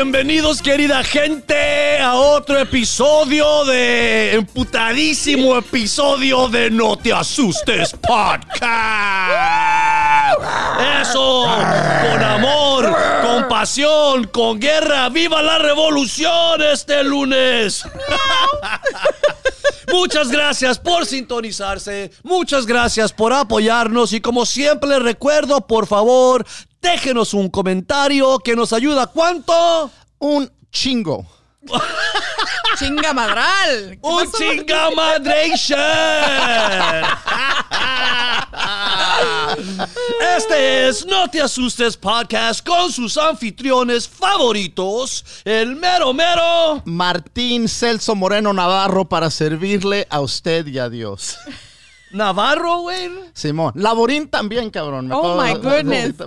Bienvenidos, querida gente, a otro episodio de. emputadísimo episodio de No Te Asustes Podcast. Eso, con amor, con pasión, con guerra. ¡Viva la revolución este lunes! Muchas gracias por sintonizarse, muchas gracias por apoyarnos y como siempre les recuerdo, por favor, déjenos un comentario que nos ayuda. ¿Cuánto? Un chingo. Chinga madral. ¿Qué ¡Un chingamadration! Este es No Te Asustes Podcast con sus anfitriones favoritos, el mero mero. Martín Celso Moreno Navarro para servirle a usted y a Dios. Navarro, güey. Simón. Laborín también, cabrón. Me Oh, my goodness.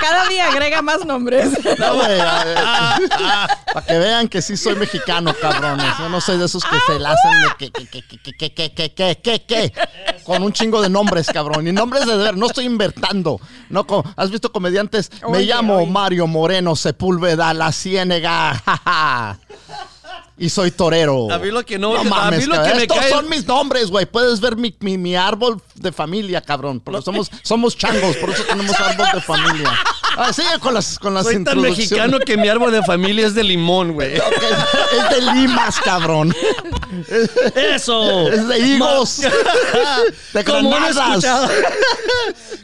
Cada día agrega más nombres. No, güey, Para que vean que sí soy mexicano, cabrones. Yo no soy de esos que se la hacen de que, que, que, que, que, que, que, que, que. Con un chingo de nombres, cabrón. Y nombres de ver, no estoy inventando. No, ¿Has visto comediantes? Me llamo oye. Mario Moreno Sepúlveda La Ciénega. Y soy torero. A mí lo que no- No a mí mames, lo que me Estos cae- son mis nombres, güey. Puedes ver mi, mi, mi árbol de familia, cabrón. Porque somos, somos changos, por eso tenemos árbol de familia. Ah, sigue con las, con las Soy tan mexicano que mi árbol de familia es de limón, güey. Es de limas, cabrón. Eso. Es de higos. De granadas.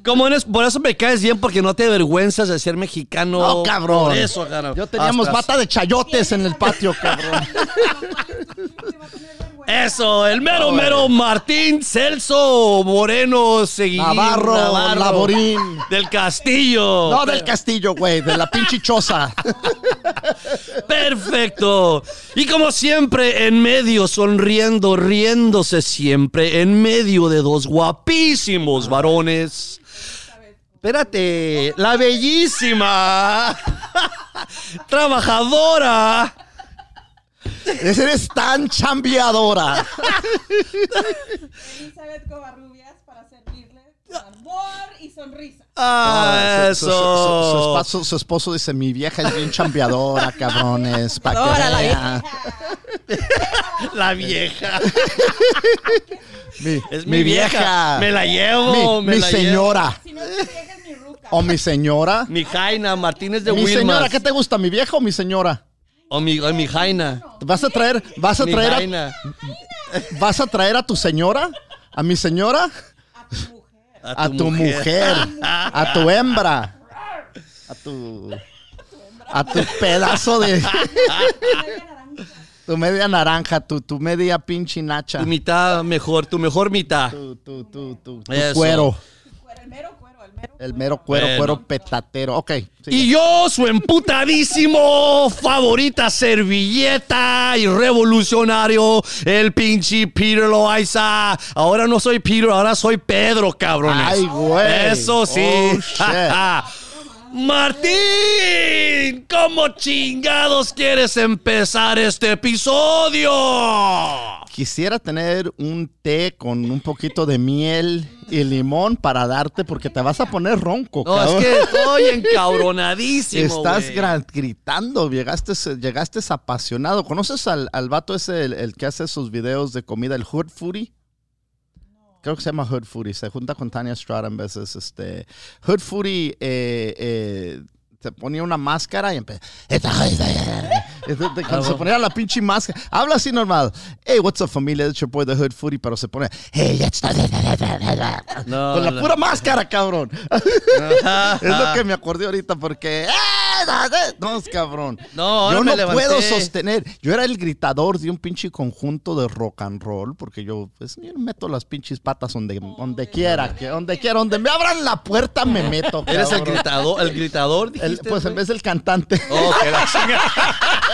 Como han es- por eso me caes bien porque no te avergüenzas de ser mexicano. No, cabrón. Por eso, cabrón. Yo teníamos Hasta- bata de chayotes en el patio, cabrón. Eso, el mero mero Martín Celso Moreno Seguín Navarro, Laborín. Del Castillo. No del castillo, güey, de la pinche choza. Perfecto. Y como siempre, en medio, sonriendo, riéndose siempre, en medio de dos guapísimos varones. Espérate, la bellísima, trabajadora, Eres tan chambeadora. Elizabeth Covarrubias para servirle amor y sonrisa. Ah, Su- su- su- su- su eso. esposo, su esposo dice, mi vieja es bien chambeadora, cabrones. Pa' que Adora la vean". La vieja. Mi, Es mi, vieja. Me la llevo. Mi, me mi la señora. Si no es mi vieja, es mi ruca. O mi señora. Mi Jaina Martínez de Mi Wilmas. señora, ¿qué te gusta? ¿Mi vieja o mi señora? O mi, o mi Jaina. ¿Vas a traer, vas a Mi traer, a, Jaina. vas a traer a tu señora? ¿A mi señora? A tu mujer. A tu hembra. A tu. A tu pedazo de. Tu media naranja, tu, tu media pinche nacha. Tu mitad mejor, tu mejor mitad. Tu, tu, tu, tu, tu Eso. cuero. El mero cuero, el mero El mero cuero, Bueno. cuero petatero. Ok. sigue. Y yo, su emputadísimo favorita servilleta y revolucionario, el pinche Peter Loaiza. Ahora no soy Peter, ahora soy Pedro, cabrones. Ay, güey. Eso sí. Oh. Martín, ¿cómo chingados quieres empezar este episodio? Quisiera tener un té con un poquito de miel y limón para darte porque te vas a poner ronco. No, es que estoy encabronadísimo. Estás gritando, llegaste, llegaste apasionado. ¿Conoces al, al vato ese, el, el que hace sus videos de comida, el Hood Foodie? Creo que se llama Hood Foodie. Se junta con Tanya Strada en veces. Este, Hood Foodie eh, eh, se ponía una máscara y empezó. Cuando se ponía la pinche máscara. Habla así normal. Hey, what's up, familia? It's your boy, the Hood Foodie. Pero se pone. Hey, No, Con la no. pura máscara, cabrón. es lo que me acordé ahorita porque. ¡eh! No, cabrón. No, yo no puedo sostener. Yo era el gritador de un pinche conjunto de rock and roll porque yo, pues, yo meto las pinches patas donde, donde quiera, que donde quiera, donde me abran la puerta me meto. ¿Eres el cabrón. gritador? ¿El gritador? El- dijiste, pues en vez del cantante. Oh, que la.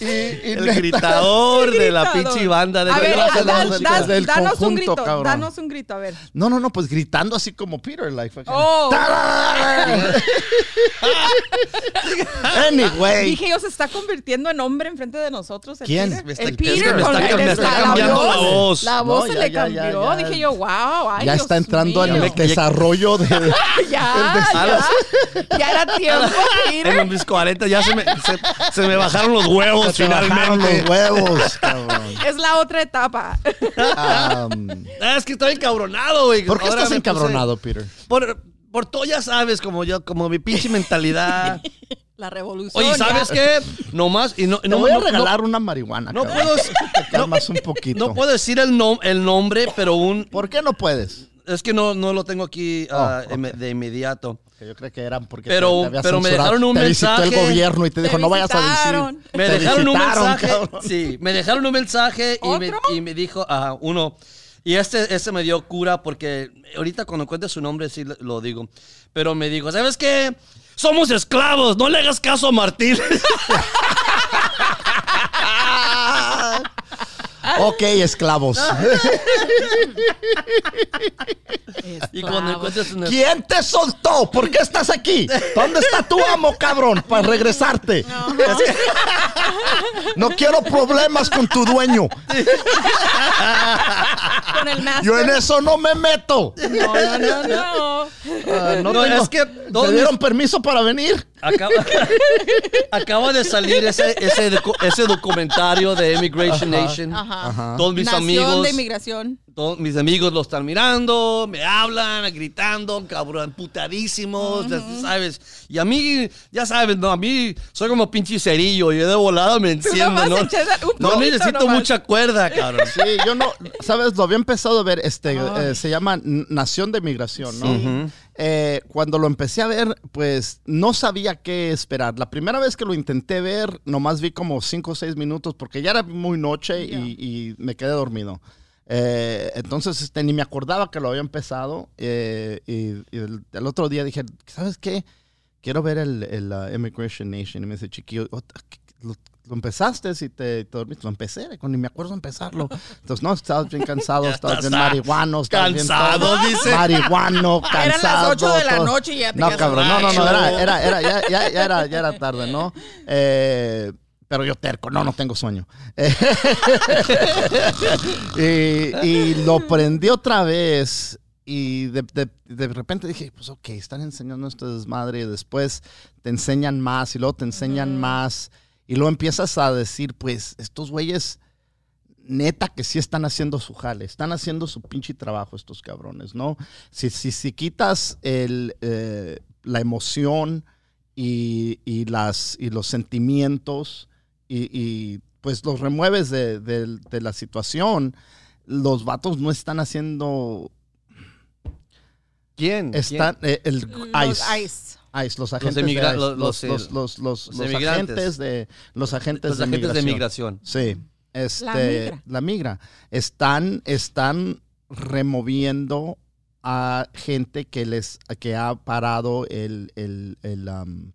Y, y El gritador de la pinche banda de A ver, del danos un grito, cabrón. danos un grito, a ver. No, no, no, pues gritando así como Peter, like. Oh. anyway. Dije yo, se está convirtiendo en hombre enfrente de nosotros. el ¿Quién? Peter? Me está- el Peter. me está con- me cambiando la voz. La voz No, se ya, le ya, cambió. ya. Dije yo, wow. Ay, ya Dios está entrando en el desarrollo de. Ya, ya, ya era tiempo, En Peter. mis 40 ya se me, se, se me bajaron los huevos Se finalmente. los huevos, cabrón. Es la otra etapa. Um, Ah, es que estoy encabronado, güey. ¿Por qué Ahora estás puse- encabronado, Peter? Por, por todo, ya sabes, como yo, como mi pinche mentalidad. La revolución. Oye, ¿sabes ya. qué? Nomás, y no, Te no, voy a no- regalar una marihuana. no cabrón. puedo, calmas un poquito. no puedo decir el, nom- el nombre, pero un, ¿Por qué no puedes? es que no, no lo tengo aquí ah, Oh, em- de inmediato. Que yo creo que eran porque Pero- te, te había pero me dejaron un te visitó el mensaje. gobierno y te Te dijo, no vayas a decir. Me Te dejaron un mensaje. cabrón. Sí, me dejaron un mensaje y me, ¿Otro? y me dijo, ah, uno. Y este, este me dio cura porque ahorita cuando cuente su nombre sí lo- lo digo. Pero me dijo, ¿sabes qué? Somos esclavos, no le hagas caso a Martín. Ok, esclavos. y cuando encuentres su nombre. ¿Quién te soltó? ¿Por qué estás aquí? ¿Dónde está tu amo, cabrón? Para regresarte. No quiero problemas con tu dueño. Con el master. Yo en eso no me meto. No, no, no, no. Ah, no No, tengo- es que todos ¿Te mis- dieron permiso para venir? Acaba, acaba de salir ese, ese, docu- ese documentario de Immigration Nation. Ajá. Todos mis Nación amigos. de inmigración. Todos mis amigos lo están mirando, me hablan, gritando, cabrón, putadísimos, ya sabes. Y a mí, ya sabes, no, a mí soy como pinche cerillo, yo de volada me enciendo, nomás ¿no? echas un No poquito necesito nomás. mucha cuerda, cabrón. Sí, yo no, sabes, lo había empezado a ver, este, eh, se llama Nación de Migración, ¿no? Eh, cuando lo empecé a ver, pues no sabía qué esperar. La primera vez que lo intenté ver, nomás vi como 5 o 6 minutos porque ya era muy noche y, Ya. y me quedé dormido. Eh, entonces, este, ni me acordaba que lo había empezado. eh, y y el, el otro día dije, ¿sabes qué? Quiero ver el, el, uh, Immigration Nation. Y me dice, chiquillo, "Ot- ¿lo, empezaste y te, te dormiste? Lo empecé, ni me acuerdo empezarlo. Entonces, no, estabas bien cansado, estabas bien marihuano. estabas bien cansado, todo. dice. Marihuano, cansado. Eran las 8 de la noche y ya te No, cabrón, no, no, no, era, era, era, ya, ya, ya era, ya era tarde, ¿no? Eh, pero yo terco, no, no tengo sueño. y, y lo prendí otra vez y de, de- de repente dije, pues ok, están enseñando esto desmadre y después te enseñan más y luego te enseñan más y luego empiezas a decir, pues estos güeyes neta que sí están haciendo su jale, están haciendo su pinche trabajo estos cabrones, ¿no? Si, si, si quitas el, eh, la emoción y, y las, y los sentimientos y, y, pues los remueves de, de- de la situación, los vatos no están haciendo, ¿Quién? están, eh, el Los ICE. ICE. ICE, los agentes de ICE, los- los, los, los, los, los- los los emigrantes. agentes de los agentes, Los de, agentes de migración. migración. Sí, este, La migra. la migra. Están, están removiendo a gente que les que ha parado el, el, el, um,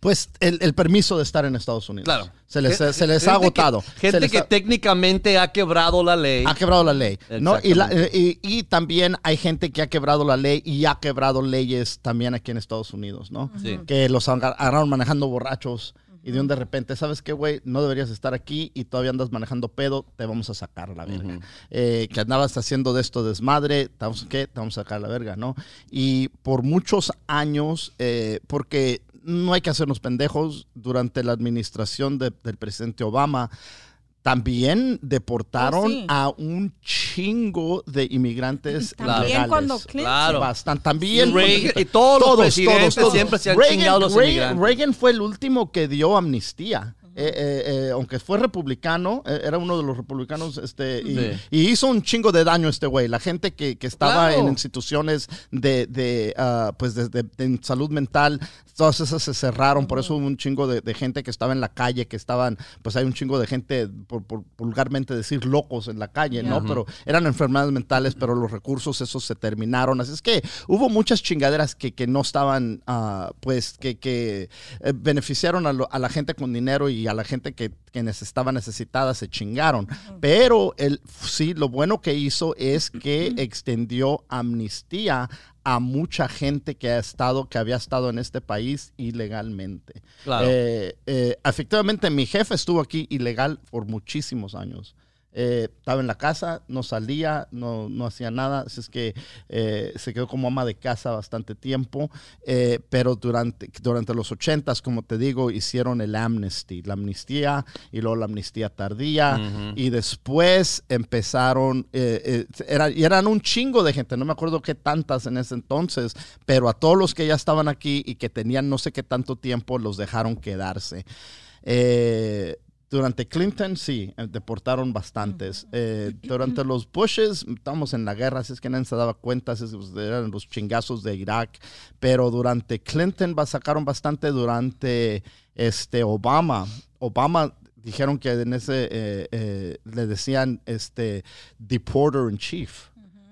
pues el, el permiso de estar en Estados Unidos. Claro. Se les, Gente- se les ha que- agotado. Gente que ha- técnicamente ha quebrado la ley. ha quebrado la ley. ¿no? Y, la- Exactamente. y, y también hay gente que ha quebrado la ley y ha quebrado leyes también aquí en Estados Unidos, ¿no? Sí. Que los agar- agarraron manejando borrachos y de un de repente, ¿sabes qué, güey? No deberías estar aquí y todavía andas manejando pedo, te vamos a sacar a la verga. Eh, que andabas haciendo de esto desmadre, te vamos, ¿qué? Te vamos a sacar a la verga, ¿no? Y por muchos años, eh, porque no hay que hacernos pendejos, durante la administración de- del presidente Obama, también deportaron Oh, sí. a un chingo de inmigrantes También cuando Clinton. Claro. Bastante. También. Y Reagan- y todos los presidentes siempre se han Reagan, chingado los Reagan- inmigrantes. Reagan fue el último que dio amnistía. Eh, eh, eh, aunque fue republicano, eh, era uno de los republicanos, este, y, Sí. y hizo un chingo de daño este güey. La gente que, que estaba Claro. en instituciones de, de, ah, pues de, de- de salud mental, todas esas se cerraron. Por eso hubo un chingo de, gente que estaba en la calle, que estaban, pues hay un chingo de gente, por, por vulgarmente decir, locos en la calle, ¿no? Pero eran enfermedades mentales, pero los recursos esos se terminaron. Así es que hubo muchas chingaderas que, que no estaban, ah, pues, que, que eh, beneficiaron a, lo- a la gente con dinero y y a la gente que, estaba necesitada se chingaron. Pero el, sí, lo bueno que hizo es que extendió amnistía a mucha gente que ha estado, que había estado en este país ilegalmente. Claro. Eh, eh, efectivamente, mi jefe estuvo aquí ilegal por muchísimos años. Eh, estaba en la casa, no salía, no, no hacía nada, así es que eh, se quedó como ama de casa bastante tiempo, eh, pero durante, durante los ochentas, como te digo, hicieron el amnesty, la amnistía y luego la amnistía tardía y después empezaron, era- y eran un chingo de gente, no me acuerdo qué tantas en ese entonces, pero a todos los que ya estaban aquí y que tenían no sé qué tanto tiempo los dejaron quedarse. Eh, durante Clinton, sí, eh, deportaron bastantes. Eh, durante los Bushes, estamos en la guerra, así es que nadie se daba cuenta, así es que, pues, eran los chingazos de Irak. Pero durante Clinton va- sacaron bastante durante este, Obama. Obama dijeron que en ese eh, eh, le decían este deporter in chief.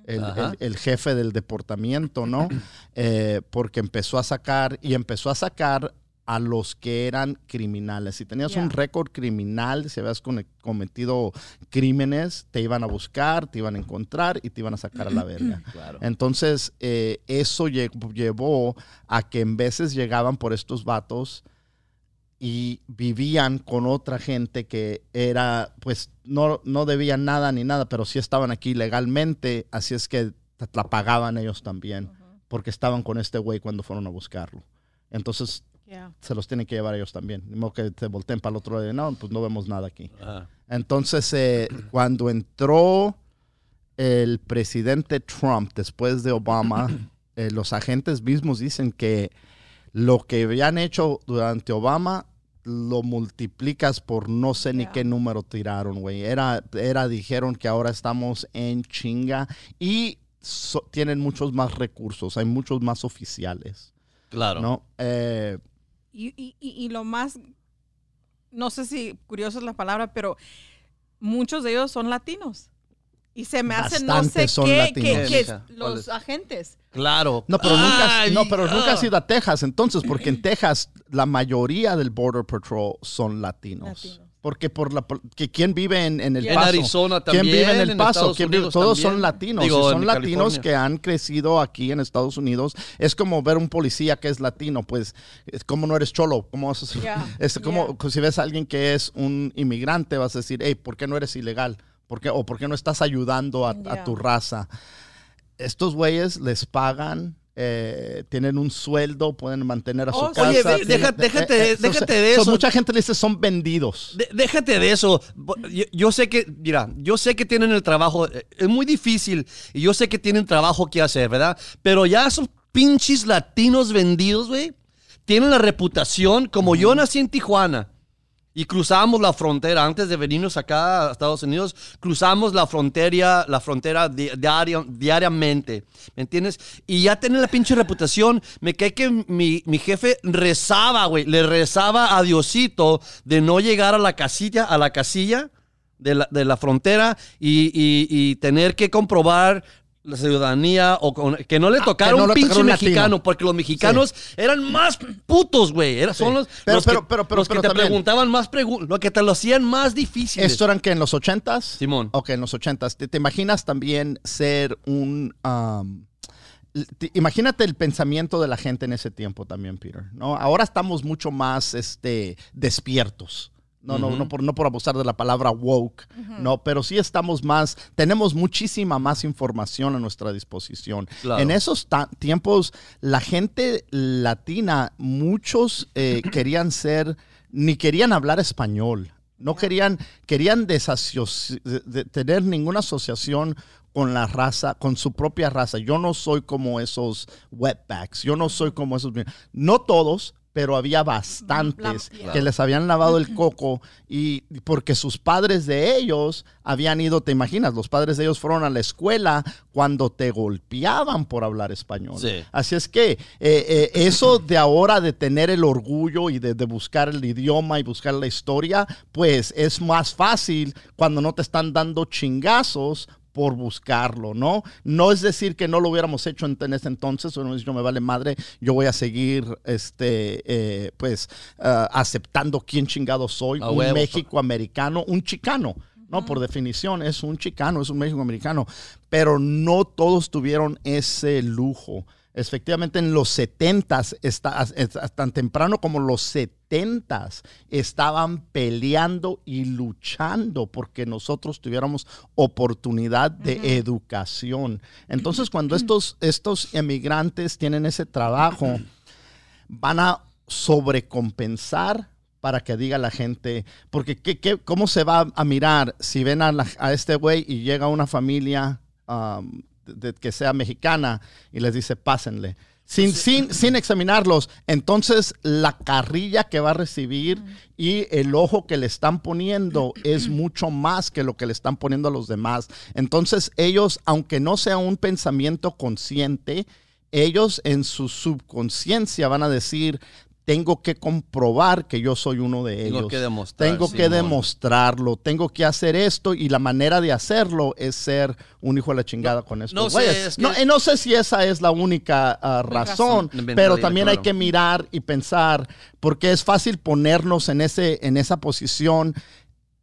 El- el jefe del deportamiento, ¿no? Eh, porque empezó a sacar y empezó a sacar a los que eran criminales. Si tenías un récord criminal, si habías cometido crímenes, te iban a buscar, te iban a encontrar y te iban a sacar a la verga. Claro. Entonces, eh, eso lle- llevó a que en veces llegaban por estos vatos y vivían con otra gente que era, pues, no, no debían nada ni nada, pero sí estaban aquí legalmente, así es que la pagaban ellos también, porque estaban con este güey cuando fueron a buscarlo. Entonces, Yeah. se los tienen que llevar ellos también. Ni modo que se volteen para el otro lado no, pues no vemos nada aquí. Entonces, eh, cuando entró el presidente Trump después de Obama, eh, los agentes mismos dicen que lo que habían hecho durante Obama lo multiplicas por no sé ni Yeah. qué número tiraron, güey. Era, era, dijeron que ahora estamos en chinga y so- tienen muchos más recursos, hay muchos más oficiales, Claro. ¿no? Eh, Y, y- y- y lo más, no sé si curioso es la palabra, pero muchos de ellos son latinos. Y se me hace no sé son qué, que ¿Cuál los es? agentes. Claro. No, pero nunca, Ay, no, pero nunca has ido a Texas, entonces, porque en Texas la mayoría del Border Patrol son latinos. Latinos. Porque por la que quién vive en, en el En Paso, Arizona quién también, vive en el en Paso, ¿Quién vive? Todos son latinos, Digo, y son latinos California. que han crecido aquí en Estados Unidos. Es como ver un policía que es latino, pues, es como no eres cholo, ¿cómo vas a ser? Yeah, Es como yeah. si ves a alguien que es un inmigrante, vas a decir, hey, ¿por qué no eres ilegal? ¿Por qué, o por qué no estás ayudando a, tu raza? Estos güeyes les pagan, eh, tienen un sueldo, pueden mantener a su Oh, casa. Oye, ve- tienen- deja- déjate- déjate se- de so, eso. mucha gente le dice son vendidos. De- déjate de eso. Yo, yo sé que, mira, yo sé que tienen el trabajo, eh, es muy difícil y yo sé que tienen trabajo que hacer, ¿verdad? Pero ya esos pinches latinos vendidos, güey, tienen la reputación, como yo nací en Tijuana y cruzamos la frontera antes de venirnos acá a Estados Unidos, cruzamos la frontera, la frontera di- diario- diariamente, ¿me entiendes? Y ya tienen la pinche reputación, me cae que mi, mi jefe rezaba, güey, le rezaba a Diosito de no llegar a la casilla, a la casilla de la, de la frontera y- y tener que comprobar la ciudadanía o con- que no le Ah, que no un pinche mexicano, porque los mexicanos eran más putos, güey. Era- Son Sí. los, Pero- los que, pero- pero- pero- los que te también- preguntaban más preguntas, lo que te lo hacían más difícil. ¿Esto eran que en los ochentas? Simón. Ok, en los ochentas. ¿Te, te imaginas también ser un... um, te- imagínate el pensamiento de la gente en ese tiempo también, Peter. ¿no? Ahora estamos mucho más este, despiertos. No, no, no, por, no por abusar de la palabra woke, no, pero sí estamos más, tenemos muchísima más información a nuestra disposición. Claro. En esos tiempos, la gente latina, muchos eh, querían ser, ni querían hablar español. No querían, querían de tener ninguna asociación con la raza, con su propia raza. Yo no soy como esos wetbacks, yo no soy como esos. No todos, pero había bastantes La- que les habían lavado el coco y porque sus padres de ellos habían ido, te imaginas, los padres de ellos fueron a la escuela cuando te golpeaban por hablar español. Sí. Así es que eh, eh, eso de ahora de tener el orgullo y de, de buscar el idioma y buscar la historia, pues es más fácil cuando no te están dando chingazos por buscarlo, ¿no? No es decir que no lo hubiéramos hecho en, en ese entonces, o no me vale madre, yo voy a seguir, este, eh, pues, uh, aceptando quién chingado soy, A un huevo. México americano, un chicano. No, por definición es un chicano, es un México americano, pero no todos tuvieron ese lujo. Efectivamente, en los 70s, está, es- tan temprano como los 70s, estaban peleando y luchando porque nosotros tuviéramos oportunidad de educación. Entonces, cuando estos, estos emigrantes tienen ese trabajo, van a sobrecompensar para que diga la gente, porque ¿qué, qué- cómo se va a mirar si ven a, la- a este güey y llega una familia um, de- que sea mexicana y les dice, pásenle? Sin, sin, sin examinarlos, entonces la carrilla que va a recibir y el ojo que le están poniendo es mucho más que lo que le están poniendo a los demás. Entonces ellos, aunque no sea un pensamiento consciente, ellos en su subconsciencia van a decir, tengo que comprobar que yo soy uno de Tengo ellos. que demostrar, Tengo que demostrarlo, tengo que hacer esto y la manera de hacerlo es ser un hijo de la chingada con estos no sé, güeyes. es que- no, sé si esa es la única ah, razón, pero también hay que mirar y pensar, porque es fácil ponernos en, ese, en esa posición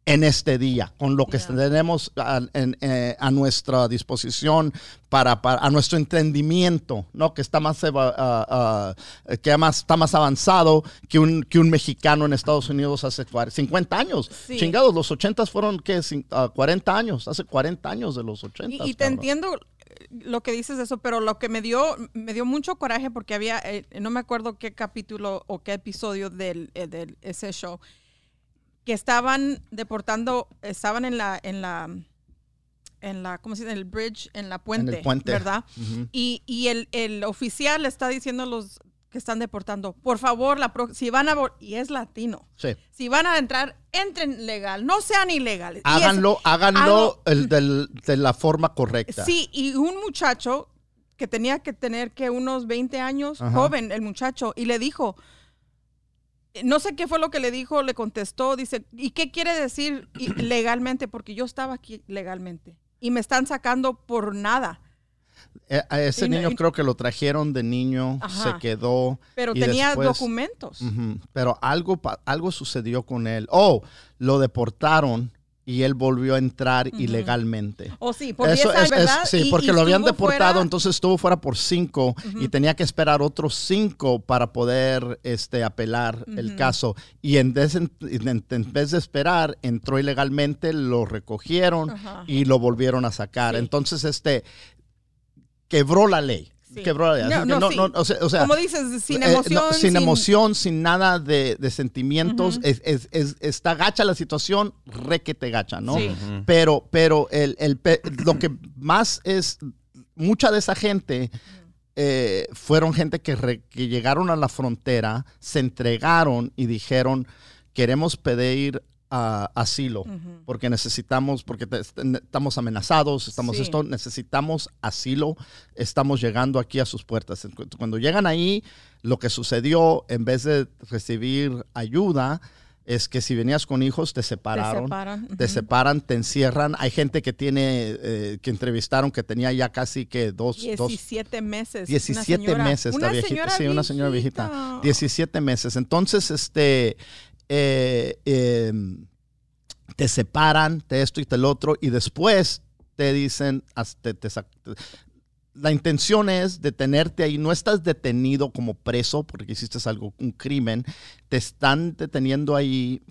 en este día, con lo que tenemos a, en- eh, a nuestra disposición, para, para- a nuestro entendimiento, ¿no? que está más, ah, ah, que más, está más avanzado que un, que un mexicano en Estados Unidos hace cuar- 50 años. Sí. Chingados, los 80 fueron, ¿qué? Cin- ah, 40 años, hace 40 años de los 80. Y, y te entiendo eh, lo que dices de eso, pero lo que me dio, me dio mucho coraje porque había, eh, no me acuerdo qué capítulo o qué episodio del, eh, del ese show, que estaban deportando, estaban en la, en la, en la, ¿cómo se dice? En el bridge, en la puente, puente. ¿verdad? Y, y el, el oficial le está diciendo a los que están deportando, por favor, la pro- si van a, y es latino, Sí. si van a entrar, entren legal, no sean ilegales. Es- Háganlo, háganlo hago- el del- de la forma correcta. Sí, y un muchacho que tenía que tener que unos 20 años, Ajá. joven el muchacho, y le dijo, no sé qué fue lo que le dijo, le contestó, dice, ¿y qué quiere decir legalmente? Porque yo estaba aquí legalmente y me están sacando por nada. Eh, A ese Y niño y- creo que lo trajeron de niño, Ajá. se quedó. Pero tenía después- documentos. Pero algo, algo sucedió con él. Oh, lo deportaron y él volvió a entrar ilegalmente. O sí, porque Eso es- es- verdad. sí, y- porque y lo habían deportado, fuera- entonces estuvo fuera por cinco y tenía que esperar otros cinco para poder este, apelar el caso. Y en vez, en, en- vez de esperar, entró ilegalmente, lo recogieron y lo volvieron a sacar. Sí. Entonces, este quebró la ley. Sí. Quebró la ley. No, no, no- sí. no, o sea- o sea, Como dices, sin eh, no, emoción. sin, emoción, sin nada de, de sentimientos. Ujú. es, es- es- está gacha la situación, re que te gacha, ¿no? Sí. Pero, pero el, el lo que más es, mucha de esa gente eh, fueron gente que, re- que llegaron a la frontera, se entregaron y dijeron, queremos pedir asilo, porque necesitamos, porque te- estamos amenazados, estamos Sí. esto, necesitamos asilo, estamos llegando aquí a sus puertas. Cuando llegan ahí, lo que sucedió, en vez de recibir ayuda, es que si venías con hijos, te Te separaron separan. te separan, te encierran. Hay gente que tiene, eh, que entrevistaron que tenía ya casi que dos, dos 17 meses. una 17 señora- meses. Una viejita, sí, una señora viejita. viejita. 17 meses. Entonces, este, eh, eh, te separan, te esto y te el otro, y después te dicen, te- la intención es detenerte ahí. No estás detenido como preso porque hiciste algo, un crimen. Te están deteniendo ahí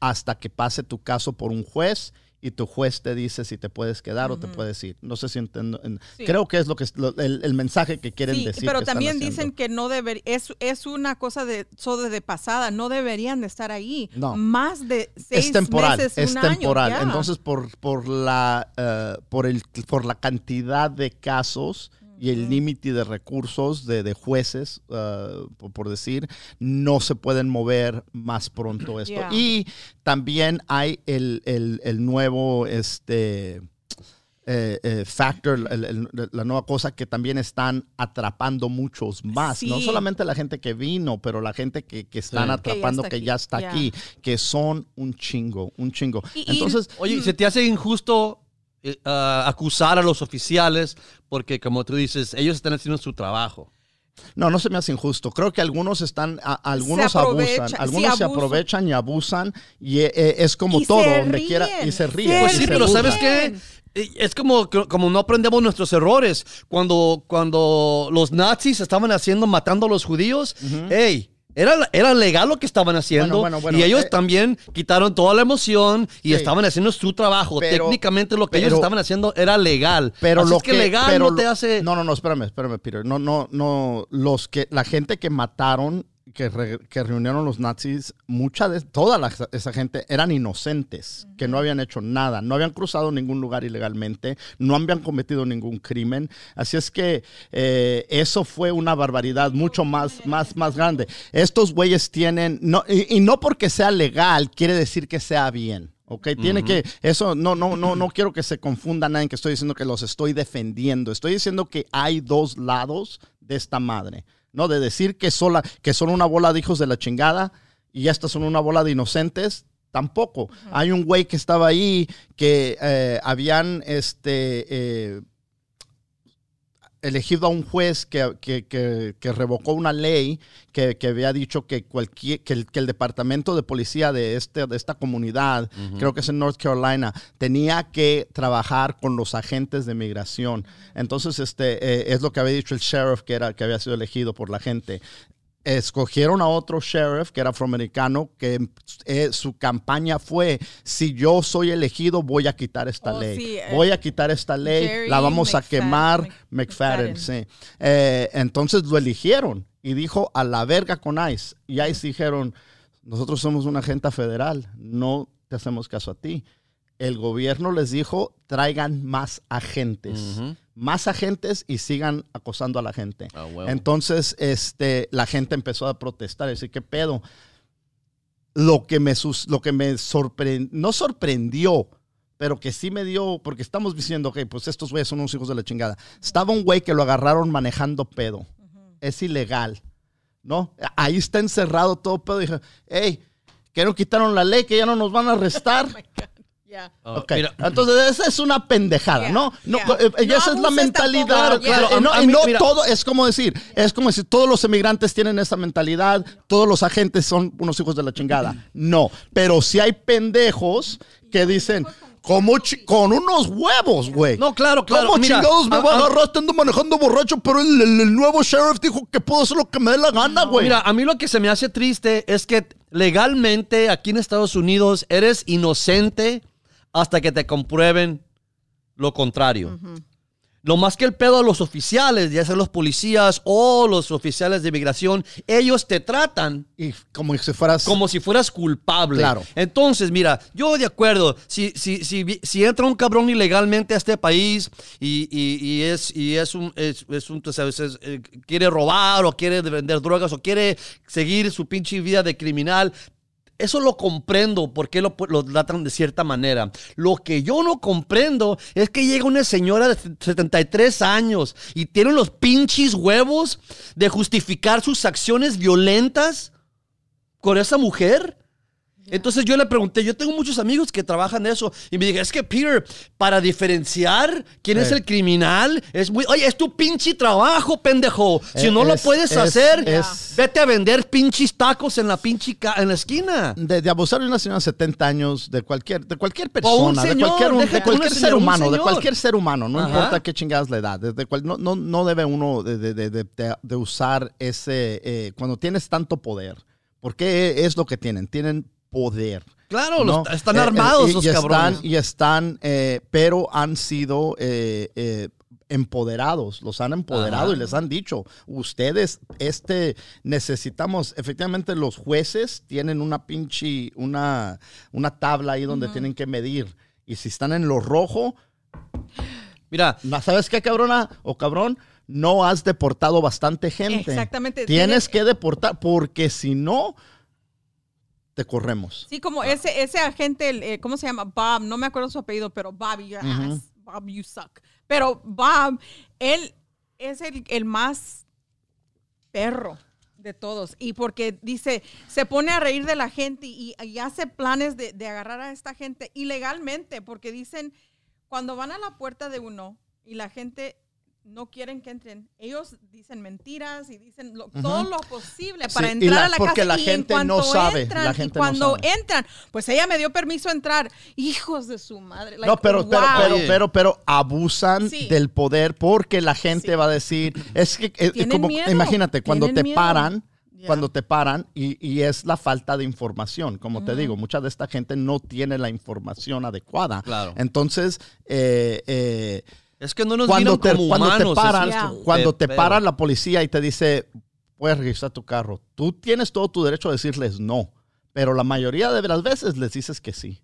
hasta que pase tu caso por un juez y tu juez te dice si te puedes quedar o te puedes ir. No sé si entiendo. Sí. Creo que es lo que es lo- el, el mensaje que quieren Sí, decir. pero que también dicen que no debería, es, es una cosa de, solo de pasada, no deberían de estar ahí. No. Más de seis es temporal, meses, es un año, temporal. Entonces, por, por, la, eh, por, el, por la cantidad de casos y el límite de recursos de, de jueces, eh, por, por decir, no se pueden mover más pronto esto. Yeah. Y también hay el, el- el nuevo, este... eh, eh, factor, el- el- la nueva cosa que también están atrapando muchos más, no solamente la gente que vino, pero la gente que, que están Sí. atrapando está que aquí, ya está aquí, que son un chingo, un chingo. Y- y- Entonces, Oye, ¿y ¿se te hace injusto eh, ah, acusar a los oficiales porque, como tú dices, ellos están haciendo su trabajo. No, no se me hace injusto. Creo que algunos están, a- algunos Se abusan, algunos se aprovechan y abusan y eh, eh, es como Y todo, donde quiera y se ríen. Pues sí, se pero burlan. ¿sabes qué? Es como, como no aprendemos nuestros errores. Cuando, cuando los nazis estaban haciendo, matando a los judíos, hey, era, era legal lo que estaban haciendo. Bueno, bueno, bueno, y ellos eh, también quitaron toda la emoción y Sí. estaban haciendo su trabajo. Pero- Técnicamente lo que ellos estaban haciendo era legal. Pero Así lo es que, legal pero no te hace... No, no, no, espérame, espérame, Peter. No, no, no. Los que, la gente que mataron, que, re- que reunieron los nazis, mucha de toda la- esa gente eran inocentes, que no habían hecho nada, no habían cruzado ningún lugar ilegalmente, no habían cometido ningún crimen. Así es que eh, eso fue una barbaridad mucho más, más, más grande. Estos güeyes tienen, no, y, y no porque sea legal, quiere decir que sea bien. Ok, tiene que, eso no, no, no, no quiero que se confunda nadie que estoy diciendo que los estoy defendiendo. Estoy diciendo que hay dos lados de esta madre. No, de decir que, sola, que son una bola de hijos de la chingada y estas son una bola de inocentes, tampoco. Hay un güey que estaba ahí que eh, habían este, eh, elegido a un juez que, que- que- que revocó una ley que, que había dicho que, cualquier, que, el, que el departamento de policía de, este, de esta comunidad, creo que es en North Carolina, tenía que trabajar con los agentes de migración. Entonces, este, eh, es lo que había dicho el sheriff que, era, que había sido elegido por la gente escogieron a otro sheriff que era afroamericano que eh, su campaña fue si yo soy elegido voy a quitar esta Oh, ley. sí, eh, voy a quitar esta ley Jerry la vamos a quemar Mc- McFadden, McFadden. sí. Eh, entonces lo eligieron y dijo a la verga con ICE y ICE dijeron nosotros somos una agente federal no te hacemos caso a ti el gobierno les dijo traigan más agentes más agentes y sigan acosando a la gente Ah, entonces, este, la gente empezó a protestar, decir, ¿qué pedo? Lo que me, sus- lo que me sorprendió, no sorprendió, pero que sí me dio, porque estamos diciendo, ok, pues estos güeyes son unos hijos de la chingada. Estaba un güey que lo agarraron manejando pedo. Es ilegal, ¿no? Ahí está encerrado todo pedo. Dije, hey, que no quitaron la ley, que ya no nos van a arrestar. Yeah. Ah, Ok, mira, Entonces esa es una pendejada, Yeah, ¿no? No, yeah. eh, eh, No esa es la mentalidad. claro, yeah. eh, no, A- mí, todo, es como decir, es como decir, todos los emigrantes tienen esa mentalidad, todos los agentes son unos hijos de la chingada. No, pero sí hay pendejos que dicen, como con unos huevos, güey. No, claro, claro. ¿Cómo Mira, chingados me a- voy a agarrar estando manejando borracho? Pero el, el- el nuevo sheriff dijo que puedo hacer lo que me dé la gana, güey. Mira, a mí lo que se me hace triste es que legalmente aquí en Estados Unidos eres inocente hasta que te comprueben lo contrario. Lo más que el pedo a los oficiales, ya sean los policías o los oficiales de inmigración, ellos te tratan y como si fueras... como si fueras culpable. Claro. Entonces, mira, yo de acuerdo, si, si, si, si entra un cabrón ilegalmente a este país y, y- y es, y es un, es, es un, tú sabes, es, eh, quiere robar o quiere vender drogas o quiere seguir su pinche vida de criminal, eso lo comprendo, por qué lo, lo tratan de cierta manera. Lo que yo no comprendo es que llega una señora de 73 años y tiene los pinches huevos de justificar sus acciones violentas con esa mujer. Entonces yo le pregunté, yo tengo muchos amigos que trabajan de eso y me dije, es que Peter, para diferenciar quién es Eh. el criminal, es muy, oye, es tu pinche trabajo, pendejo. Si Eh, no lo es- puedes es- hacer, es- vete a vender pinches tacos en la pinche ca- en la esquina. de, de abusar de una señora de 70 años, de cualquier, de cualquier un persona, señor, de cualquier, un- de ser humano, de cualquier ser humano, no Ajá. importa qué chingadas la edad, desde cual, no, no, no debe uno de, de- de- de- de- de usar ese, eh, cuando tienes tanto poder, porque es lo que tienen, tienen poder. Claro, ¿no? los- están Eh, eh, armados y, los y cabrones. Están, y están, eh, pero han sido eh, eh, empoderados, los han empoderado Ajá. y les han dicho, ustedes, este, necesitamos, efectivamente los jueces tienen una pinche, una, una tabla ahí donde tienen que medir. Y si están en lo rojo, Mira, ¿sabes qué, cabrona o cabrón? No has deportado bastante gente. Exactamente. Tienes Tiene- que deportar, porque si no, te corremos. Sí, como ese, ese agente, el, eh, ¿cómo se llama? Bob, no me acuerdo su apellido, pero Bob, your ass. Bob, you suck. Pero Bob, él es el, el más perro de todos. Y porque dice, se pone a reír de la gente y, y hace planes de, de agarrar a esta gente ilegalmente, porque dicen, cuando van a la puerta de uno y la gente no quieren que entren, ellos dicen mentiras y dicen lo- todo lo posible para Sí, entrar la- a la porque casa. la y en gente no sabe, entran, la y gente no cuando sabe. entran, pues ella me dio permiso a entrar. Hijos de su madre. like, no, pero, pero, wow. pero, pero, pero abusan Sí. del poder porque la gente Sí. va a decir, es que, es Tienen como, miedo, imagínate, cuando te miedo. paran, cuando te paran y, y es la falta de información, como te digo, mucha de esta gente no tiene la información adecuada. Claro. Entonces, eh, eh, Es que no nos cuando miran te, como cuando te humanos. paran, es eso Ya. cuando te pedo. para la policía y te dice, puedes registrar tu carro, tú tienes todo tu derecho a decirles no, pero la mayoría de las veces les dices que sí.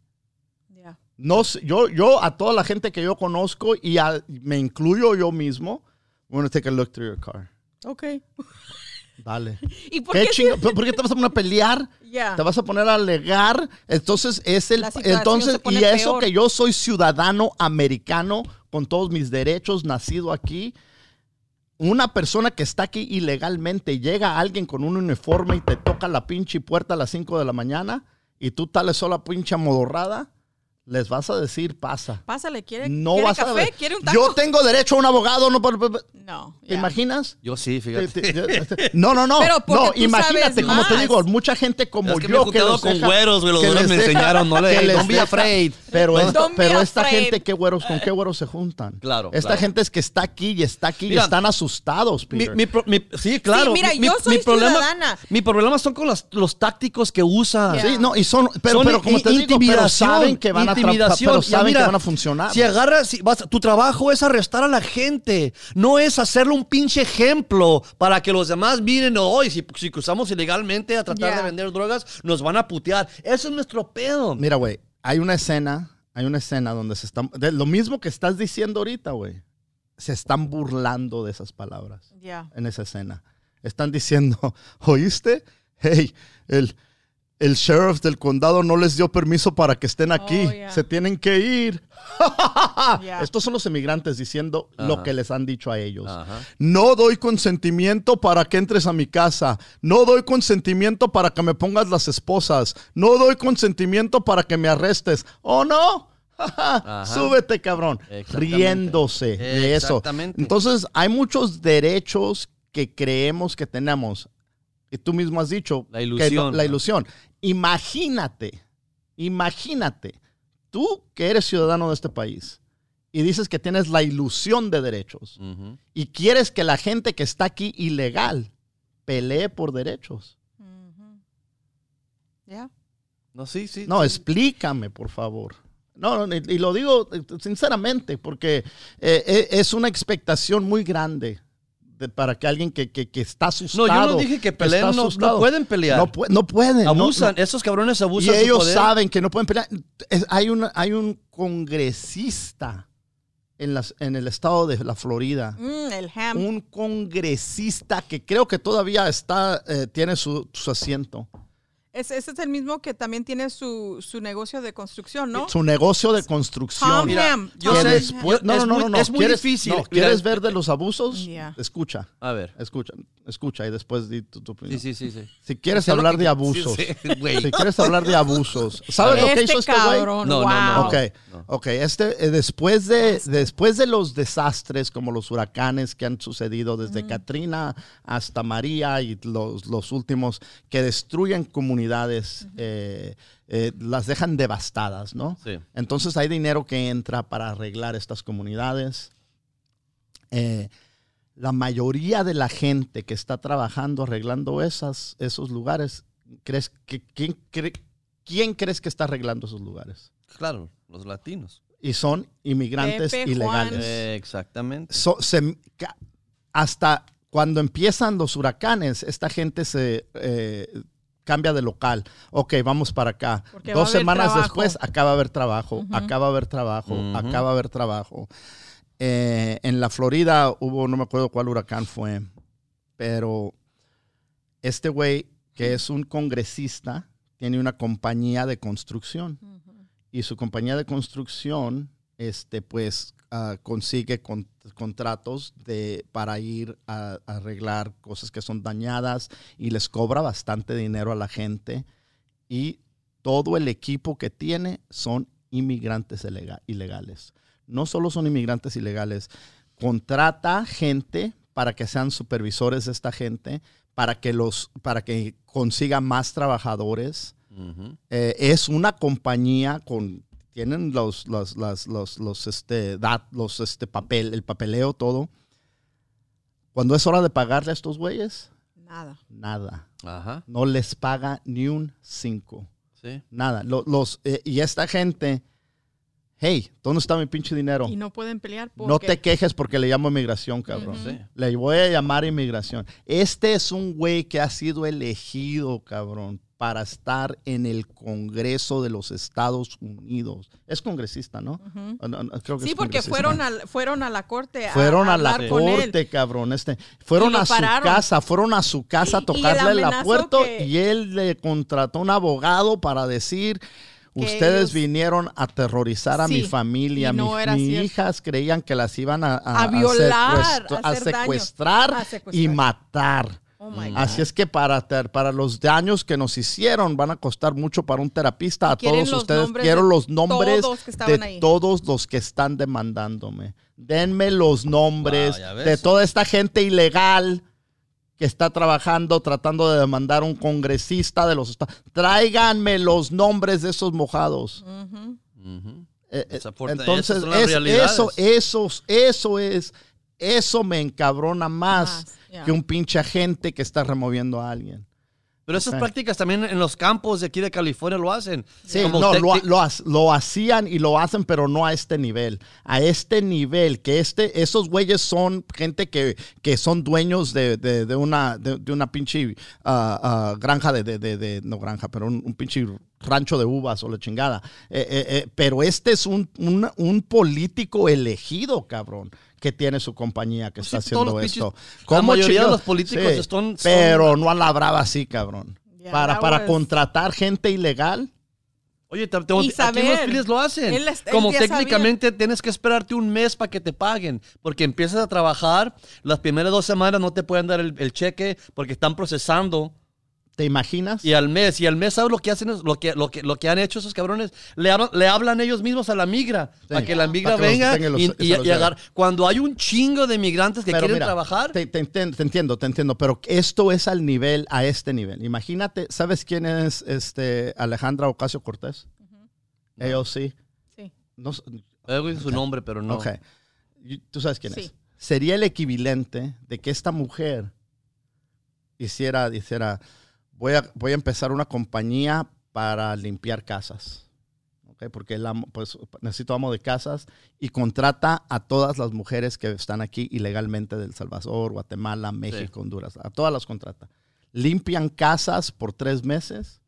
Ya. No, sé, yo, yo a toda la gente que yo conozco y a- me incluyo yo mismo, I'm gonna take a look through your car. Ok. Dale. ¿Y por ¿Qué qué? chingo- ¿Por qué te vas a poner a pelear? Te vas a poner a alegar. Entonces es el entonces y eso peor. que yo soy ciudadano americano con todos mis derechos, nacido aquí. Una persona que está aquí ilegalmente llega alguien con un uniforme y te toca la pinche puerta a las 5 de la mañana y tú tales sola pinche amodorrada, les vas a decir pasa. Pásale, ¿quiere, No quiere vas a café? ver. ¿Quiere un taco? Yo tengo derecho a un abogado, no No. ¿Te imaginas? Yo sí, Te- fíjate. te- te- No, no, no. Pero no, imagínate, como te digo, mucha gente como Es que me yo he juntado los con deja- güeros, güey, los que güeros me enseñaron, no le- que les don't be afraid. Pero, pero esta afraid. gente, ¿qué güeros, ¿con qué güeros se juntan? Claro, Esta claro. gente es que está aquí y está aquí Mira, y están asustados, Mi, Peter. mi pro- mi- sí, claro. mira, mi, yo mi- soy mi problema, ciudadana. Mi problema son con los, los tácticos que usan. Sí, no, y son, pero, como te digo, pero saben que van a intimidación. pero Ya saben mira, que van a funcionar. Si agarras, si vas, tu trabajo es arrestar a la gente, no es hacerle un pinche ejemplo para que los demás miren, hoy si, si cruzamos ilegalmente a tratar de vender drogas, nos van a putear. Eso es nuestro pedo. Mira, güey, hay una escena, hay una escena donde se están, de lo mismo que estás diciendo ahorita, güey, se están burlando de esas palabras. Ya. en esa escena. Están diciendo, ¿oíste? Hey, el, el sheriff del condado no les dio permiso para que estén aquí. Oh, yeah. Se tienen que ir. Yeah. Estos son los emigrantes diciendo lo que les han dicho a ellos. No doy consentimiento para que entres a mi casa. No doy consentimiento para que me pongas las esposas. No doy consentimiento para que me arrestes. ¿Oh, no? Ajá. Súbete, cabrón. Riéndose de eso. Exactamente. Entonces, hay muchos derechos que creemos que tenemos. Y tú mismo has dicho. La que ilusión. no- la ilusión. Imagínate, imagínate, tú que eres ciudadano de este país y dices que tienes la ilusión de derechos y quieres que la gente que está aquí ilegal pelee por derechos. Ya. No, sí, sí. No, sí. explícame, por favor. No, no, y, y lo digo eh, sinceramente, porque eh, eh, es una expectación muy grande de- para que alguien que, que- que está No, asustado. yo no dije que peleen, no, no pueden pelear. No, pu- no pueden. no- abusan, no. esos cabrones Y abusan su ellos poder. saben que no pueden pelear. Es- hay, una, hay un congresista en, las, en el estado de la Florida. Mm, el ham. Un congresista que creo que todavía está, eh, tiene su, su asiento. Ese, ese es el mismo que también tiene su, su negocio de construcción, ¿no? Su negocio de construcción. Tom Mira, yo sé, después- no, es no, no, no, no. es muy ¿Quieres- difícil. no, Mira, ¿Quieres ver de los abusos? Yeah. Escucha, A ver. escucha, escucha y después di tu, tu opinión. Sí, sí, sí, sí. Si quieres hablar que- de abusos, sí, sí, güey. si quieres hablar de abusos, ¿sabes lo que Este hizo este güey? No, no, no. Ok, No. ok. Este, eh, después, de, después de los desastres como los huracanes que han sucedido desde Katrina hasta María y los, los últimos que destruyen comunidades, eh, eh, las dejan devastadas, ¿no? Sí. Entonces hay dinero que entra para arreglar estas comunidades. Eh, la mayoría de la gente que está trabajando arreglando esas, esos lugares, ¿crees que, quién, cree- ¿quién crees que está arreglando esos lugares? Claro, los latinos. Y son inmigrantes Pepe, ilegales. Eh, exactamente. So- se- ca- hasta cuando empiezan los huracanes, esta gente se eh, cambia de local. Ok, vamos para acá. Porque Dos semanas trabajo. después acá va a haber trabajo, Ujú. acá va a haber trabajo, Ujú. acá va a haber trabajo. Eh, en la Florida hubo, no me acuerdo cuál huracán fue, pero este güey, que es un congresista, tiene una compañía de construcción y su compañía de construcción este pues ah, consigue con- contratos de para ir a, a arreglar cosas que son dañadas y les cobra bastante dinero a la gente y todo el equipo que tiene son inmigrantes ilega- ilegales no solo son inmigrantes ilegales, contrata gente para que sean supervisores de esta gente, para que los, para que consiga más trabajadores. Eh, es una compañía con tienen los los los los, los, este dat- los este papel el papeleo todo cuando es hora de pagarle a estos güeyes Nada. nada Ajá. no les paga ni un cinco Sí. nada Lo- los eh, y esta gente hey dónde está mi pinche dinero Y no pueden pelear porque... no te quejes porque le llamo inmigración cabrón. Sí. le voy a llamar inmigración. Este es un güey que ha sido elegido, cabrón, para estar en el Congreso de los Estados Unidos. Es congresista, ¿no? Creo que Sí, porque fueron, al, fueron a la corte a, Fueron a, la corte, cabrón. Este, fueron a su pararon. casa, fueron a su casa a y el tocarle la puerta que- y él le contrató un abogado para decir, ustedes ellos- vinieron a aterrorizar a mi familia, no mis hijas creían que las iban a, A violar, a secuestrar y matar. Oh my God. Así es que para, ter- para los daños que nos hicieron van a costar mucho para un terapista. A todos ustedes quiero los nombres todos que estaban de ahí. todos los que están demandándome. Denme los nombres Wow, ves. de toda esta gente ilegal que está trabajando, tratando de demandar a un congresista de los estados. Tráiganme los nombres de esos mojados. Ujú. Ujú. Eh, eh, Desafortunadamente, Entonces, es- eso, eso, eso es, eso me encabrona más que un pinche agente que está removiendo a alguien. Pero esas prácticas también en los campos de aquí de California lo hacen. Sí, Como no, te- lo, lo ha- lo hacían y lo hacen, pero no a este nivel. A este nivel, que este, esos güeyes son gente que, que son dueños de, de- de una, de, de una pinche ah, ah, granja de, de- de- de- no granja, pero un, un pinche rancho de uvas o la chingada. Eh, eh, eh, pero este es un, un, un político elegido, cabrón. Que tiene su compañía que Pues está sí, haciendo esto. pinches- la mayoría de los políticos están- son- Pero no a la brava así, cabrón. Para para contratar gente ilegal. Oye, te- te- Y aquí los. Phillies lo hacen. Él es- él Como técnicamente tienes que esperarte un mes para que te paguen, porque empiezas a trabajar, las primeras dos semanas no te pueden dar el, el cheque porque están procesando ¿Te imaginas? y al mes, y al mes sabes lo que hacen, lo que, lo que, lo que han hecho esos cabrones, le hablan, le hablan ellos mismos a la migra, para que la migra que venga y los- y, y Cuando hay un chingo de migrantes que Pero quieren mira, trabajar, Te, te te entiendo, te entiendo, pero esto es al nivel, a este nivel. Imagínate, ¿sabes quién es este Alejandra Ocasio Cortés? Ellos sí. Sí. No, he oído su nombre, pero no. Ok. Tú sabes quién Sí. es. Sería el equivalente de que esta mujer hiciera, hiciera voy a, voy a empezar una compañía para limpiar casas. Porque el amo- pues, necesito amo de casas y contrata a todas las mujeres que están aquí ilegalmente del Salvador, Guatemala, México, Honduras. A todas las contrata. Limpian casas por tres meses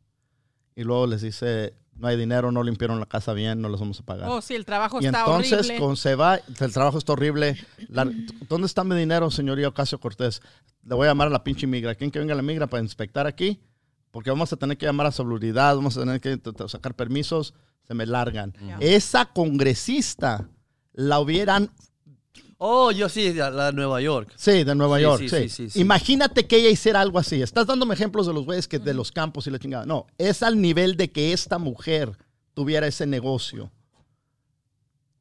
y luego les dice, no hay dinero, no limpiaron la casa bien, no les vamos a pagar. Oh, sí, el trabajo Y está entonces, horrible. con se va, el trabajo está horrible. La- ¿Dónde está mi dinero, señoría Ocasio Cortés? Le voy a llamar a la pinche migra. ¿Quién que venga la migra para inspectar aquí? Porque vamos a tener que llamar a salubridad, vamos a tener que sacar permisos, se me largan. Esa congresista la hubieran, Oh, yo sí, la la de Nueva York. sí, de Nueva Sí, York, sí, sí. sí, sí, sí. Imagínate que ella hiciera algo así. Estás dándome ejemplos de los güeyes que de los campos y la chingada. No, es al nivel de que esta mujer tuviera ese negocio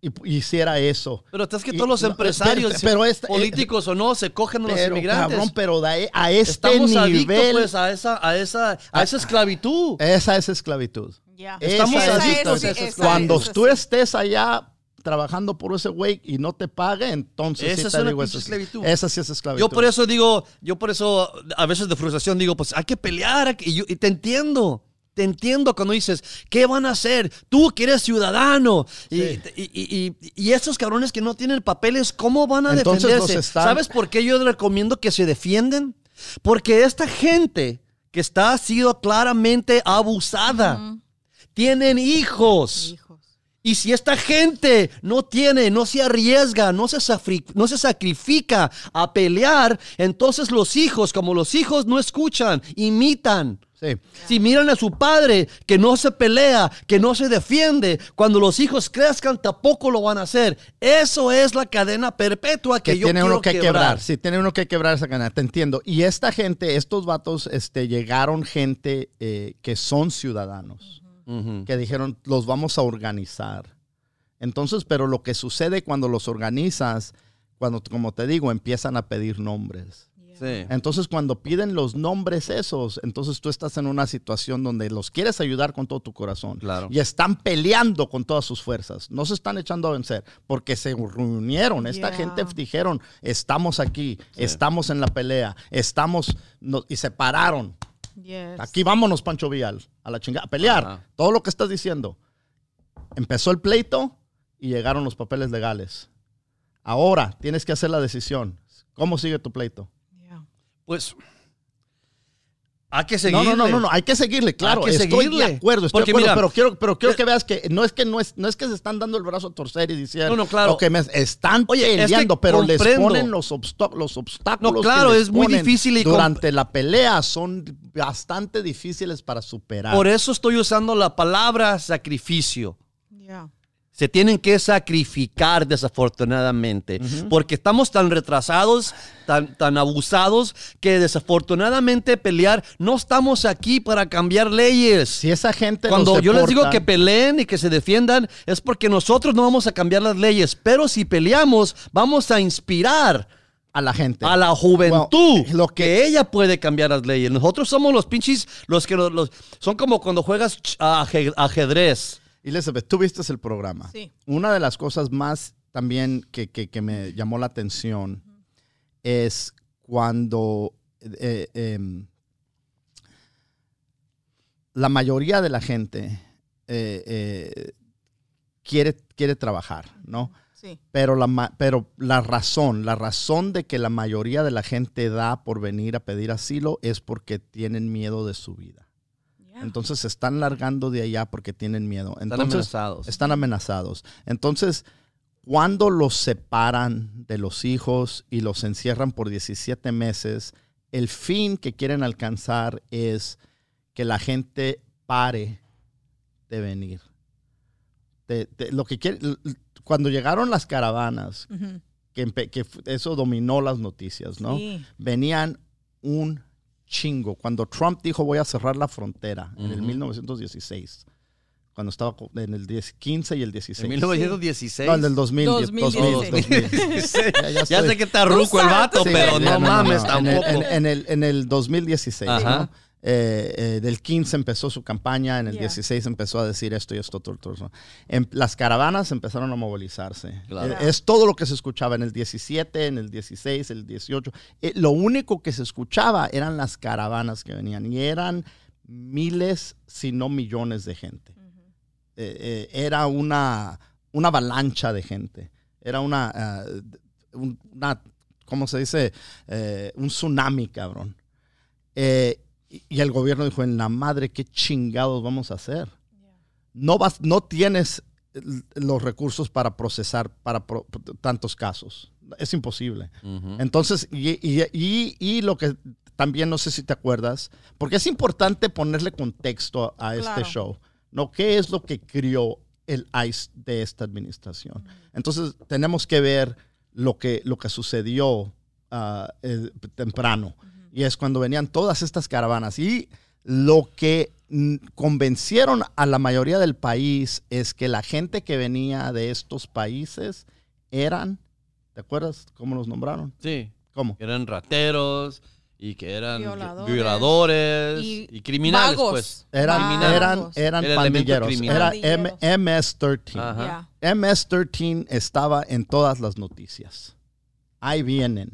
y hiciera eso. Pero es que Y- todos los empresarios, pero- pero esta- políticos o no, se cogen a los Pero, inmigrantes. cabrón, pero de- a este Estamos adictos nivel, pues a esa, a esa, a esa esclavitud. esa es esclavitud. Ya. Estamos Esa es adictos esa esa- Cuando esa tú estés allá trabajando por ese güey y no te pague, entonces Esa sí es te una digo, esa, esclavitud. esa sí es esclavitud. Yo por eso digo, yo por eso a veces de frustración digo, pues hay que pelear. hay que- Y, yo- y te entiendo. Te entiendo cuando dices, ¿qué van a hacer? Tú que eres ciudadano. Y, Sí. y, y- y- y esos cabrones que no tienen papeles, ¿cómo van a Entonces defenderse? están- ¿Sabes por qué yo recomiendo que se defienden? Porque esta gente que está sido claramente abusada, tienen hijos. Hijos. Y si esta gente no tiene, no se arriesga, no se, no se sacrifica a pelear, entonces los hijos, como los hijos no escuchan, imitan. Sí. Si miran a su padre que no se pelea, que no se defiende, cuando los hijos crezcan tampoco lo van a hacer. Eso es la cadena perpetua que, que yo tiene quiero uno que quebrar. quebrar. Sí, tiene uno que quebrar esa cadena, te entiendo. Y esta gente, estos vatos, este, llegaron gente eh, que son ciudadanos, Que dijeron, los vamos a organizar. Entonces, pero lo que sucede cuando los organizas, cuando, como te digo, empiezan a pedir nombres. Sí. Entonces, cuando piden los nombres esos, entonces tú estás en una situación donde los quieres ayudar con todo tu corazón. Claro. Y están peleando con todas sus fuerzas. No se están echando a vencer porque se reunieron. Esta Yeah. gente dijeron, estamos aquí, estamos en la pelea, estamos, no- y se pararon. Yes. Aquí vámonos, Pancho Vial, a la chingada, a pelear. Ajá. Todo lo que estás diciendo. Empezó el pleito y llegaron los papeles legales. Ahora tienes que hacer la decisión. ¿Cómo sigue tu pleito? Yeah. Pues hay que No, seguirle. no, no, no, no, hay que seguirle, claro. que estoy seguirle. de acuerdo, estoy Porque de acuerdo, mira, pero quiero, pero quiero eh, que veas que no es que no es, no es que se están dando el brazo a torcer y diciendo, No, no, claro. "Ok, me están Oye, es que peleando, pero les ponen los, los obstáculos. No, que claro, les es muy difícil y durante la pelea son bastante difíciles para superar. Por eso estoy usando la palabra sacrificio. Yeah. Se tienen que sacrificar desafortunadamente, porque estamos tan retrasados, tan, tan abusados, que desafortunadamente pelear, no estamos aquí para cambiar leyes. si esa gente Cuando yo les digo que peleen y que se defiendan, es porque nosotros no vamos a cambiar las leyes, pero si peleamos, vamos a inspirar a la gente. a la juventud Well, lo que, que- ella puede cambiar las leyes. Nosotros somos los pinches, los que los, los- son como cuando juegas ajedrez. Elizabeth, tú viste el programa. Sí. Una de las cosas más también que, que- que me llamó la atención es cuando eh, em, la mayoría de la gente eh, eh, quiere, quiere trabajar, ¿no? Sí. Pero la, ma- pero la razón, la razón de que la mayoría de la gente da por venir a pedir asilo es porque tienen miedo de su vida. Entonces se están largando de allá porque tienen miedo. Están Entonces, amenazados. están amenazados. Entonces, cuando los separan de los hijos y los encierran por 17 meses, el fin que quieren alcanzar es que la gente pare de venir. De- de- lo que quiere- cuando llegaron las caravanas, que, eso dominó las noticias, ¿no? Sí. Venían un chingo. Cuando Trump dijo voy a cerrar la frontera en el Ujú. 1916, cuando estaba en el 10, 15 y el 16. En 1916. No, en el 2000. 2016. 2000. Ya, ya Ya estoy- sé que está ruco el vato, tú pero sabes. no, mames En tampoco. el, en, en el, en el 2016, Ajá. ¿no? Eh, eh, del 15 empezó su campaña, en el Yeah. 16 empezó a decir esto y esto, todo, todo eso. En- las caravanas empezaron a movilizarse. Claro. Eh, es todo lo que se escuchaba en el 17, en el 16, el 18. Eh, lo único que se escuchaba eran las caravanas que venían y eran miles, si no millones de gente. Eh, eh, era una, una avalancha de gente. Era una, un- una ¿cómo se dice? Eh, un tsunami, cabrón. Eh, y, y el gobierno dijo, en la madre, ¿qué chingados vamos a hacer? No, vas, no tienes los recursos para procesar para pro- tantos casos. Es imposible. Entonces, y, y- y- y lo que también no sé si te acuerdas, porque es importante ponerle contexto a, a este show, ¿no? ¿Qué es lo que crió el ICE de esta administración? Entonces, tenemos que ver lo que, lo que sucedió ah, eh, temprano. Y es cuando venían todas estas caravanas. Y lo que convencieron a la mayoría del país es que la gente que venía de estos países eran, ¿te acuerdas cómo los nombraron? Sí, ¿Cómo? que eran rateros y que eran Violadores. violadores y, Y criminales, vagos. pues. Eran, eran, eran pandilleros. Era Pandilleros. M- MS-13. Ajá. Yeah. MS-13 estaba en todas las noticias. Ahí vienen.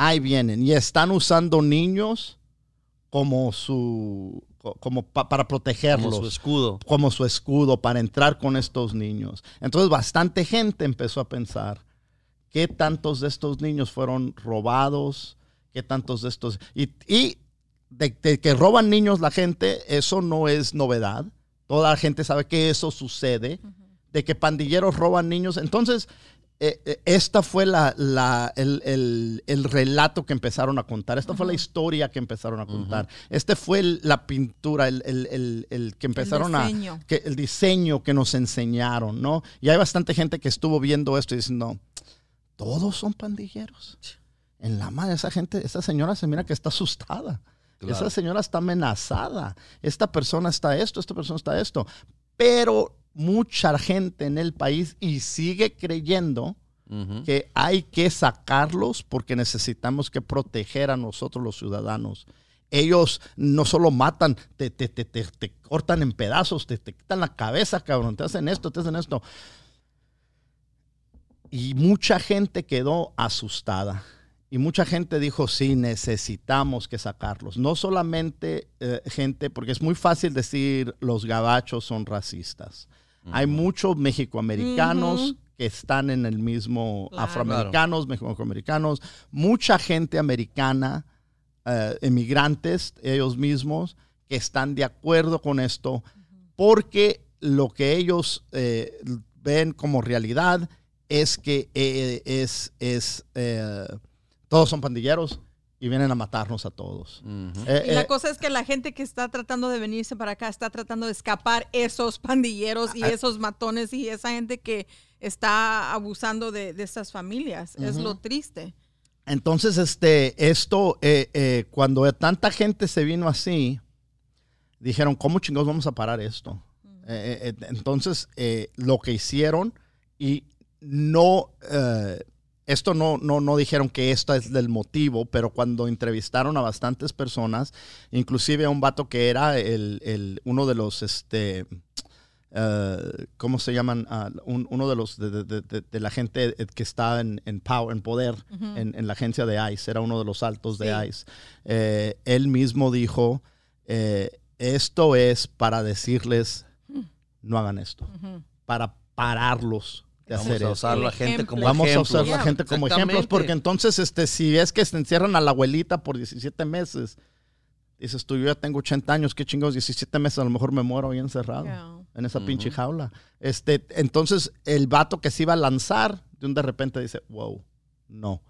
Ahí vienen. Y están usando niños como su. co- como pa- para protegerlos. Como su escudo. como su escudo para entrar con estos niños. Entonces bastante gente empezó a pensar qué tantos de estos niños fueron robados, qué tantos de estos... Y, y de, de que roban niños la gente, eso no es novedad. Toda la gente sabe que eso sucede, de que pandilleros roban niños. Entonces, eh, eh, esta fue la, la- el, el- el relato que empezaron a contar. Esta fue la historia que empezaron a contar. Este fue el- la pintura, el, el- que empezaron a... diseño. Que, el diseño que nos enseñaron, ¿no? Y hay bastante gente que estuvo viendo esto y diciendo, todos son pandilleros. En la madre, esa gente, esa señora se mira que está asustada. Claro. Esa señora está amenazada. Esta persona está esto, esta persona está esto. Pero mucha gente en el país y sigue creyendo que hay que sacarlos porque necesitamos que proteger a nosotros los ciudadanos. Ellos no solo matan, te, te, te, te, te cortan en pedazos, te, te quitan la cabeza, cabrón, te hacen esto, te hacen esto. Y mucha gente quedó asustada. Y mucha gente dijo, sí, necesitamos que sacarlos. No solamente eh, gente, porque es muy fácil decir los gabachos son racistas. Hay muchos mexicoamericanos Ujú. que están en el mismo Claro. afroamericanos, mexicoamericanos, mucha gente americana, eh, emigrantes ellos mismos, que están de acuerdo con esto, porque lo que ellos eh, ven como realidad es que eh, es, es eh, todos son pandilleros y vienen a matarnos a todos. Eh, Y la eh, cosa es que la gente que está tratando de venirse para acá está tratando de escapar esos pandilleros y Ah, esos matones y esa gente que está abusando de, de esas familias. Es lo triste. Entonces, este, esto, eh, eh, cuando tanta gente se vino así, dijeron, ¿cómo chingados vamos a parar esto? Eh, eh, entonces, eh, lo que hicieron y no, eh, esto no, no, no dijeron que esto es del motivo, pero cuando entrevistaron a bastantes personas, inclusive a un vato que era el, el- uno de los, este, eh, ¿cómo se llaman? Ah, un- uno de los, de, de- de- de la gente que está en, en power, en poder en, en la agencia de ICE, era uno de los altos de Sí. ICE. Eh, él mismo dijo, eh, esto es para decirles, no hagan esto, para pararlos de Vamos hacer a usar la gente ejemplo. como Vamos a ejemplos. usar la gente como ejemplos, porque entonces, este, si ves que se encierran a la abuelita por 17 meses, dices tú, yo ya tengo 80 años, qué chingados, 17 meses, a lo mejor me muero ahí encerrado Yeah. en esa pinche jaula. Este, entonces, el vato que se iba a lanzar, de un de repente dice, wow, no.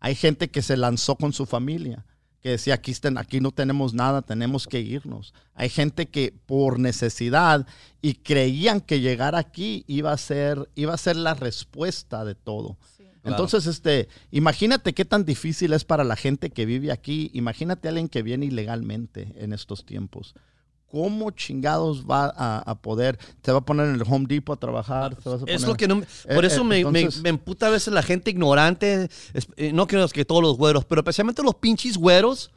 Hay gente que se lanzó con su familia, que decía, aquí, estén, aquí no tenemos nada, tenemos que irnos. Hay gente que por necesidad y creían que llegar aquí iba a ser, iba a ser la respuesta de todo. Entonces, este, imagínate qué tan difícil es para la gente que vive aquí. Imagínate a alguien que viene ilegalmente en estos tiempos. ¿Cómo chingados va a, a poder? ¿Te va a poner en el Home Depot a trabajar? ¿Te vas a Es lo que no. Eh, Por eso eh, me, me- me emputa a veces la gente ignorante. es- eh, no creo que todos los güeros, pero especialmente los pinches güeros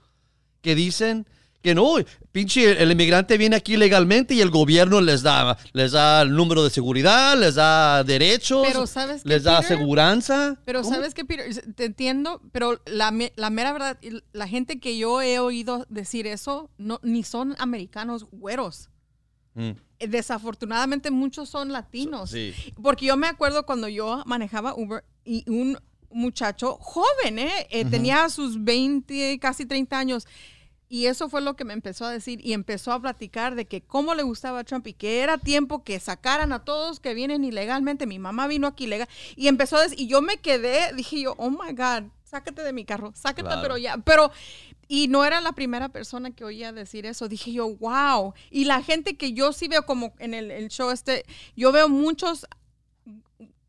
que dicen que no, pinche el inmigrante viene aquí legalmente y el gobierno les da, les da el número de seguridad, les da derechos, Pero ¿sabes les da Peter? aseguranza. Pero ¿Cómo? sabes que, Peter, te entiendo, pero la, la mera verdad, la gente que yo he oído decir eso, no, ni son americanos güeros. Mm, Eh, Desafortunadamente muchos son latinos. sí. Porque yo me acuerdo cuando yo manejaba Uber y un muchacho joven, ¿eh? Eh, tenía sus 20, casi 30 años. Y eso fue lo que me empezó a decir y empezó a platicar de que cómo le gustaba a Trump y que era tiempo que sacaran a todos que vienen ilegalmente. Mi mamá vino aquí ilegal y empezó a decir, y yo me quedé, dije yo, oh my God, sácate de mi carro, sácate, Claro. pero ya, pero, y no era la primera persona que oía decir eso. Dije yo, wow. Y la gente que yo sí veo como en el, el show este, yo veo muchos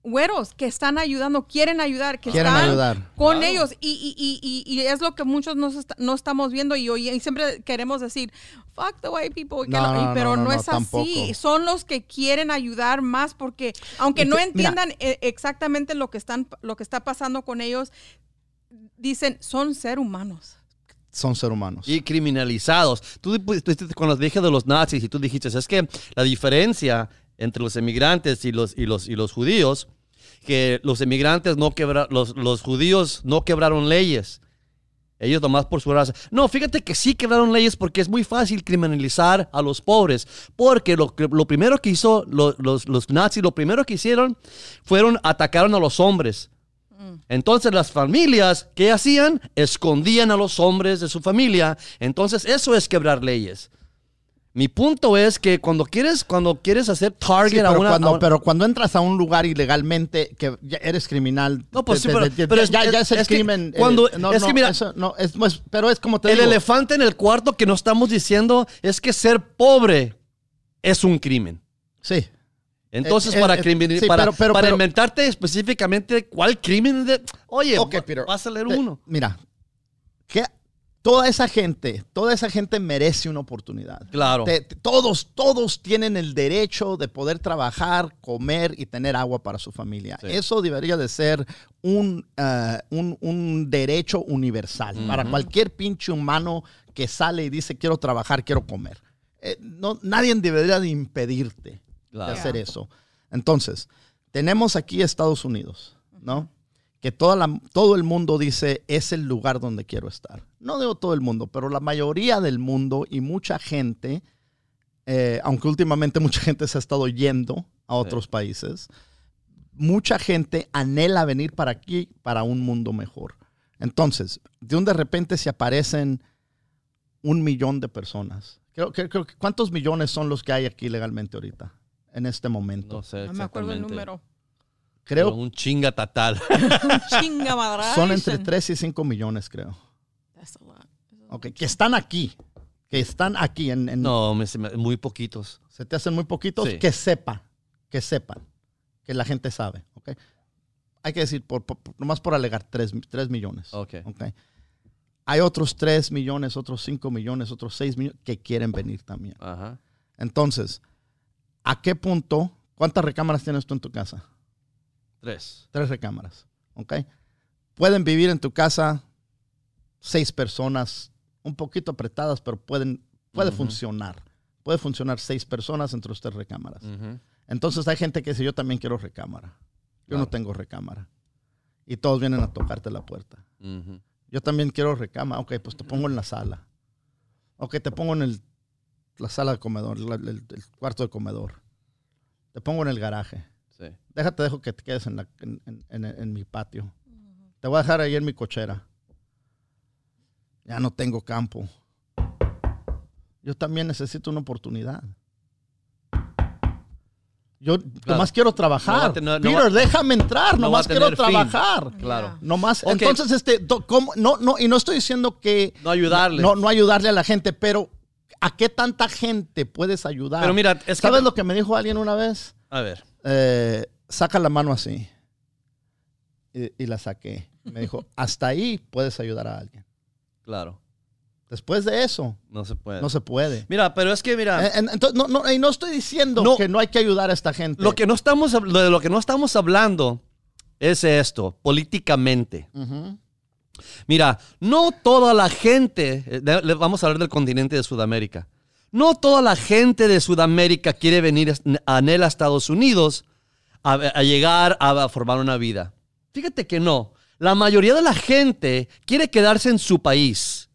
güeros que están ayudando, quieren ayudar, que Quieren están ayudar. con Claro. ellos. Y, y, y, y, y es lo que muchos no, est- no estamos viendo y, hoy- y siempre queremos decir, fuck the white people, No, no, pero no, no, no, es tampoco. así. Son los que quieren ayudar más porque, aunque no que, mira. entiendan eh, exactamente lo que, están, lo que está pasando con ellos, dicen, son ser humanos. Son seres humanos. y criminalizados. Tú, tú- tú- cuando dije de los nazis y tú dijiste, es que la diferencia entre los emigrantes y los, y los, y los judíos, que los emigrantes no quebraron, los, los judíos no quebraron leyes. Ellos nomás por su raza. No, fíjate que sí quebraron leyes porque es muy fácil criminalizar a los pobres. Porque lo, lo primero que hizo lo- los, los nazis, lo primero que hicieron fueron atacaron a los hombres. Entonces las familias, ¿qué hacían? Escondían a los hombres de su familia. Entonces eso es quebrar leyes. Mi punto es que cuando quieres, cuando quieres hacer target Sí, a una... cuando, a una- pero cuando entras a un lugar ilegalmente que ya eres criminal, No, pues sí, pero- es- ya, ya es el es que crimen. eh, cuando- no, es no, que mira- eso no, es, pues, pero es como te el digo. elefante en el cuarto que no estamos diciendo es que ser pobre es un crimen. Sí. Entonces, Eh, eh, para, eh, sí, para, pero- pero- para pero- inventarte específicamente cuál crimen de... Oye, Ok, va- Peter. vas a leer Te- uno. Mira, ¿qué, toda esa gente, toda esa gente merece una oportunidad. Claro. Te- te- todos, todos tienen el derecho de poder trabajar, comer y tener agua para su familia. Sí. Eso debería de ser un, ah, un, un derecho universal para cualquier pinche humano que sale y dice quiero trabajar, quiero comer. Eh, no, nadie debería de impedirte Claro. de hacer eso. Entonces, tenemos aquí Estados Unidos, ¿no? Que toda la- todo el mundo dice es el lugar donde quiero estar. No digo todo el mundo, pero la mayoría del mundo y mucha gente, eh, aunque últimamente mucha gente se ha estado yendo a otros países, mucha gente anhela venir para aquí para un mundo mejor. Entonces, de un de repente se aparecen un millón de personas. Creo, que- creo ¿Cuántos millones son los que hay aquí legalmente ahorita? En este momento. No sé No me acuerdo el número. Pero Creo un chinga tatal. Chinga madre. son entre 3 y 5 millones, creo. That's a lot. Ok, que están aquí. Que están aquí. En, en- no, me- muy poquitos. Se te hacen muy poquitos. Sí. Que sepa. Que sepan. Que la gente sabe. Ok. Hay que decir, por, nomás por alegar, 3, millones. Ok. Ok. Hay otros 3 millones, otros 5 millones, otros 6 millones que quieren venir también. Ajá. Entonces, ¿a qué punto? ¿Cuántas recámaras tienes tú en tu casa? Tres. Tres recámaras. ¿Ok? Pueden vivir en tu casa seis personas, un poquito apretadas, pero pueden, puede funcionar. Puede funcionar seis personas entre tres recámaras. Entonces hay gente que dice, yo también quiero recámara. Yo no tengo recámara. Y todos vienen a tocarte la puerta. Yo también quiero recámara. Ok, pues te pongo en la sala. Ok, te pongo en el, la sala de comedor, la- el, el cuarto de comedor. Te pongo en el garaje. Sí. Déjate, dejo que te quedes en, la- en- en- en- en mi patio. Te voy a dejar ahí en mi cochera. Ya no tengo campo. Yo también necesito una oportunidad. Yo nomás quiero trabajar. No Peter, va- déjame entrar. no nomás quiero fin. trabajar. Claro. Nomás, Ok. entonces, este. No, no, y no estoy diciendo que No ayudarle. no, no ayudarle a la gente, pero ¿a qué tanta gente puedes ayudar? Pero mira, es que- ¿Sabes lo que me dijo alguien una vez? A ver. Eh, saca la mano así. Y, y la saqué. Me dijo, hasta ahí puedes ayudar a alguien. Claro. Después de eso, No se puede. no se puede. Mira, pero es que mira. En- entonces, no, no, y no estoy diciendo No. que no hay que ayudar a esta gente. Lo que no estamos, lo que no estamos hablando es esto, políticamente. Mira, no toda la gente, eh, vamos a hablar del continente de Sudamérica, no toda la gente de Sudamérica quiere venir a anhela a Estados Unidos a, a llegar a, a formar una vida. Fíjate que no. La mayoría de la gente quiere quedarse en su país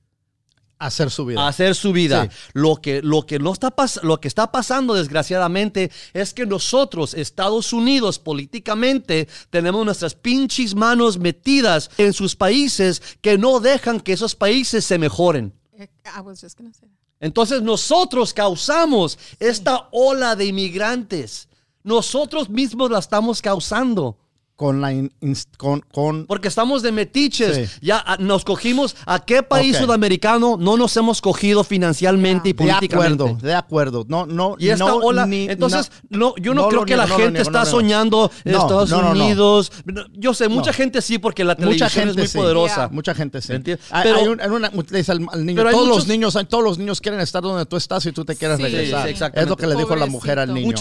Hacer su vida. a hacer su vida. Sí. Lo, que, lo, que no está pas- lo que está pasando, desgraciadamente, es que nosotros, Estados Unidos, políticamente, tenemos nuestras pinches manos metidas en sus países que no dejan que esos países se mejoren. I was just gonna say that. Entonces nosotros causamos esta ola de inmigrantes. Nosotros mismos la estamos causando. Con la in- con, con Porque estamos de metiches. Sí. Ya ah, nos cogimos. ¿A qué país sudamericano no nos hemos cogido financialmente y de políticamente? acuerdo, de acuerdo. No, no, Y esta no, ola, ni- entonces, no, yo no, no creo que la gente niego, está soñando Estados no, no, no. Unidos. Yo sé, mucha No. gente sí, porque la Mucha televisión gente es muy sí. poderosa. Yeah. Mucha gente sí. Hay- Pero- hay un- una- dice al, al niño, Pero hay todos muchos- los niños, todos los niños quieren estar donde tú estás y tú te quieres Sí, regresar. es lo que le dijo la mujer al niño.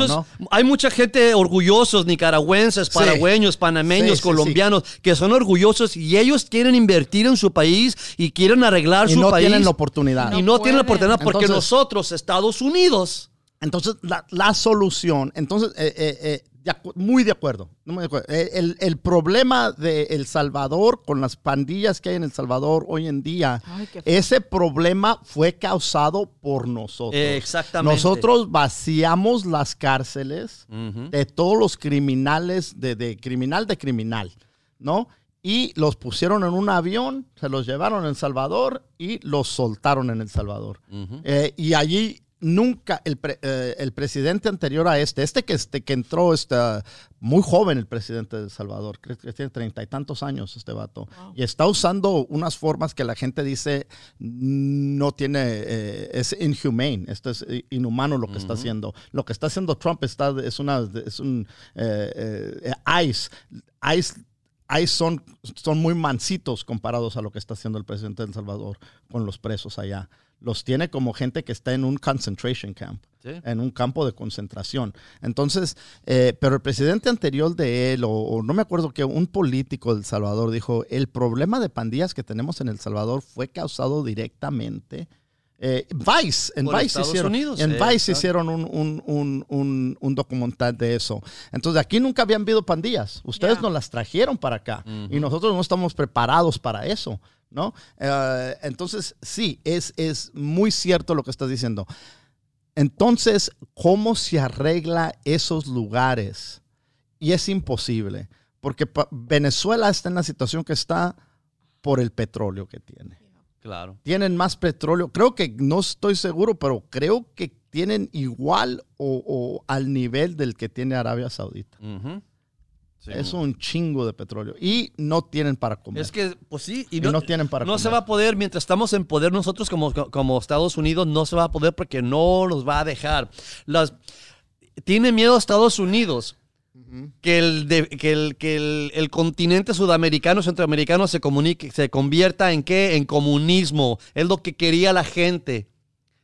Hay mucha gente orgullosos, nicaragüenses, paragüeños, panameños, Sí, sí, sí. colombianos, que son orgullosos y ellos quieren invertir en su país y quieren arreglar Y su no país. tienen la oportunidad. y No no tienen la oportunidad porque Entonces- nosotros, Estados Unidos, Entonces, la, la solución, entonces, eh, eh, eh, de muy de acuerdo. no muy de acuerdo. El, el problema de El Salvador, con las pandillas que hay en El Salvador hoy en día, Ay, ese problema fue causado por nosotros. Eh, exactamente. Nosotros vaciamos las cárceles de todos los criminales, de, de criminal de criminal, ¿no? Y los pusieron en un avión, se los llevaron a El Salvador y los soltaron en El Salvador. Eh, y allí nunca el, pre- eh, el presidente anterior a este, este que, este que entró, está muy joven el presidente de El Salvador, creo que tiene treinta y tantos años este vato, y está usando unas formas que la gente dice no tiene, eh, es inhumane, esto es inhumano lo que está haciendo. Lo que está haciendo Trump está, es, una, es un eh, eh, ICE, ICE ahí son, son muy mansitos comparados a lo que está haciendo el presidente de El Salvador con los presos allá. Los tiene como gente que está en un concentration camp, Sí. en un campo de concentración. Entonces, eh, pero el presidente anterior de él, o, o no me acuerdo que un político de El Salvador dijo, el problema de pandillas que tenemos en El Salvador fue causado directamente. Eh, Vice, en Por Vice Estados hicieron, Unidos, en eh, Vice exacto. hicieron un, un, un, un, un documental de eso. Entonces, aquí nunca habían habido pandillas. Ustedes nos las trajeron para acá y nosotros no estamos preparados para eso, ¿no? Eh, entonces, sí, es, es muy cierto lo que estás diciendo. Entonces, ¿cómo se arregla esos lugares? Y es imposible, porque Venezuela está en la situación que está por el petróleo que tiene Claro. tienen más petróleo. Creo que no estoy seguro, pero creo que tienen igual o, o al nivel del que tiene Arabia Saudita. Sí. Es un chingo de petróleo y no tienen para comer. Es que, pues sí, y Y no tienen para No se comer. va a poder, mientras estamos en poder nosotros como, como Estados Unidos, no se va a poder porque no los va a dejar. Las, tiene miedo Estados Unidos que, el, que, el, que el continente sudamericano, centroamericano se, comunique, se convierta en qué? En comunismo. Es lo que quería la gente.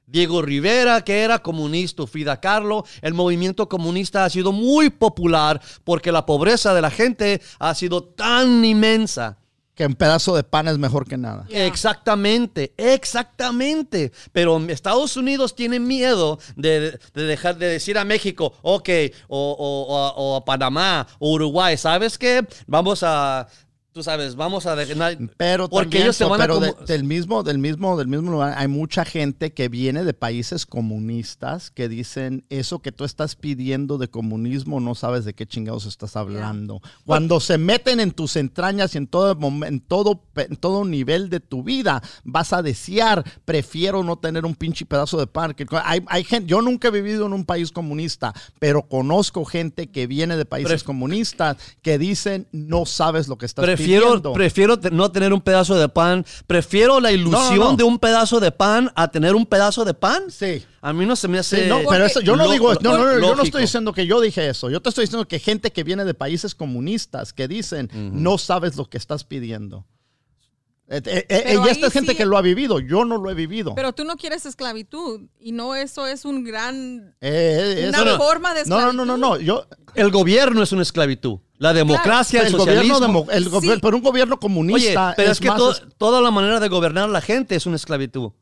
Diego Rivera, que era comunista, Frida Kahlo, el movimiento comunista ha sido muy popular porque la pobreza de la gente ha sido tan inmensa. Que un pedazo de pan es mejor que nada. Exactamente, exactamente. Pero Estados Unidos tiene miedo de, de dejar de decir a México, ok, o a Panamá, o Uruguay, ¿sabes qué? Vamos a, tú sabes, vamos a dejar... Pero porque también, ellos se van pero a... de- como- del mismo del mismo del mismo lugar hay mucha gente que viene de países comunistas que dicen eso que tú estás pidiendo de comunismo no sabes de qué chingados estás hablando. Cuando se meten en tus entrañas y en todo en todo en todo nivel de tu vida vas a desear prefiero no tener un pinche pedazo de pan. que- hay, hay gente, yo nunca he vivido en un país comunista, pero conozco gente que viene de países Pref- comunistas que dicen no sabes lo que estás Prefiero, no tener un pedazo de pan. Prefiero la ilusión no. de un pedazo de pan a tener un pedazo de pan. Sí. A mí no se me hace. Sí, no, pero eso, yo no lo- digo, no, no, no, yo no estoy diciendo que yo dije eso. Yo te estoy diciendo que gente que viene de países comunistas que dicen no sabes lo que estás pidiendo. Eh, eh, eh, Pero y esta es gente sí- que lo ha vivido. Yo no lo he vivido. Pero tú no quieres esclavitud y no eso es un gran Eh, eh, una forma de no, esclavitud. no, no, no, no. Yo, El gobierno es una esclavitud. La democracia, el, el gobierno, socialismo. demo- el Sí. pero un gobierno Oye, comunista pero es, que más to- es- toda la manera de gobernar a la gente es una esclavitud.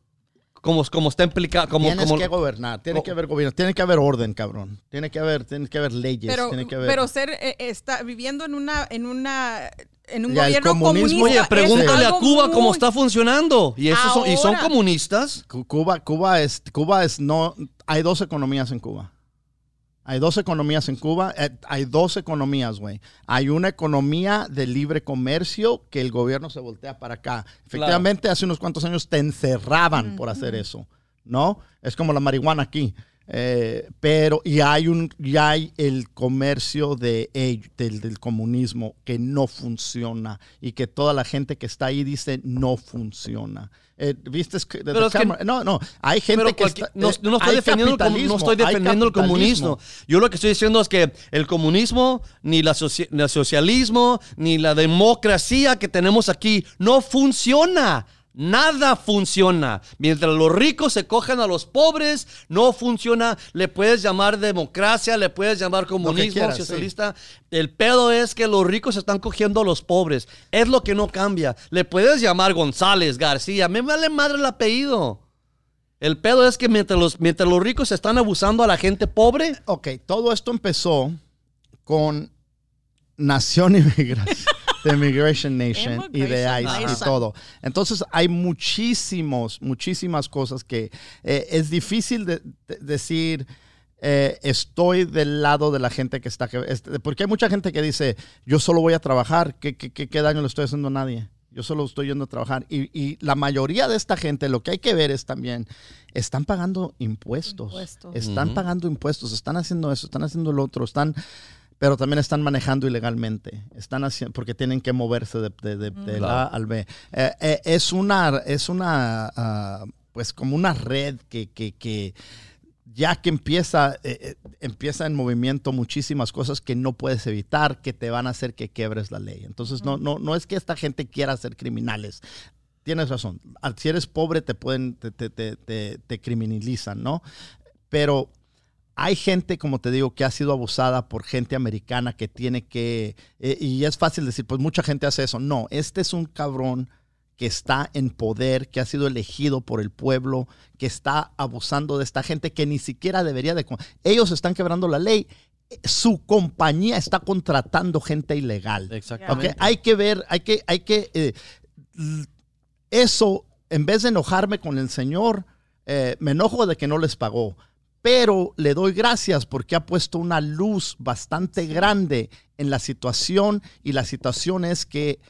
Como, como está implicado. Como, tienes como, que gobernar, tiene que haber gobierno, tiene que haber orden, cabrón. Tiene que haber, tiene que haber leyes, pero, tiene que haber. pero ser eh, está viviendo en una en una en un Ya, gobierno comunista Oye, pregúntale a Cuba cómo está funcionando. Y, esos son, y son comunistas. Cu- Cuba, Cuba es, Cuba es no, hay dos economías en Cuba. Hay dos economías en Cuba, eh, hay dos economías, güey. Hay una economía de libre comercio que el gobierno se voltea para acá. Efectivamente, hace unos cuantos años te encerraban por hacer eso, ¿no? Es como la marihuana aquí. Eh, pero, y hay un, y hay el comercio de, del, del comunismo que no funciona y que toda la gente que está ahí dice no funciona. Eh, ¿Viste? Que- Pero no, no, hay gente que está, no, eh, no estoy defendiendo, el, no estoy defendiendo comunismo. Yo lo que estoy diciendo es que el comunismo, ni la, el socialismo, ni la democracia que tenemos aquí no funciona. Nada funciona. Mientras los ricos se cojan a los pobres, no funciona. Le puedes llamar democracia, le puedes llamar comunismo, quieras, socialista. El pedo es que los ricos se están cogiendo a los pobres. Es lo que no cambia. Le puedes llamar González, García. Me vale madre el apellido. El pedo es que mientras los, mientras los ricos están abusando a la gente pobre, Ok, todo esto empezó con Nación Inmigración, de Immigration Nation y de ICE y todo. Entonces hay muchísimos, muchísimas cosas que eh, es difícil de, de- decir. eh, estoy del lado de la gente que está que- este, porque hay mucha gente que dice yo solo voy a trabajar ¿qué, qué, qué- qué daño le estoy haciendo a nadie yo solo estoy yendo a trabajar y, y la mayoría de esta gente lo que hay que ver es también están pagando impuestos, Impuestos. están pagando impuestos están haciendo eso están haciendo lo otro están pero también están manejando ilegalmente están haciendo porque tienen que moverse de, de, de- del A al B Eh, eh, es una es una ah, pues como una red que, que, que ya que empieza, eh, eh, empieza en movimiento muchísimas cosas que no puedes evitar, que te van a hacer que quebres la ley. Entonces, no, no, no es que esta gente quiera ser criminales. Tienes razón. Al- Si eres pobre, te pueden, te, te- te- te- te criminalizan, ¿no? Pero hay gente, como te digo, que ha sido abusada por gente americana que tiene que, eh, y es fácil decir, pues mucha gente hace eso. No, este es un cabrón que está en poder, que ha sido elegido por el pueblo, que está abusando de esta gente que ni siquiera debería de... Ellos están quebrando la ley. Su compañía está contratando gente ilegal. Exactamente. Hay que ver, hay que, hay que, eh, eso, en vez de enojarme con el Señor, eh, me enojo de que no les pagó. Pero le doy gracias porque ha puesto una luz bastante grande en la situación y la situación es que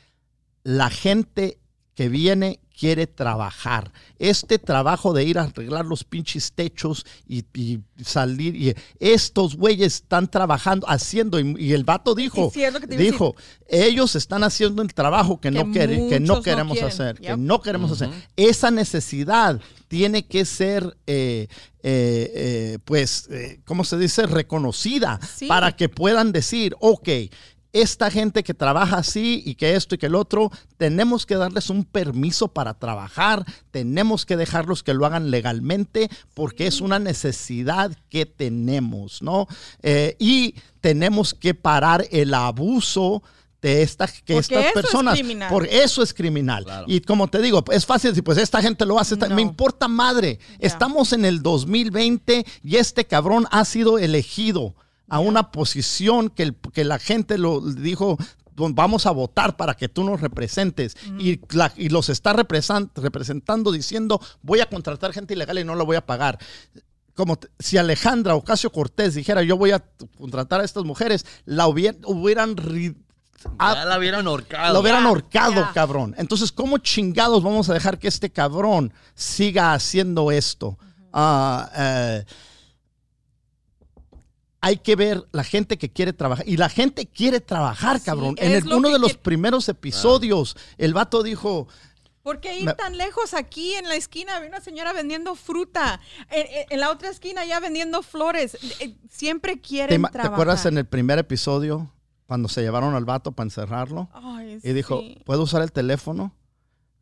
la gente que viene quiere trabajar. Este trabajo de ir a arreglar los pinches techos y, y salir, y estos güeyes están trabajando, haciendo, y, y el vato dijo, sí, dijo, ellos están haciendo el trabajo que, Que no, quere- que no queremos quieren. hacer, que no queremos hacer. Esa necesidad tiene que ser, eh, eh, eh, pues, eh, ¿cómo se dice? Reconocida Sí. para que puedan decir, ok, esta gente que trabaja así y que esto y que el otro, tenemos que darles un permiso para trabajar, tenemos que dejarlos que lo hagan legalmente porque es una necesidad que tenemos, ¿no? Eh, y tenemos que parar el abuso de esta, que Porque estas eso es personas, criminal. por eso es criminal. Claro. Y como te digo, es fácil decir, pues esta gente lo hace, esta- No. me importa madre. Estamos en el 2020 y este cabrón ha sido elegido a una posición que, el- que la gente lo dijo, "Pues vamos a votar para que tú nos representes. Y, la- y los está representando diciendo, voy a contratar gente ilegal y no la voy a pagar. Como si Alejandra Ocasio Cortés dijera, yo voy a contratar a estas mujeres, la hubier- hubieran... Ya la hubieran ahorcado. lo hubieran Ya, ahorcado, ya. cabrón. Entonces, ¿cómo chingados vamos a dejar que este cabrón siga haciendo esto? Ah, eh, hay que ver la gente que quiere trabajar. Y la gente quiere trabajar, Sí, cabrón. en el- uno de los quiere- primeros episodios, el vato dijo, ¿Por qué ir tan lejos aquí en la esquina? Había una señora vendiendo fruta. En, en- en la otra esquina ya vendiendo flores. Eh, Siempre ¿te, quieren te trabajar. acuerdas en el primer episodio cuando se llevaron al vato para encerrarlo? Ay, Y dijo. ¿puedo usar el teléfono?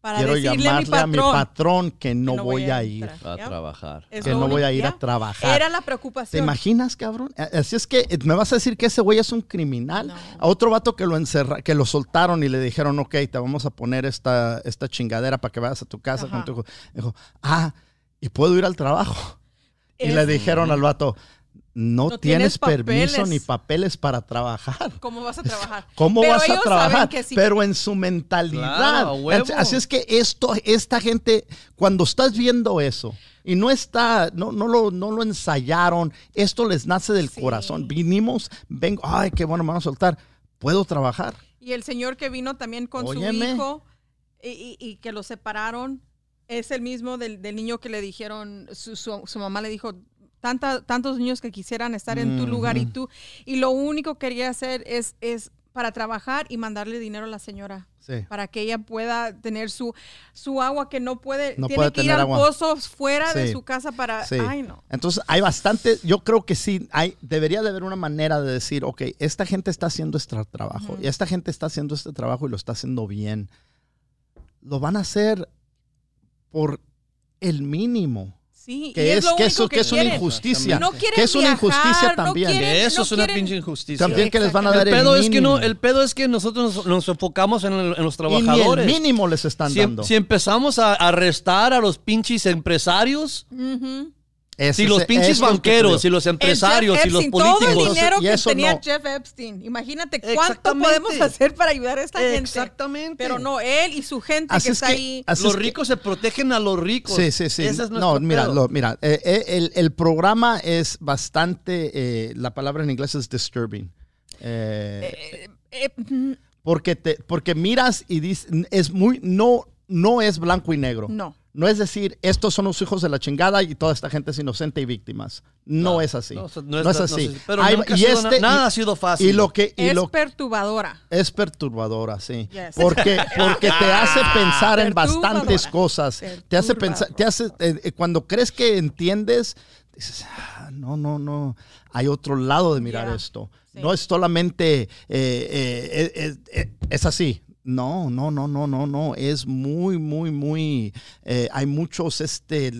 Para Quiero decirle llamarle a mi patrón, patrón que no, que voy a ir. A trabajar. Es Que no voy a ir a trabajar. Era la ¿Te preocupación. imaginas, cabrón? Así es que eh, me vas a decir que ese güey es un criminal. No. A otro vato que lo encerra, que lo soltaron y le dijeron, ok, te vamos a poner esta, esta chingadera para que vayas a tu casa con tu hijo. Dijo, ah, ¿y puedo ir al trabajo? Y Es- le dijeron al vato, no, No tienes, tienes permiso ni papeles para trabajar. ¿Cómo vas a trabajar? ¿Cómo Pero vas a trabajar? sí- Pero en su mentalidad. Claro. Así es que esto, esta gente, cuando estás viendo eso y no está, no, no, lo, no lo ensayaron, esto les nace del Sí. corazón. Vinimos, vengo, ay, qué bueno, me van a soltar. ¿Puedo trabajar? Y el señor que vino también con Óyeme. su hijo y, y- y que lo separaron es el mismo del, del niño que le dijeron, su, su- su mamá le dijo, Tanta, tantos niños que quisieran estar en tu lugar y tú, y lo único que quería hacer es, es para trabajar y mandarle dinero a la señora. Sí. Para que ella pueda tener su, su agua que no puede, No tiene puede que ir al pozo fuera de su casa para, Sí. ay no. Entonces hay bastante, yo creo que sí, hay, debería de haber una manera de decir, ok, esta gente está haciendo este trabajo y esta gente está haciendo este trabajo y lo está haciendo bien. Lo van a hacer por el mínimo, Sí, y que es, lo que, único eso, que es una injusticia. No que es una viajar, injusticia no también. quieren- Que eso no es una quieren- pinche injusticia. También que les van a el dar el, pedo es que no, el pedo es que nosotros nos, nos enfocamos en, el- en los y ni el trabajadores. mínimo les están Si, em- dando. si empezamos a arrestar a los pinches empresarios, Ujú. Ese si los pinches banqueros, si los empresarios, Jeff si los Epstein, Todo el políticos. dinero Y que eso tenía no. Jeff Epstein. Imagínate cuánto Exactamente. podemos hacer para ayudar a esta gente. Exactamente. Pero no, él y su gente Así que es está que- ahí. así los es que- ricos se protegen a los ricos. Sí, sí, sí. Ese es no, mira, lo- mira, eh, eh, el, el programa es bastante, eh, la palabra en inglés es disturbing. Eh, Eh, eh, mm, porque, te, porque miras y dices, es muy, no, no es blanco y negro. no. No es decir, estos son los hijos de la chingada y toda esta gente es inocente y víctimas. No, No, es así. no, es, así. pero Hay- nunca ha y sido este- na- nada y- ha sido fácil. Y lo que, y Es lo, perturbadora. es perturbadora, sí. Yes. Porque, porque te hace pensar en bastantes cosas. Te hace pensar, te hace, eh, eh, cuando crees que entiendes, dices, "Ah, no, no, no, hay otro lado de mirar esto. sí. No es solamente, eh, eh, es así. No, no, no, no, no, no. Es muy, muy, muy. eh, hay muchos, este,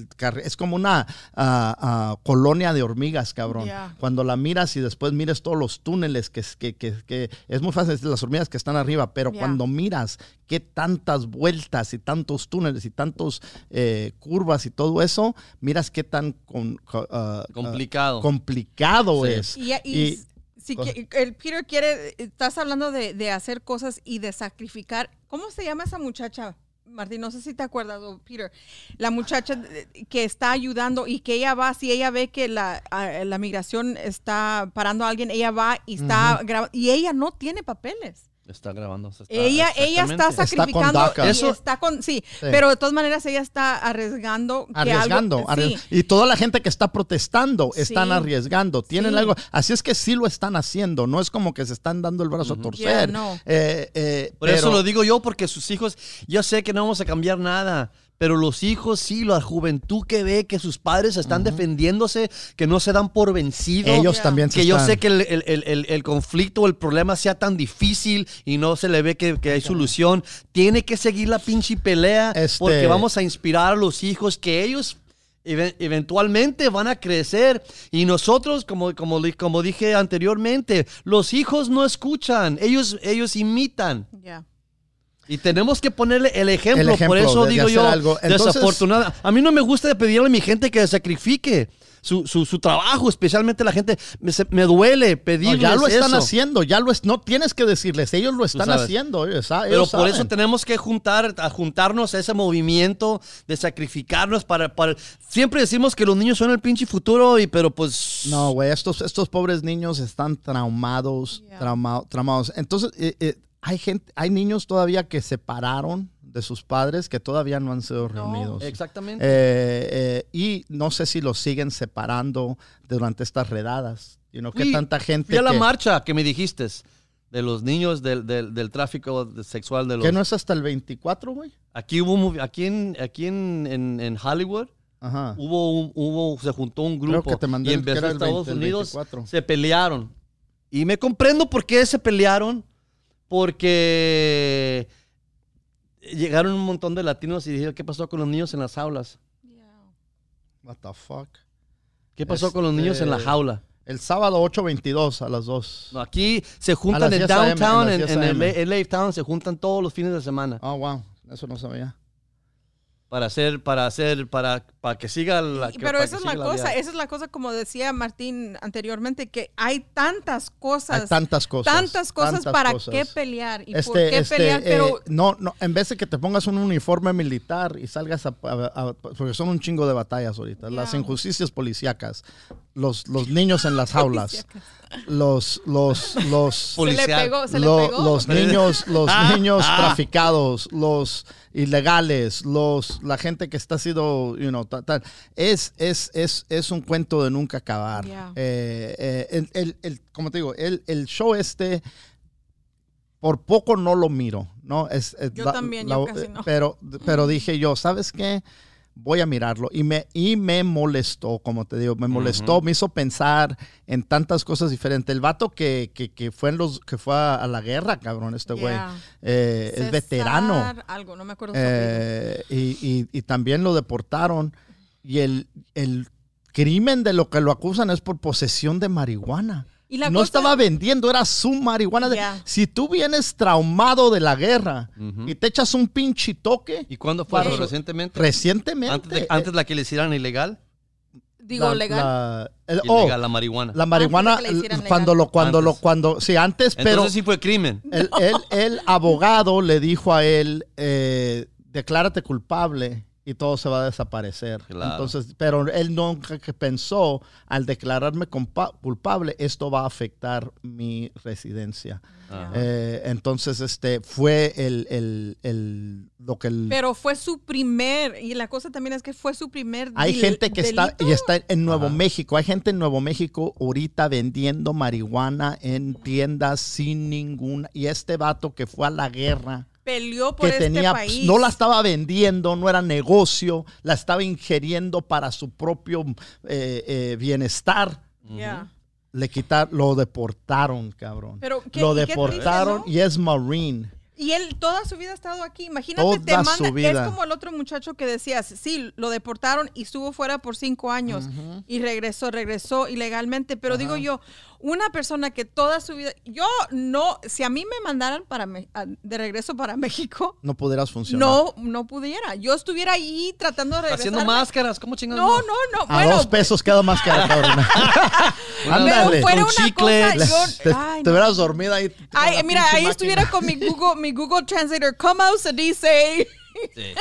es como una ah, colonia de hormigas, cabrón. Cuando la miras y después mires todos los túneles, que, es- que, que, que es muy fácil decir las hormigas que están arriba, pero cuando miras qué tantas vueltas y tantos túneles y tantos eh, curvas y todo eso, miras qué tan con- co- ah, Complicado. complicado Sí. es. Y, y Y- si que- el Peter quiere, estás hablando de, de hacer cosas y de sacrificar. ¿Cómo se llama esa muchacha? Martín, no sé si te acuerdas, Peter, la muchacha que está ayudando y que ella va, si ella ve que la, la migración está parando a alguien, ella va y está grabando, y ella no tiene papeles. Está grabando. está- ella, ella está exactamente. Está con sacrificando Eso- está con, sí, Sí. pero de todas maneras ella está arriesgando. que Arriesgando. algo- sí. Y toda la gente que está protestando están Sí. arriesgando. Tienen Sí. algo. Así es que sí lo están haciendo. No es como que se están dando el brazo a torcer. No. Eh, eh, Por eso pero- lo digo yo, porque sus hijos, yo sé que no vamos a cambiar nada, pero los hijos sí, la juventud que ve que sus padres están defendiéndose, que no se dan por vencidos. Ellos también se que yo están- sé que el, el- el- el- el conflicto o el problema sea tan difícil y no se le ve que, que hay solución, tiene que seguir la pinche pelea Este- porque vamos a inspirar a los hijos que ellos even- eventualmente van a crecer y nosotros, como, como, como dije anteriormente, los hijos no escuchan, ellos, ellos imitan. Ya. Y tenemos que ponerle el ejemplo, El ejemplo por eso de- digo yo, algo. Entonces- desafortunada. A mí no me gusta pedirle a mi gente que sacrifique su, su, su trabajo, especialmente la gente. Me, se- me duele No, pedirles ya lo están eso. haciendo, ya lo es, no tienes que decirles, ellos lo están haciendo. Ellos, Pero por eso tenemos que juntar, a juntarnos a ese movimiento de sacrificarnos para, para... Siempre decimos que los niños son el pinche futuro, y pero pues... No, güey, estos, estos pobres niños están traumados, Yeah. trauma- traumados. Entonces, eh, eh, hay gente, hay niños todavía que separaron de sus padres que todavía no han sido reunidos. Exactamente. Eh, eh, y no sé si los siguen separando durante estas redadas. You know, que tanta gente Fui a la que, marcha que me dijiste de los niños del, del, del tráfico sexual de los... que no es hasta el 24, güey. Aquí hubo, aquí en, aquí en, en, en Hollywood, Ajá. hubo, un- hubo, se juntó un Creo grupo que te mandé y en vez de Estados 20, el Unidos 24. se pelearon. Y me comprendo por qué se pelearon, porque llegaron un montón de latinos y dijeron, ¿qué pasó con los niños en las aulas? What the fuck. ¿Qué pasó con los niños en la Este, jaula? El sábado 8.22 a las 2. No, aquí se juntan en 10 a.m., downtown, en, en 10 el a.m.. LA Town, se juntan todos los fines de semana Oh, wow. Eso no sabía. para hacer, para hacer, para, para que siga la. Que- Pero esa que es la cosa, vida. esa es la cosa como decía Martín anteriormente, que hay tantas cosas, Hay tantas cosas. tantas cosas tantas para cosas. qué pelear y por Este, qué este, pelear, eh, pero no, no, en vez de que te pongas un uniforme militar y salgas a, a- a- porque son un chingo de batallas ahorita, las injusticias policíacas, los, los niños en las jaulas, los, los, los, se le pegó, se le pegó. los niños, los Ah, niños ah. traficados, los ilegales, los, la gente que está sido, you know, es, es, es, es un cuento de nunca acabar. Yeah. Eh, eh, el, el- el- como te digo, el, el show este, por poco no lo miro, ¿no? Es, es Yo también, yo casi no. Pero, pero dije yo, ¿sabes qué? Voy a mirarlo. Y me, y me molestó, como te digo, me molestó, me hizo pensar en tantas cosas diferentes. El vato que, que, que fue, en los, que fue a, a la guerra, cabrón, este güey. Yeah. eh, es veterano. Algo, no me acuerdo su apellido. Eh, y, y- y también lo deportaron. Y el, el crimen de lo que lo acusan es por posesión de marihuana. Y la no cosa- estaba vendiendo, era su marihuana. Si tú vienes traumado de la guerra y te echas un pinche toque, ¿Y cuándo fue eso? recientemente? recientemente. antes, de, eh, antes de la que le hicieran ilegal. Digo, la- legal. la- el- oh, Ilegal la marihuana. la marihuana, cuando lo, cuando lo, cuando, sí, antes, pero Entonces sí fue crimen. el, el- el abogado le dijo a él, eh, declárate culpable y todo se va a desaparecer. Claro. Entonces, pero él nunca que pensó, al declararme culpable, esto va a afectar mi residencia. Eh, entonces, este fue el, el- el- lo que el- Pero fue su primer, y la cosa también es que fue su primer hay del- gente que está y está en Nuevo Ajá. México. Hay gente en Nuevo México ahorita vendiendo marihuana en tiendas sin ninguna. Y este vato que fue a la guerra peleó por que este tenía, pues, país. no la estaba vendiendo, no era negocio, la estaba ingiriendo para su propio eh, eh, bienestar. Yeah. Le quitar, lo deportaron, cabrón. Pero, ¿qué- lo y qué deportaron y es Marine. Y él toda su vida ha estado aquí. Imagínate, Toda te manda, su vida. es como el otro muchacho que decías, sí, lo deportaron y estuvo fuera por cinco años y regresó, regresó ilegalmente. Pero digo yo, una persona que toda su vida, yo no, si a mí me mandaran para Me- a- de regreso para México, No pudieras funcionar. no, no pudiera. Yo estuviera ahí tratando de regresar. Haciendo máscaras, ¿cómo chingados? No, no, no. A bueno, dos pesos queda más cara, cabrón. pero Ándale. una chicle. cosa, yo, Te, ay, te no. hubieras dormido ahí. Ay, mira, ahí máquina. estuviera con mi Google, mi Google Translator. ¿Cómo se dice?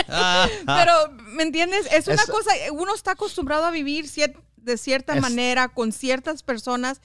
Ah, ah. Pero, ¿me entiendes? Es una Es- cosa, uno está acostumbrado a vivir cier- de cierta Es- manera con ciertas personas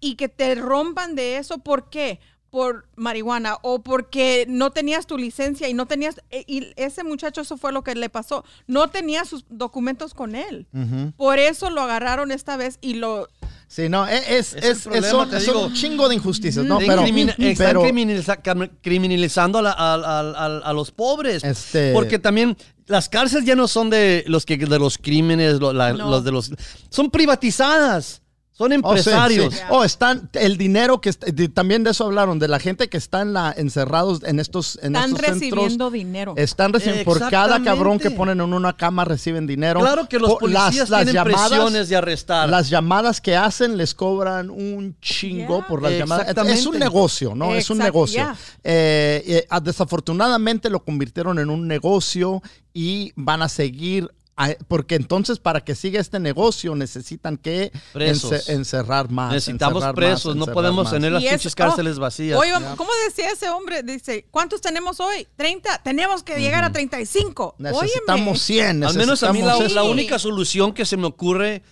y que te rompan de eso. ¿Por qué? Por marihuana o porque no tenías tu licencia y no tenías. e- Y ese muchacho, eso fue lo que le pasó. No tenía sus documentos con él. Por eso lo agarraron esta vez y lo. Sí, no, e, es, es, Es son, son un chingo de injusticias, ¿no? Están Pero, crimina- están pero criminaliza- cam- criminalizando a, la- a- a- a- a los pobres. Este- Porque también las cárceles ya no son de los que de los crímenes, lo- la- No. los de los son privatizadas. Son Oh, sí, empresarios. sí. Oh, están el dinero que de- también de eso hablaron de la gente que está en la encerrados en estos en Están estos centros. recibiendo dinero. Están recibiendo por cada cabrón que ponen en una cama reciben dinero. Claro que los Por- las- policías las tienen llamadas- presiones de arrestar. Las llamadas que hacen les cobran un chingo Yeah. por las llamadas. Es un negocio, ¿no? es un negocio. yeah. Eh, eh, ah, desafortunadamente lo convirtieron en un negocio y van a seguir. A- porque entonces para que siga este negocio necesitan que Presos. encerrar más. Necesitamos encerrar más, presos, no podemos más. tener las pinches cárceles oh, vacías. Oye, ¿cómo decía ese hombre? Dice, ¿cuántos tenemos hoy? 30. Tenemos que llegar a 35. Necesitamos Óyeme. 100. Al menos a mí la, la única solución que se me ocurre,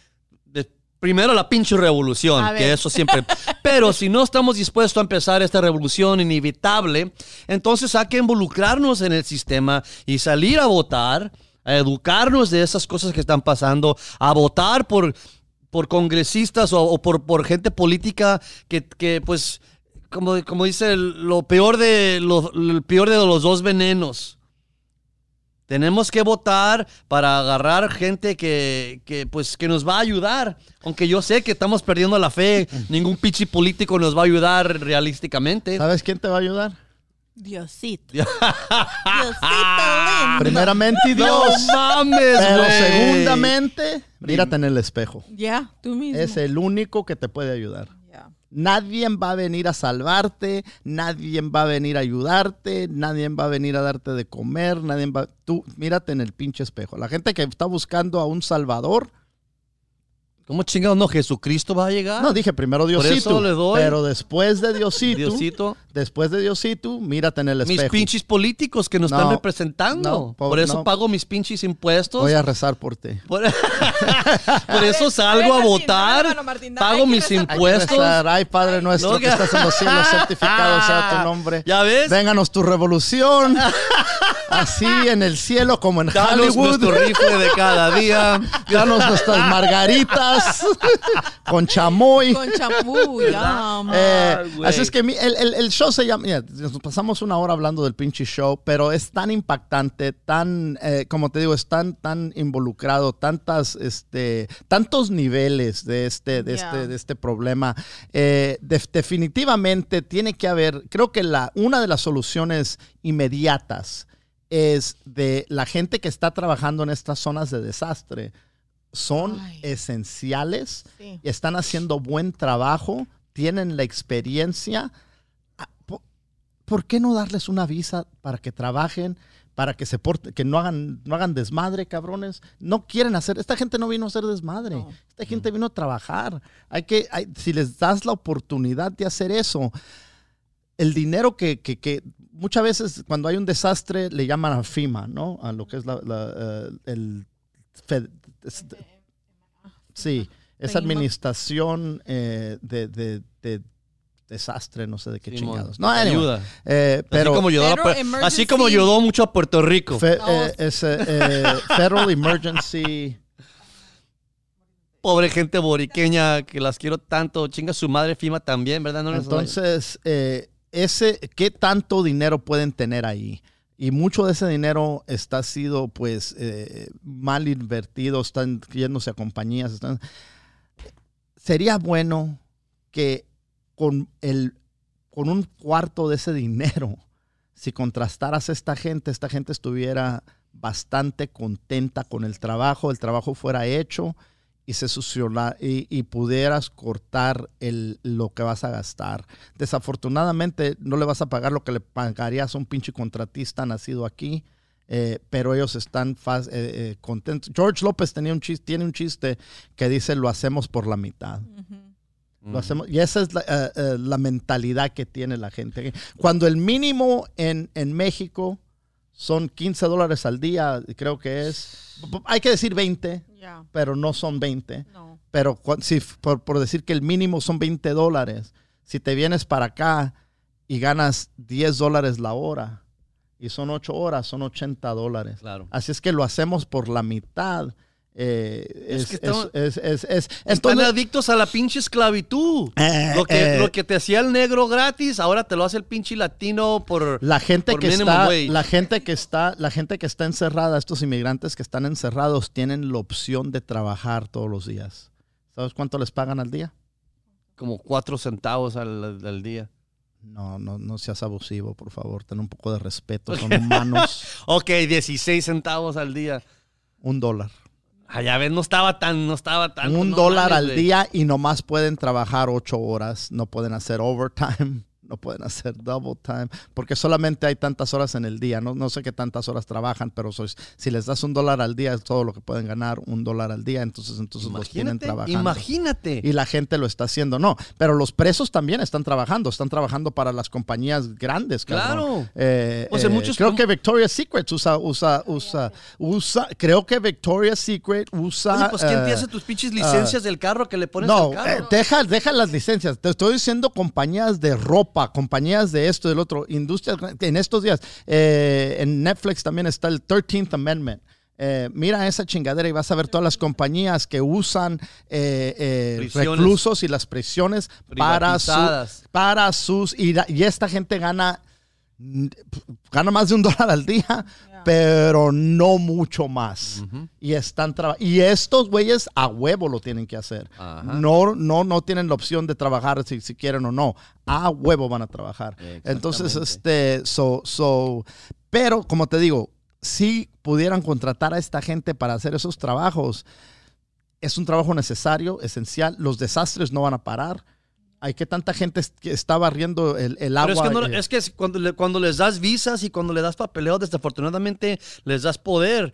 de- primero la pinche revolución, A que ver. eso siempre... Pero si no estamos dispuestos a empezar esta revolución inevitable, entonces hay que involucrarnos en el sistema y salir a votar, a educarnos de esas cosas que están pasando, a votar por, por congresistas o, o por, por gente política que, que, pues... Como, como dice, lo peor de lo, peor de los dos venenos. Tenemos que votar para agarrar gente que, que, pues, que nos va a ayudar. Aunque yo sé que estamos perdiendo la fe, ningún pichi político nos va a ayudar realísticamente. ¿Sabes quién te va a ayudar? Diosito. Diosito lindo. Primeramente Dios. No mames, pero segundamente, mírate en el espejo. Ya, tú mismo. Es el único que te puede ayudar. Ya. Nadie va a venir a salvarte, nadie va a venir a ayudarte, nadie va a venir a darte de comer, nadie va... Tú mírate en el pinche espejo. La gente que está buscando a un salvador, ¿Cómo chingados no? ¿Jesucristo va a llegar? no dije primero Por Diosito, eso le doy. pero después de Diosito, Diosito. después de Diosito, mírate en el Mis espejo. pinches políticos que nos No, están representando. no, por eso no. pago mis pinches impuestos. Voy a rezar por ti. Por, por eso salgo a ver, votar, Martín, pago mis rezar. Impuestos. Ay, Padre nuestro que estás en los cielos, santificado sea tu nombre. ¿Ya ves? Vénganos tu revolución. Así en el cielo como en Danos Hollywood. nuestro rifle de cada día. Danos nuestras margaritas con chamoy. Con amor. Eh, Ay, güey. así es que mi- el, el- el show se llama, mira, nos pasamos una hora hablando del pinche show, pero es tan impactante, tan, eh, como te digo, es tan, tan involucrado, tantas, este, tantos niveles de este, de este, de este problema. Eh, def- definitivamente tiene que haber, creo que la, una de las soluciones inmediatas es de la gente que está trabajando en estas zonas de desastre. Son Ay. esenciales Sí. están haciendo buen trabajo, tienen la experiencia. Ah, po- ¿Por qué no darles una visa para que trabajen, para que se porten, que no hagan, no hagan desmadre, cabrones? No quieren hacer, esta gente no vino a hacer desmadre, No. esta gente vino a trabajar. Hay que, hay- si les das la oportunidad de hacer eso, el dinero que, que- que muchas veces cuando hay un desastre le llaman a FIMA, ¿no? A lo que es la, la, eh, el Fed- es- sí, esa administración eh, de, de- de desastre, no sé de qué chingados. No, anyway, ayuda. eh, pero así, como ayudó a así como ayudó mucho a Puerto Rico. fe- No. eh, es, eh, Federal Emergency. Pobre gente boriqueña que las quiero tanto. Chinga su madre FIMA también, ¿verdad? No Entonces, eh, ese, ¿qué tanto dinero pueden tener ahí? Y mucho de ese dinero está sido pues eh, mal invertido, están yéndose a compañías. Sería bueno que con, el, con un cuarto de ese dinero, si contrastaras a esta gente, esta gente estuviera bastante contenta con el trabajo, el trabajo fuera hecho y se suciona, y, y, pudieras cortar el, lo que vas a gastar. Desafortunadamente no le vas a pagar lo que le pagarías a un pinche contratista nacido aquí, eh, pero ellos están eh, eh, contentos. George López tenía un chiste, tiene un chiste que dice lo hacemos por la mitad. Uh -huh. Lo hacemos, y esa es la, uh, la, mentalidad que tiene la gente. Cuando el mínimo en, en México son 15 dólares al día, creo que es. Hay que decir 20, yeah. pero no son 20. No. Pero si, por, por, decir que el mínimo son 20 dólares, si te vienes para acá y ganas 10 dólares la hora y son 8 horas, son 80 dólares. Claro. Así es que lo hacemos por la mitad. Eh, es, es, que estamos, es, es, es, están adictos a la pinche esclavitud. Eh, lo, que, eh, lo que te hacía el negro gratis, ahora te lo hace el pinche latino por la gente por que está, wage. la gente que está, la gente que está encerrada, estos inmigrantes que están encerrados tienen la opción de trabajar todos los días. ¿Sabes cuánto les pagan al día? Como cuatro centavos al, al día. No, no, no seas abusivo, por favor. Ten un poco de respeto. Son humanos. ok, 16 centavos al día. Un dólar. Allá ves, no estaba tan, no estaba tan. Un no dólar al güey. día y nomás pueden trabajar ocho horas. No pueden hacer overtime. No pueden hacer double time. Porque solamente hay tantas horas en el día. No, no sé qué tantas horas trabajan, pero sois, si les das un dólar al día es todo lo que pueden ganar. Un dólar al día. Entonces, entonces los tienen trabajando. Imagínate. Y la gente lo está haciendo. No, pero los presos también están trabajando. Están trabajando para las compañías grandes. Cabrón. Claro. Eh, O sea, eh, muchos- creo que Victoria's Secret usa, usa, usa, usa, creo que Victoria's Secret usa. Oye, pues ¿quién te eh, hace tus pinches licencias del carro que le pones no, al carro? eh, deja, deja las licencias. Te estoy diciendo compañías de ropa, compañías de esto, del otro, industrias. En estos días, eh, en Netflix también está el 13th Amendment. Eh, mira esa chingadera y vas a ver todas las compañías que usan eh, eh, reclusos y las prisiones para, su- para sus... Y, y esta gente gana, gana más de un dólar al día, pero no mucho más. Y están y estos güeyes a huevo lo tienen que hacer. No, no, no tienen la opción de trabajar si, si quieren o no. A huevo van a trabajar. Entonces, este, so, so, pero como te digo, si pudieran contratar a esta gente para hacer esos trabajos, es un trabajo necesario, esencial. Los desastres no van a parar. Hay que tanta gente está barriendo el, el agua. Pero es que, no- eh, es que cuando, le- cuando les das visas y cuando le das papeleo, desafortunadamente les das poder.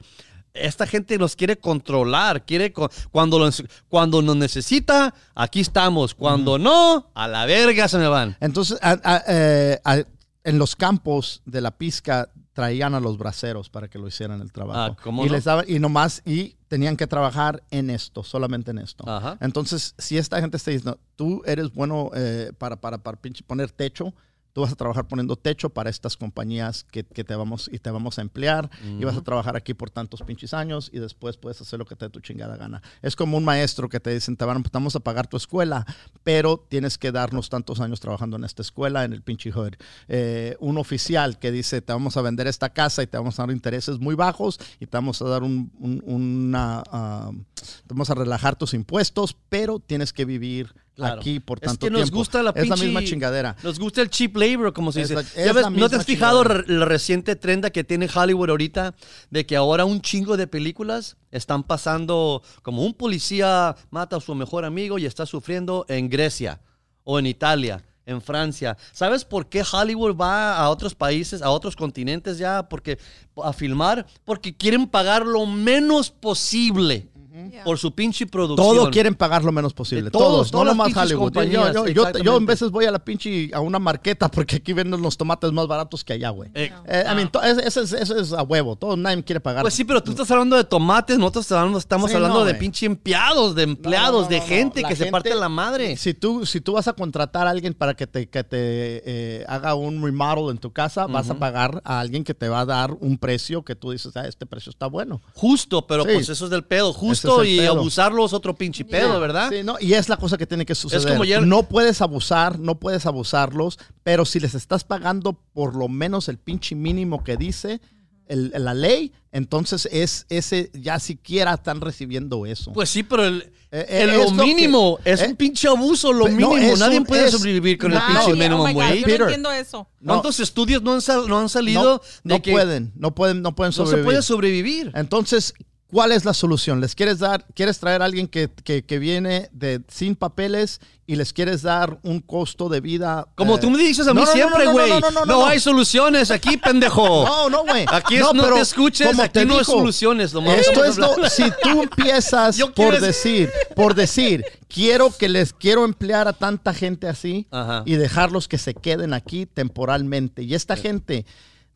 Esta gente los quiere controlar, quiere cuando los, cuando nos necesita, aquí estamos. Cuando no, a la verga se me van. Entonces, a- a- eh, a- en los campos de la pizca traían a los braceros para que lo hicieran el trabajo. Ah, ¿cómo y no? les daban, y nomás, y tenían que trabajar en esto, solamente en esto. Ajá. Entonces, si esta gente está diciendo, tú eres bueno eh, para, para, para pinche poner techo, tú vas a trabajar poniendo techo para estas compañías que, que te vamos y te vamos a emplear y vas a trabajar aquí por tantos pinches años y después puedes hacer lo que te dé tu chingada gana. Es como un maestro que te dicen, te, van, vamos a pagar tu escuela, pero tienes que darnos tantos años trabajando en esta escuela, en el pinche hood. Eh, un oficial que dice, te vamos a vender esta casa y te vamos a dar intereses muy bajos y te vamos a dar un, un- una... ah, te vamos a relajar tus impuestos, pero tienes que vivir Claro. aquí por Es tanto que nos tiempo. gusta la Es la pinche- misma chingadera. Nos gusta el cheap labor, como se Es dice. la- Ya es ves, ¿No te has fijado re- la reciente trenda que tiene Hollywood ahorita? De que ahora un chingo de películas están pasando como un policía mata a su mejor amigo y está sufriendo en Grecia o en Italia. En Francia. ¿Sabes por qué Hollywood va a otros países, a otros continentes ya? Porque, a filmar, porque quieren pagar lo menos posible Yeah. por su pinche producción. Todo quieren pagar lo menos posible. Todos, todos, no nomás Hollywood. Yo, yo, yo, yo, en veces voy a la pinche a una marqueta porque aquí venden los tomates más baratos que allá, güey. Eh, Eh, I mean, to- ese, ese es, es a huevo. Todo nadie quiere pagar. Pues sí, pero tú estás hablando de tomates, nosotros estamos hablando, estamos Sí, hablando no, de pinche empleados, de empleados, No, no, no, de no, gente que se parte la madre. Si tú, si tú vas a contratar a alguien para que te, que te eh, haga un remodel en tu casa, vas a pagar a alguien que te va a dar un precio que tú dices, ah, este precio está bueno. Justo, pero Sí. pues eso es del pedo. Justo Y pedo. abusarlo es otro pinche pedo, ¿verdad? Sí, no, y es la cosa que tiene que suceder. como ayer- No puedes abusar, no puedes abusarlos, pero si les estás pagando por lo menos el pinche mínimo que dice el- la ley, entonces es ese ya siquiera están recibiendo eso. Pues sí, pero el, Eh, eh, el es lo que- mínimo es eh, un pinche abuso, lo no, mínimo. es Nadie un- puede es- sobrevivir con el pinche Nadie, oh minimum my God, wage. yo Peter. no entiendo eso. No. ¿Cuántos estudios no han, sal- no han no, salido de no que pueden, no pueden, no pueden no se sobrevivir. puede sobrevivir? Entonces, ¿cuál es la solución? ¿Les quieres dar, quieres traer a alguien que, que- que viene de sin papeles y les quieres dar un costo de vida? Como eh, tú me dices a mí no, siempre, güey. no, No, no, no, no. hay soluciones aquí, pendejo. No, no, güey. Aquí es- no te escuches, como aquí no hay soluciones, nomás Esto es lo, si tú empiezas por decir, por decir, quiero que les quiero emplear a tanta gente así Ajá. y dejarlos que se queden aquí temporalmente. Y esta gente,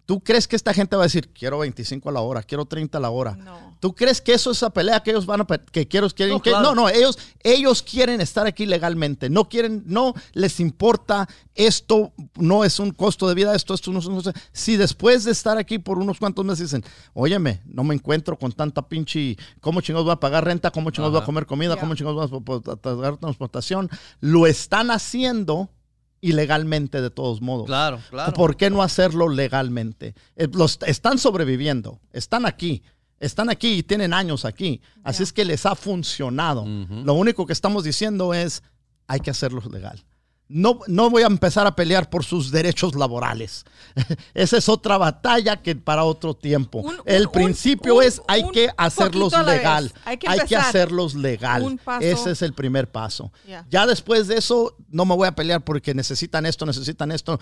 ¿tú crees que esta gente va a decir, quiero 25 a la hora, quiero 30 a la hora? No. ¿Tú crees que eso es esa pelea que ellos van a que quieren quieren No, que claro. no no ellos ellos quieren estar aquí legalmente no quieren no les importa esto no es un costo de vida esto esto no es un costo- si después de estar aquí por unos cuantos meses dicen óyeme no me encuentro con tanta pinche cómo chingados voy a pagar renta cómo chingados voy a comer comida cómo chingados voy a pagar transportación lo están haciendo ilegalmente de todos modos Claro, claro. ¿Por qué no hacerlo legalmente? Eh, Los, están sobreviviendo, están aquí, están aquí y tienen años aquí. Así es que les ha funcionado. Lo único que estamos diciendo es, hay que hacerlo legal. No, no voy a empezar a pelear por sus derechos laborales. Esa es otra batalla que para otro tiempo. Un- El un- principio un- es, hay que hacerlos vez. legal. Hay que hay que empezar. hacerlos legal. Ese es el primer paso. Ya. Ya después de eso, no me voy a pelear porque necesitan esto, necesitan esto.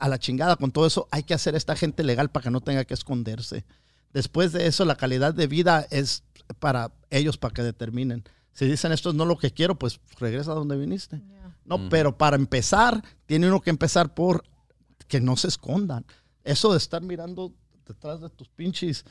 A la chingada con todo eso, hay que hacer a esta gente legal para que no tenga que esconderse. Después de eso, la calidad de vida es para ellos, para que determinen. Si dicen esto es no lo que quiero, pues regresa a donde viniste. No, pero para empezar, tiene uno que empezar por que no se escondan. Eso de estar mirando detrás de tus pinches.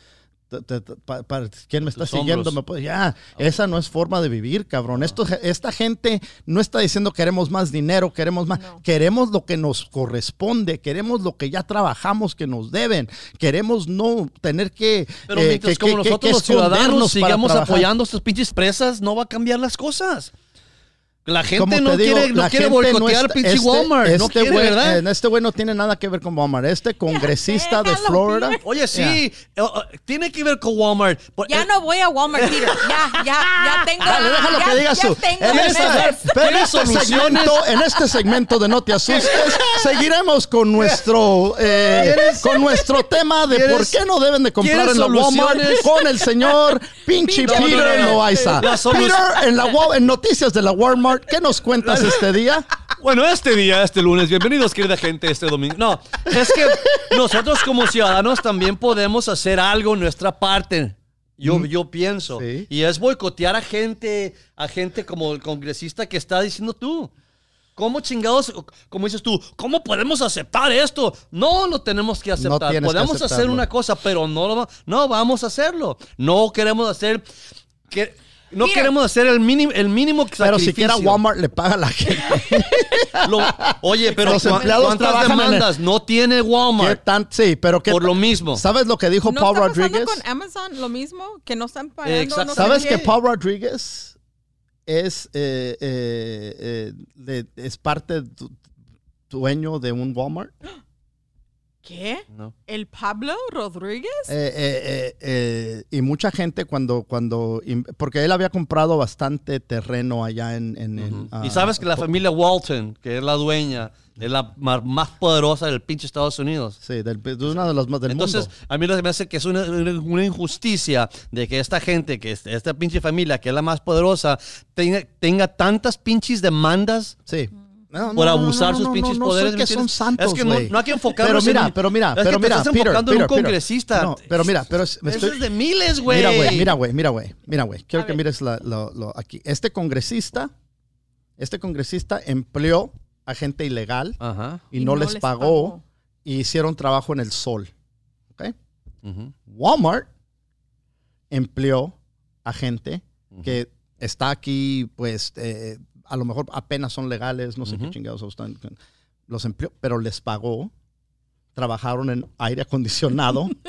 te- te- te- pa- para ¿Quién me está siguiendo? hombros. Me puede- ya, esa no es forma de vivir, cabrón. Esto, esta gente no está diciendo queremos más dinero, queremos más. No. Queremos lo que nos corresponde, queremos lo que ya trabajamos que nos deben. Queremos no tener que. Pero eh, mientras que- como que- nosotros que los ciudadanos sigamos apoyando a estas pinches presas, no va a cambiar las cosas. La gente te no digo, quiere, no quiere gente no boicotear está- pinche este- Walmart. no este quiere, güey- ¿verdad? eh, Este güey no tiene nada que ver con Walmart. Este congresista de Florida. Peter. Oye, sí, Ya. eh, eh, tiene que ver con Walmart. Por- Ya eh, no voy a Walmart, Peter. Ya, ya, ya tengo. Dale, déjalo ya, que diga ya su. tengo En este, pero en ¿Tienes este segmento, en este segmento de No te asustes, seguiremos con nuestro eh, con nuestro tema de por ¿Quieres- qué no deben de comprar en la Walmart con el señor pinche No, no, Peter no, no. Loaiza. Peter, en, la, en noticias de la Walmart, ¿qué nos cuentas este día? Bueno, este día, este lunes, bienvenidos querida gente este domingo. No, es que nosotros como ciudadanos también podemos hacer algo en nuestra parte. Yo, yo pienso. Sí. Y es boicotear a gente, a gente como el congresista que está diciendo tú. ¿Cómo chingados, como dices tú, cómo podemos aceptar esto? No lo tenemos que aceptar. que podemos hacer una cosa, pero no, lo no vamos a hacerlo. No queremos hacer... Que, no Mira. queremos hacer el mínimo, el mínimo Pero siquiera. Walmart le paga a la gente. Lo- oye, pero Los ¿cu- empleados ¿cuántas trabajan en el- demandas no tiene ¿Qué Walmart? tan- sí, pero que Por lo mismo. ¿Sabes lo que dijo ¿No Paul está pasando Rodríguez? con Amazon lo mismo? Que no están pagando. Exacto. no sé ¿Sabes qué? que Paul Rodríguez es, eh, eh, eh, de- es parte du- dueño de un Walmart? ¿Qué? No. ¿El Pablo Rodríguez? Eh, eh, eh, eh, y mucha gente cuando, cuando, porque él había comprado bastante terreno allá en... en- en, y ah, sabes que la familia Walton, que es la dueña, es la más poderosa del pinche Estados Unidos. Sí, del- de una de las más del Entonces, mundo. a mí lo que me hace que es una, una- injusticia de que esta gente, que es- esta pinche familia, que es la más poderosa, tenga, tenga tantas pinches demandas Sí. No, por no, abusar no, sus pinches no, no, poderes. soy ¿me que son santos, Es que no, hay que enfocarnos Pero mira, en pero mira, es que pero te mira, estás Peter, enfocando en un Peter, Peter. congresista. No, pero mira, pero me Eso estoy, es de miles, güey. Mira, güey, mira, güey, mira, güey, mira, güey. Quiero A que ver. mires la- lo, lo- aquí. Este congresista, este congresista empleó a gente ilegal Ajá. y, no, les, pagó, y hicieron trabajo en el sol. ¿ok? ujú. Walmart empleó a gente que está aquí, pues, eh, a lo mejor apenas son legales, no sé qué chingados están. Los empleó, pero les pagó. Trabajaron en aire acondicionado.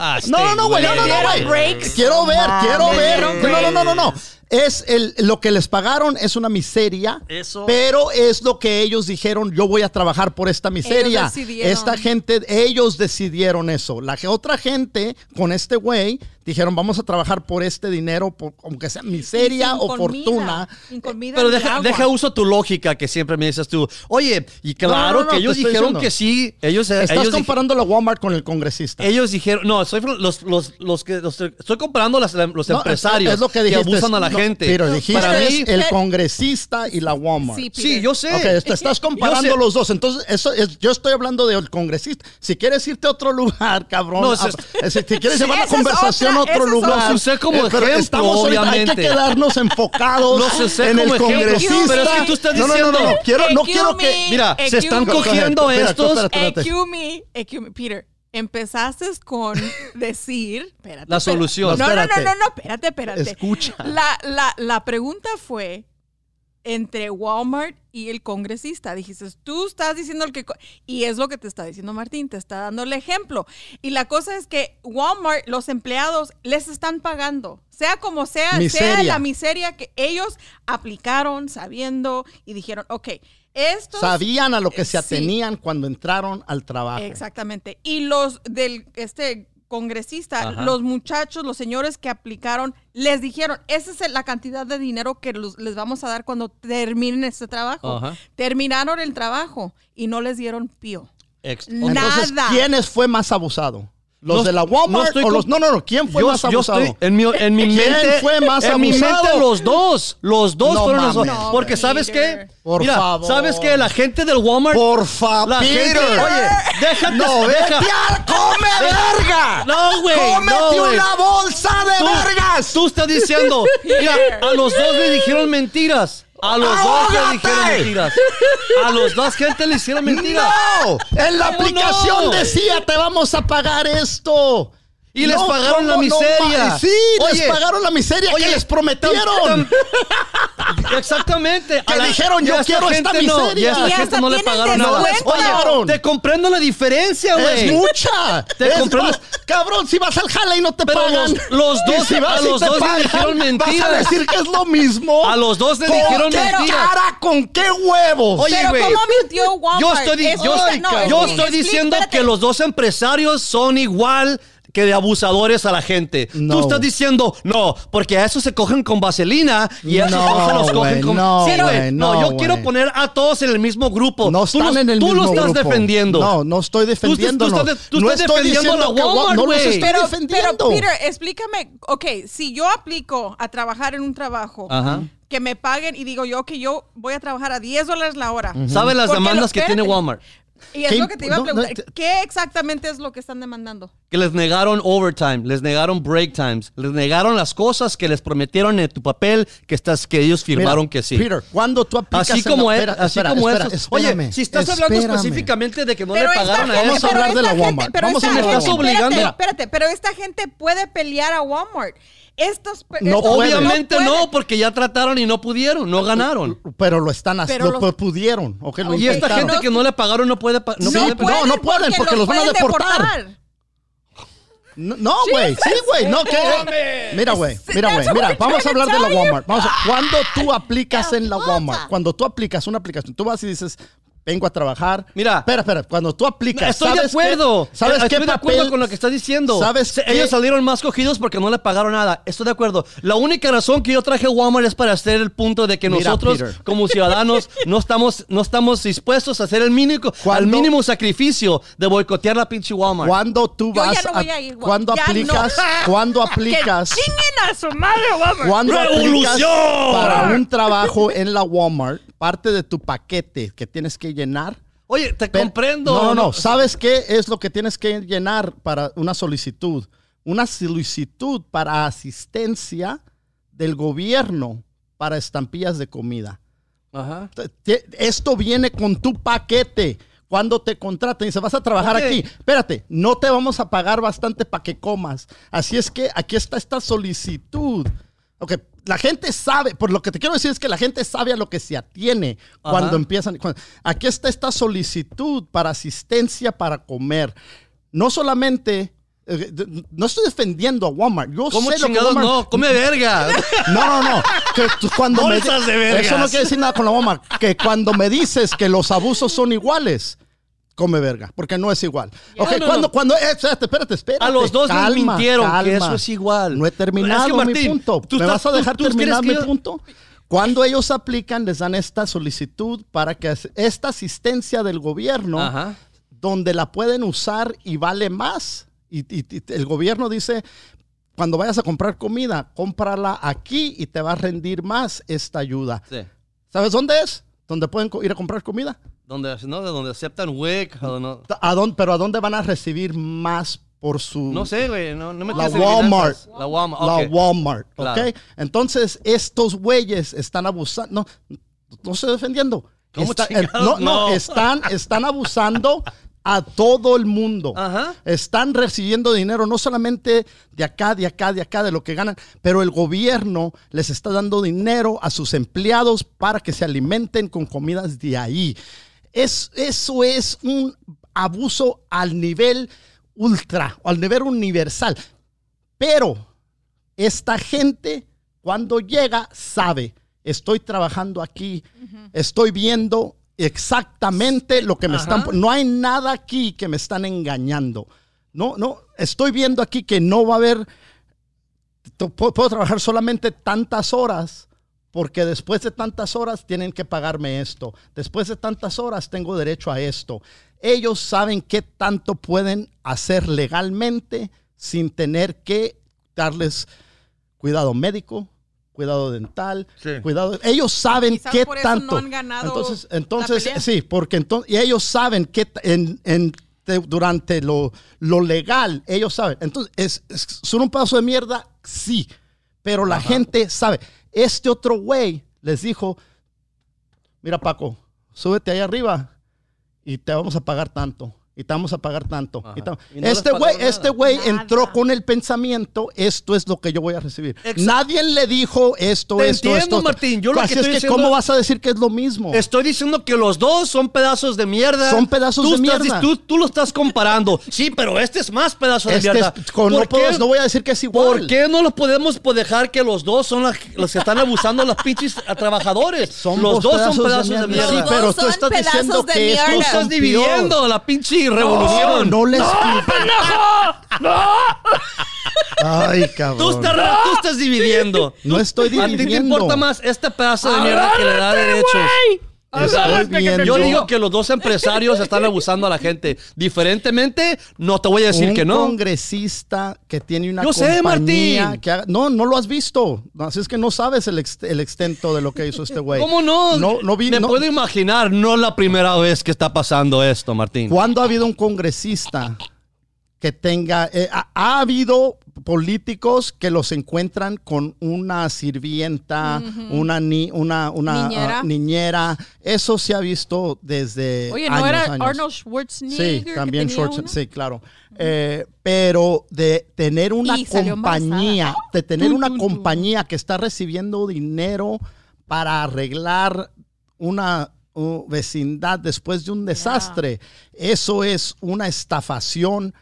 Ah, No, no, no, güey, no, no, no, dieron güey. Quiero ver, No quiero ver. No, no, no, no, no. Es el, lo que les pagaron es una miseria, Eso. pero es lo que ellos dijeron, yo voy a trabajar por esta miseria. Ellos decidieron. Esta gente, ellos decidieron eso. La que- otra gente con este güey dijeron, vamos a trabajar por este dinero, por, aunque sea miseria Sin o comida, fortuna. Pero deja, deja uso tu lógica que siempre me dices tú. Oye, y claro No, no, no, que ellos dijeron diciendo. que sí. Ellos, Estás ellos, comparando la Walmart con el congresista. ellos dijeron, no, soy los, los, los que los- estoy comparando las- los No, empresarios es lo que, abusan a la no, gente. Pero dijiste Para mí, el congresista y la Walmart. Sí, yo sé. Ok, te estás comparando los dos. Entonces, eso es, yo estoy hablando del congresista. Si quieres irte a otro lugar, cabrón. No, a- eso es- si te quieres llevar la conversación otra, a otro lugar. Lo usé como pero ejemplo, estamos ahorita- Hay obviamente. que quedarnos enfocados Los usé en como el ejemplo. congresista. Pero es que tú estás No, no, no, no, no. diciendo- Quiero, no quiero que. Mira, se están cogiendo estos. Peter. Empezaste con decir. Espérate, La espérate. solución. No, no, no, no, no, espérate, espérate. Escucha. La, la, la pregunta fue entre Walmart y el congresista. Dijiste, tú estás diciendo el que... Y es lo que te está diciendo Martín, te está dando el ejemplo. Y la cosa es que Walmart, los empleados, les están pagando. Sea como sea, sea la miseria que ellos aplicaron sabiendo y dijeron, ok, estos... Sabían a lo que se Sí. atenían cuando entraron al trabajo. Exactamente. Y los del este congresista, Ajá. los muchachos, los señores que aplicaron, les dijeron, esa es la cantidad de dinero que los- les vamos a dar cuando terminen este trabajo. Ajá. Terminaron el trabajo y no les dieron pío. Ex- Entonces, Nada. ¿quién fue más abusado? ¿Los No- de la no Walmart estoy o los.? No, no, no. ¿Quién fue yo, más yo abusado? estoy en mi, en mi ¿Quién mente. fue más en mi abusado? mente los dos. Los dos No fueron los dos. mames. No, Porque ¿sabes Peter. qué? Por Mira, favor. ¿sabes qué? La gente del Walmart. Por favor, la gente, oye, déjate. No, deja- vete a come verga. No, güey. Cómete no, una bolsa de Tú- vergas. Tú estás diciendo, mira, a los dos le dijeron mentiras. A los dos le ¡Ahógate! dijeron mentiras. A los dos gente le hicieron mentiras. No, en la ¿Cómo aplicación no? decía te vamos a pagar esto. Y les pagaron la ¿cómo no miseria. ma- sí, Oye, les pagaron la miseria oye, que les prometieron. Exactamente. Que la- dijeron, yo quiero esta no, miseria. y a esta Y gente hasta no le pagaron nada. Oye, Pagaron. te comprendo la diferencia, güey. Es mucha. Te Es comprendo. más, cabrón, si vas al jale y no te Pero pagan. los- dos- si vas a los te dos le dijeron Vas a mentiras. decir que es lo mismo. A los dos le ¿Con dijeron qué mentiras. cara? ¿Con qué huevos? Oye, Pero güey, ¿cómo mintió Walmart? Yo estoy, yo, Ay, no, yo estoy diciendo que los dos empresarios son igual que de abusadores a la gente. No. Tú estás diciendo, no, porque a esos se cogen con vaselina y a esos No, se los cogen con... no, sí, No, no, yo quiero poner a todos en el mismo grupo. No tú están los- en el tú mismo lo estás grupo. defendiendo. No, no estoy defendiendo. tú estás de- tú no estás estoy defendiendo a Wa- Walmart, no los güey. Pero, defendiendo. pero, Peter, explícame, ok, si yo aplico a trabajar en un trabajo, Ajá. que me paguen y digo yo que yo voy a trabajar a 10 dólares la hora. ¿Sabes las Porque demandas lo- que tiene. Walmart? Y es ¿Qué lo que te iba a no, no, preguntar. te- ¿Qué exactamente es lo que están demandando? Que les negaron overtime, les negaron break times, les negaron las cosas que les prometieron en tu papel que estás que ellos firmaron Mira, que sí. Peter, cuando tú aplicas Así como es, espera, así espera, como espera, eso. Oye, si estás hablando espérame. específicamente de que no le esta pagaron a gente- Vamos a pero hablar de la gente- Walmart. pero Vamos a hablar de Walmart. espérate, obligando. espérate, pero esta gente puede pelear a Walmart. Estos, No estos-. Obviamente no, porque ya trataron y no pudieron, no ganaron. Pero lo están haciendo, los- pudieron. lo Y esta gente que no le pagaron no puede no Sí, puede no, no pueden, porque los van a deportar. No, no, güey. Sí, güey. No, que. Mira, güey. Mira, güey. Mira, vamos a hablar de la. Walmart. Vamos a- cuando tú aplicas en la. Walmart, cuando tú aplicas una aplicación, tú vas y dices, vengo a trabajar. Mira. Espera, espera. Cuando tú aplicas, Estoy de ¿sabes qué- acuerdo. ¿Sabes Estoy qué de acuerdo con lo que estás diciendo. ¿Sabes Se- qué? Ellos salieron más cogidos porque no le pagaron nada. Estoy de acuerdo. La única razón que yo traje Walmart es para hacer el punto de que Mira, nosotros, Peter. como ciudadanos, no estamos, no estamos dispuestos a hacer el mínimo, al mínimo sacrificio de boicotear la pinche Walmart. Cuando tú Yo ya vas no voy a ir, cuando Ya aplicas, no. cuando Que aplicas, chinguen a su madre, Walmart. cuando aplicas ¡Revolución! para un trabajo en la Walmart, parte de tu paquete que tienes que llenar Oye, te comprendo. No, no, no. ¿Sabes qué es lo que tienes que llenar para una solicitud? Una solicitud para asistencia del gobierno para estampillas de comida. Ajá. Esto viene con tu paquete. Cuando te contraten y se vas a trabajar aquí, espérate, no te vamos a pagar bastante para que comas. Así es que aquí está esta solicitud. Ok, la gente sabe, por lo que te quiero decir es que la gente sabe a lo que se atiene Ajá. cuando empiezan. cuando- aquí está esta solicitud para asistencia para comer. No solamente eh, no estoy defendiendo a Walmart. Yo ¿Cómo sé chingados Walmart- no? Come verga. No, no, no. Que me de vergas. Eso no quiere decir nada con la Walmart. Que cuando me dices que los abusos son iguales, come verga, porque no es igual. Ok, No, no, cuando, no. cuando, eh, espérate, espérate, espérate. A los dos les Calma, mintieron que eso es igual. No he terminado Es que, Martín, mi punto. tú ¿Me estás- vas a dejar tú terminar mi punto? Cuando ellos aplican, les dan esta solicitud para que esta asistencia del gobierno, Ajá. donde la pueden usar y vale más. Y, y- y el gobierno dice, cuando vayas a comprar comida, cómprala aquí y te va a rendir más esta ayuda. Sí. ¿Sabes dónde es? ¿Dónde pueden ir a comprar comida? Donde, no, de donde aceptan WIC. o no, ¿A dónde, pero ¿a dónde van a recibir más por su... no sé, güey. No, no me La Walmart. La Walmart. La. Walmart, ¿ok? Claro. Entonces, estos güeyes están abusando. No, no estoy defendiendo. ¿Cómo Está- no, No. están, están abusando a todo el mundo. Ajá. Están recibiendo dinero no solamente de acá, de acá, de acá, de lo que ganan, pero el gobierno les está dando dinero a sus empleados para que se alimenten con comidas de ahí. Es, eso es un abuso al nivel ultra, al nivel universal. Pero esta gente cuando llega sabe, estoy trabajando aquí, estoy viendo exactamente lo que me Ajá. están... No hay nada aquí que me están engañando. No, no, estoy viendo aquí que no va a haber... puedo trabajar solamente tantas horas porque después de tantas horas tienen que pagarme esto. Después de tantas horas tengo derecho a esto. Ellos saben qué tanto pueden hacer legalmente sin tener que darles cuidado médico, cuidado dental, Sí. cuidado. Ellos saben Quizás qué por eso no tanto. han ganado entonces, la entonces pelea. sí, porque entonces y ellos saben que t- en, en- de- durante lo, lo legal, ellos saben. Entonces, ¿es, es, ¿son un paso de mierda? Sí, pero la gente sabe. Este otro güey les dijo, mira Paco, súbete ahí arriba y te vamos a pagar tanto. Y te vamos a pagar tanto. Ajá. y te- Y no les este güey, este güey entró con el pensamiento, esto es lo que yo voy a recibir. Nadie le dijo esto, Te esto, entiendo, esto. Martín. Yo lo Así que es estoy que, diciendo- ¿cómo vas a decir que es lo mismo? Estoy diciendo que los dos son pedazos de mierda. Son pedazos Tú de estás- mierda. Tú, tú lo estás comparando. Sí, pero este es más pedazo de Este mierda. es- con- no, ¿Por puedo- qué? no voy a decir que es igual. ¿Por qué no lo podemos dejar que los dos son la- los que están abusando a los pinches a trabajadores? Son los dos son pedazos de pedazos de mierda. mierda. Sí, Los pero dos tú son estás pedazos diciendo de que mierda. Tú estás dividiendo la pinche revolución. No, no les Ay, cabrón. Tú estás, tú estás dividiendo. No estoy ¿A ti te dividiendo. importa más este pedazo de mierda que le da derechos? Estoy viendo. Yo digo que los dos empresarios están abusando a la gente. Diferentemente, no te voy a decir un que no. congresista que tiene una Yo sé, Martín. que haga- no, no lo has visto. Así es que no sabes el, ex- el extento de lo que hizo este güey. ¿Cómo no? No, no vi. Me no- puedo imaginar, no es la primera vez que está pasando esto, Martín. ¿Cuándo ha habido un congresista que tenga... eh, ha, ha habido políticos que los encuentran con una sirvienta, una, ni, una, una Niñera. ah, niñera. Eso se ha visto desde Oye, ¿no años, era años. Arnold Schwarzenegger? Sí, también Schwarzenegger, sí, claro. Eh, pero de tener una compañía, de tener una compañía que está recibiendo dinero para arreglar una uh, vecindad después de un desastre, eso es una estafación.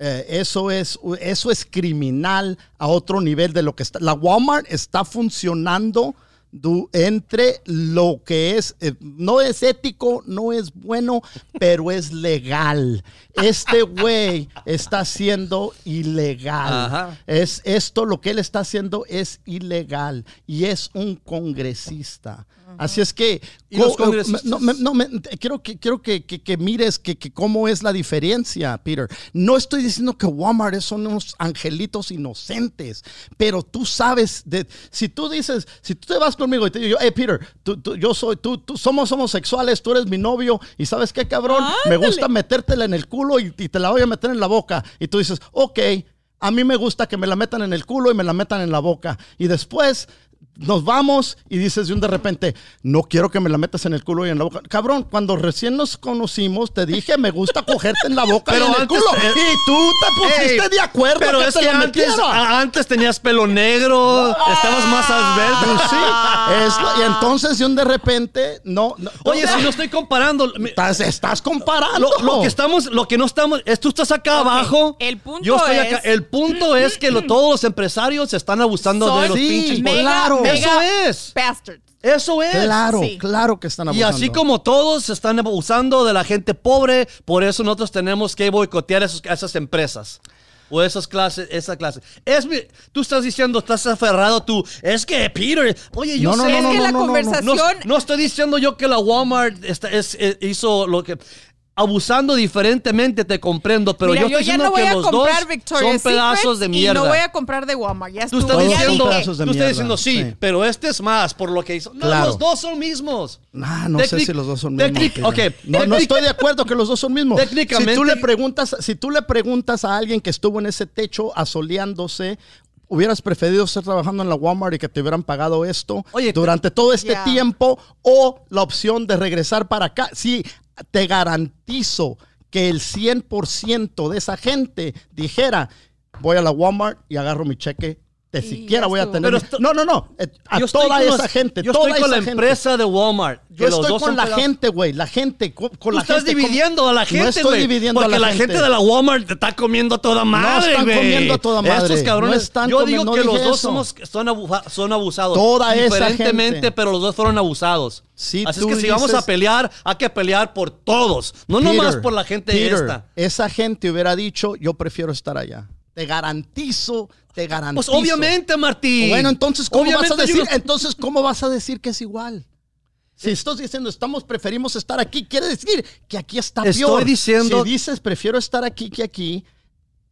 Eh, eso es, eso es criminal a otro nivel de lo que está. La Walmart está funcionando du- entre lo que es, eh, no es ético, no es bueno, pero es legal. Este güey está haciendo ilegal. Ajá. Es esto, lo que él está haciendo es ilegal y es un congresista. Así es que... ¿Y los no, quiero que, quiero que, que- que mires que, que cómo es la diferencia, Peter. No estoy diciendo que Walmart son unos angelitos inocentes, pero tú sabes, de, si tú dices, si tú te vas conmigo y te digo, hey Peter, tú, tú- yo soy, tú, tú somos homosexuales, tú eres mi novio y sabes qué cabrón, me gusta metértela en el culo y, y te la voy a meter en la boca y tú dices, ok. A mí me gusta que me la metan en el culo y me la metan en la boca. Y después nos vamos y dices de un de repente, no quiero que me la metas en el culo y en la boca. Cabrón, cuando recién nos conocimos, te dije, me gusta cogerte en la boca Pero y en el culo. eh, y tú te pusiste Ey, de acuerdo Pero que es te que lo antes, tenías pelo negro, estabas más Pues alberto. sí, es lo- y entonces de un de repente, no. no Oye, si no estoy comparando. estás, estás comparando. Lo, lo que estamos, lo que no estamos, es tú estás acá abajo. el punto yo estoy acá. es- El punto es que lo- todos los empresarios se están abusando de los Sí, pinches. mega, claro. Eso es. bastards. Eso es. Claro, Sí. claro que están Y abusando. así como todos se están abusando de la gente pobre, por eso nosotros tenemos que boicotear esos- esas empresas. O esas clases, esa clase. Es mi- tú estás diciendo, estás aferrado tú. Es que Peter, oye, yo No, sé. no, es no, que no, la no, no, no. conversación... No, no estoy diciendo yo que la Walmart está- es- eh, hizo lo que. Abusando diferentemente, te comprendo, pero Mira, yo estoy ya diciendo no voy que a los dos comprar Victoria's son pedazos de Y mierda. no voy a comprar de Walmart. Ya Tú estás Todos son pedazos de tú estás diciendo sí, sí. pero este es más por lo que hizo. No, Claro. los dos son mismos. Ah, no sé si los dos son mismos. tecnic- No, no estoy de acuerdo que los dos son mismos. Técnicamente- Si tú le preguntas, si tú le preguntas a alguien que estuvo en ese techo asoleándose, hubieras preferido estar trabajando en la Walmart y que te hubieran pagado esto Oye, durante todo este tiempo o la opción de regresar para acá. Sí, te garantizo que el 100% de esa gente dijera, voy a la Walmart y agarro mi cheque. Y siquiera voy a tener. Pero no, no, no. eh, A toda esa los- gente. Yo toda estoy con la esa gente. empresa de Walmart. Yo estoy con la gente, güey. La gente. co- Con Tú la estás gente, dividiendo a la gente, No estoy güey, dividiendo a Porque la, la, gente. de la Walmart te está comiendo a toda madre, están güey. comiendo a toda madre. Estos cabrones. No están yo digo comiendo- que los dos eso. somos, son, abusa- son abusados. Toda esa Diferentemente, gente. pero los dos fueron abusados. Si Así es que si vamos a pelear, hay que pelear por todos. No Peter, nomás por la gente Peter, esta. Esa gente hubiera dicho, yo prefiero estar allá. Te garantizo, te garantizo. Pues obviamente, Martín. Bueno, entonces, ¿cómo vas a yo decir? Entonces, ¿cómo vas a decir que es igual? Si estás diciendo, estamos, preferimos estar aquí, quiere decir que aquí está Estoy peor. diciendo- Si dices, prefiero estar aquí que aquí,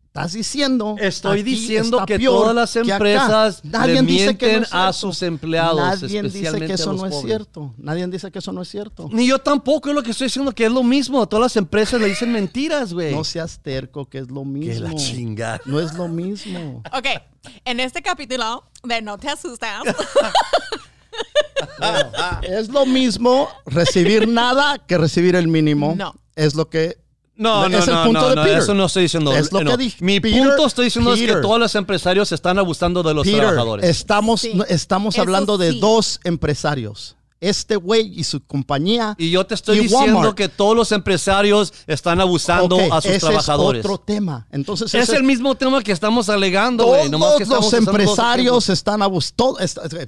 estás diciendo. Estoy diciendo que todas las empresas Nadie le dice que no mienten a sus empleados, Nadie dice que eso no es cierto. Nadie dice que eso no es cierto. Ni yo tampoco es lo que estoy diciendo, que es lo mismo. Todas las empresas le dicen mentiras, güey. No seas terco, que es lo mismo. que la chingada. No es lo mismo. Ok, en este capítulo de No te asustas, Es lo mismo recibir nada que recibir el mínimo. No. Es lo que. No, no, es el no, punto no, de no, Peter. eso no estoy diciendo. Es lo no. que dije. Mi Peter, punto estoy diciendo es que todos los empresarios están abusando de los Peter, trabajadores. estamos, Sí. estamos Eso hablando de dos empresarios. Este güey y su compañía. y yo te estoy y diciendo Walmart. que todos los empresarios están abusando Ok, a sus ese trabajadores. Es otro tema. Entonces, es ese- el mismo tema que estamos alegando, güey. nomás que Todos estamos los empresarios están abusando.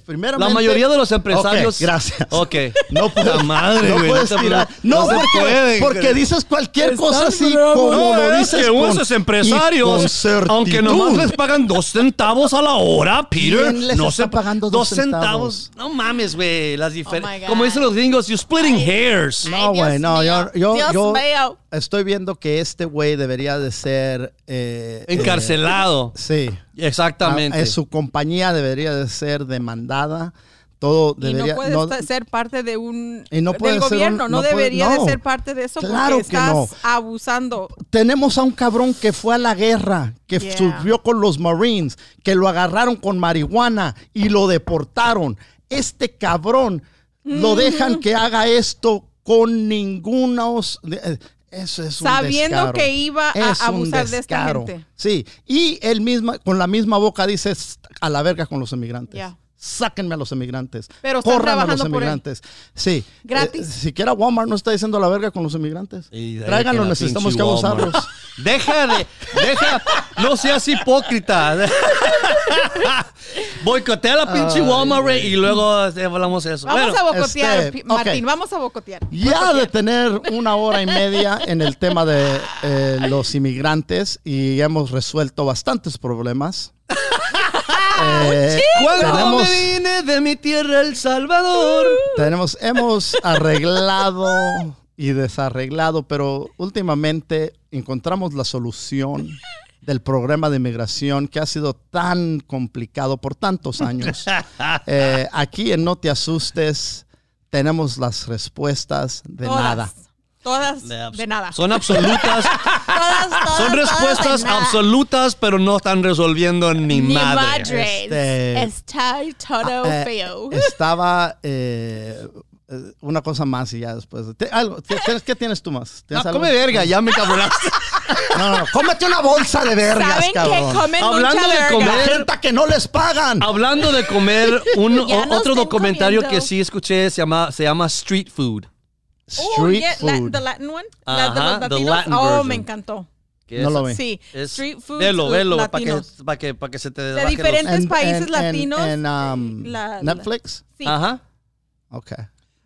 Primeramente, La mayoría de los empresarios. Ok, gracias. Ok. No puedes, La madre, no puedes no tirar. no porque, puede, porque dices cualquier cosa así bravo. como No, lo es dices. que con- esos y empresarios, con aunque nomás les pagan dos centavos a la hora, Peter, ¿Quién les no está se pagando dos centavos? No mames, güey, las Oh my diferencias. God. Como dicen los gringos, you splitting hairs. No, güey, no, yo, mío. yo, Dios yo mío. estoy viendo que este güey debería de ser... eh, eh, Encarcelado. sí. Exactamente. Ah, eh, su compañía debería de ser demandada. Todo y debería... no puedes no- esta- ser parte de un Y no puede del ser un- gobierno, no, no puede- debería no. de ser parte de eso Claro porque que estás no. abusando. tenemos a un cabrón que fue a la guerra, que Yeah. subió con los Marines, que lo agarraron con marihuana y lo deportaron. Este cabrón lo dejan que haga esto con ningunos. eh, Eso es un Sabiendo descaro. que iba a Es abusar de esta gente. Sí, y él misma, con la misma boca dice a la verga con los emigrantes. Ya. Sáquenme a los emigrantes. Pero están Corran a los emigrantes. Sí. Gratis. Eh, siquiera Walmart no está diciendo la verga con los ahí Tráiganlos, necesitamos que abusarlos. Deja de, deja, no seas hipócrita. Boicotea la pinche Walmart y luego hablamos de eso. Vamos Bueno, a bocotear, este, Martín, vamos a bocotear. Ya de tener una hora y media en el tema de eh, los inmigrantes y hemos resuelto bastantes problemas. Eh, Cuando tenemos, me vine de mi tierra, El Salvador. tenemos, hemos arreglado y desarreglado, pero últimamente encontramos la solución del programa de inmigración que ha sido tan complicado por tantos años. Eh, aquí en No Te Asustes tenemos las respuestas de todas, nada. Todas de nada. Son absolutas. todas, todas. Son respuestas nada. absolutas, pero no están resolviendo ni, Ni madre. madres. Este- Está todo Eh, feo. Estaba eh, eh, una cosa más y ya después. Algo, ¿Qué tienes tú más? No, ¿Tienes algo? come verga, ya me cabronaste. No, no, cómete una bolsa de vergas, ¿Saben que cabrón. comen Hablando mucha de verga? comer- gente que no les pagan. Hablando de comer, un, no otro documentario comiendo. que sí escuché se llama, se llama Street Food. Oh, Street yeah, la- food. the Latin one. La de Ajá, los the latinos. Latin oh, version. me encantó. No es- lo vi. Sí, es- street food Velo, velo, para que, latinos. pa' que, pa' que se te De los- diferentes En- países latinos. En, um, la- la- Netflix. Sí, Ajá. Ok.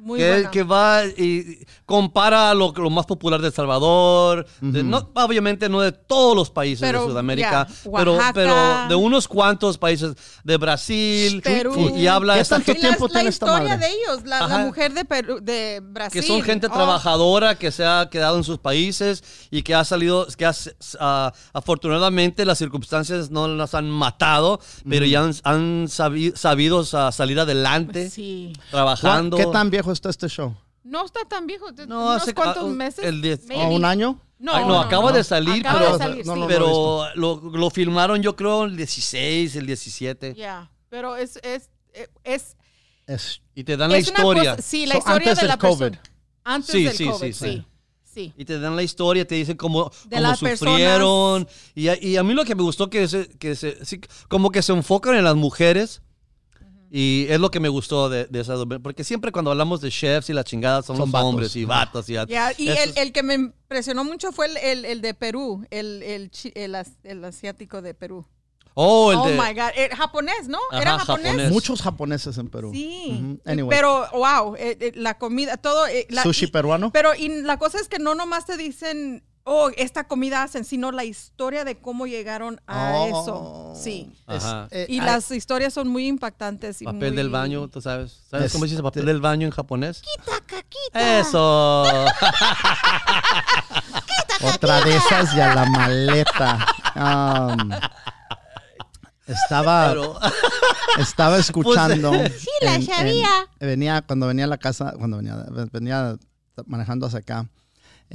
Muy que, buena. que va y compara lo, lo más popular de El Salvador, de- no, obviamente no de todos los países Pero, de Sudamérica, pero, Oaxaca. pero de unos cuantos países de Brasil, Perú. y, y habla ¿Qué tanto la, tiempo la tiene esta historia madre? de ellos, la, la mujer de, Perú, de Brasil. que son gente Oh, trabajadora que se ha quedado en sus países y que ha salido, que ha, ah, afortunadamente las circunstancias no las han matado, pero ya han, han sabi- sabido ah, salir adelante, Sí. trabajando. ¿Qué tan viejo está este show? No está tan viejo. No, unos hace- cuantos ah, meses. el diez- maybe. ¿O un año? No, Ay, no, acaba de salir, Acaba pero, de salir, no, sí. no, pero lo, lo filmaron yo creo el 16, el 17. Ya, pero es, es, es, Es, Y te dan la historia. cosa- sí, la So, historia antes de del la COVID. persona. Antes Sí, del sí, COVID, sí, sí. sí. sí. Y te dan la historia, te dicen cómo, De cómo sufrieron. Y, a- y a mí lo que me gustó que se, que se sí, como que se enfocan en las mujeres. Y es lo que me gustó de, de esa porque siempre cuando hablamos de chefs y la chingada son, Son los vatos. hombres y vatos y, Ya, y el, el que me impresionó mucho fue el, el, el de Perú, el, el, asiático de Perú. Oh, el oh de my God, era japonés, ¿no? ¿Era Ajá, japonés? japonés. muchos japoneses en Perú. Sí, Ujú. Anyway. pero wow, eh, eh, la comida, todo. eh, la- Sushi y- peruano. Pero y la cosa es que no nomás te dicen, oh, esta comida hacen, sino la historia de cómo llegaron a Oh. eso. Sí. Ajá. eh, Y las historias son muy impactantes. Y papel muy- del baño, ¿tú sabes? ¿Sabes cómo se dice papel Este- del baño en japonés? Eso. Otra de esas y a la maleta. Um, estaba, Pero- estaba escuchando. Sí, la en- sabía. en- venía, cuando venía a la casa, cuando venía, venía manejando hacia acá,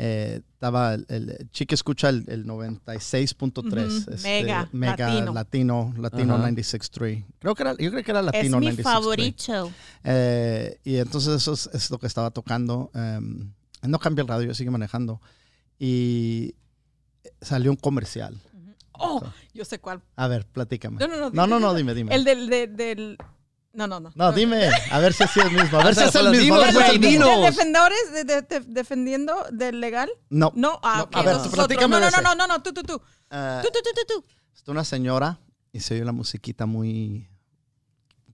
eh, estaba el, el chico escucha el, el 96.3. Ujú, mega, mega latino. latino, latino Ajá. 96.3. Creo que era, yo creo que era Es latino mi 96.3. favorito. Eh, y entonces eso es, es lo que estaba tocando. em, no cambié el radio, yo sigue manejando. Y salió un comercial. Oh, yo sé cuál. A ver, platícame. No, no, no. no, no, no, dime, dime. El del, de- del. No, no, no. No, dime, a ver si así es el mismo. A ver si es el mismo. a ver dinos, si es el güey, mismo. dinos. ¿De defendedores? De, de- de- ¿Defendiendo del legal? No. No, ah, a ver, platícame No, no, no, no, no, no, tú, tú, tú. Eh, Tú, tú, tú, tú, tú. está una señora y se oye la musiquita muy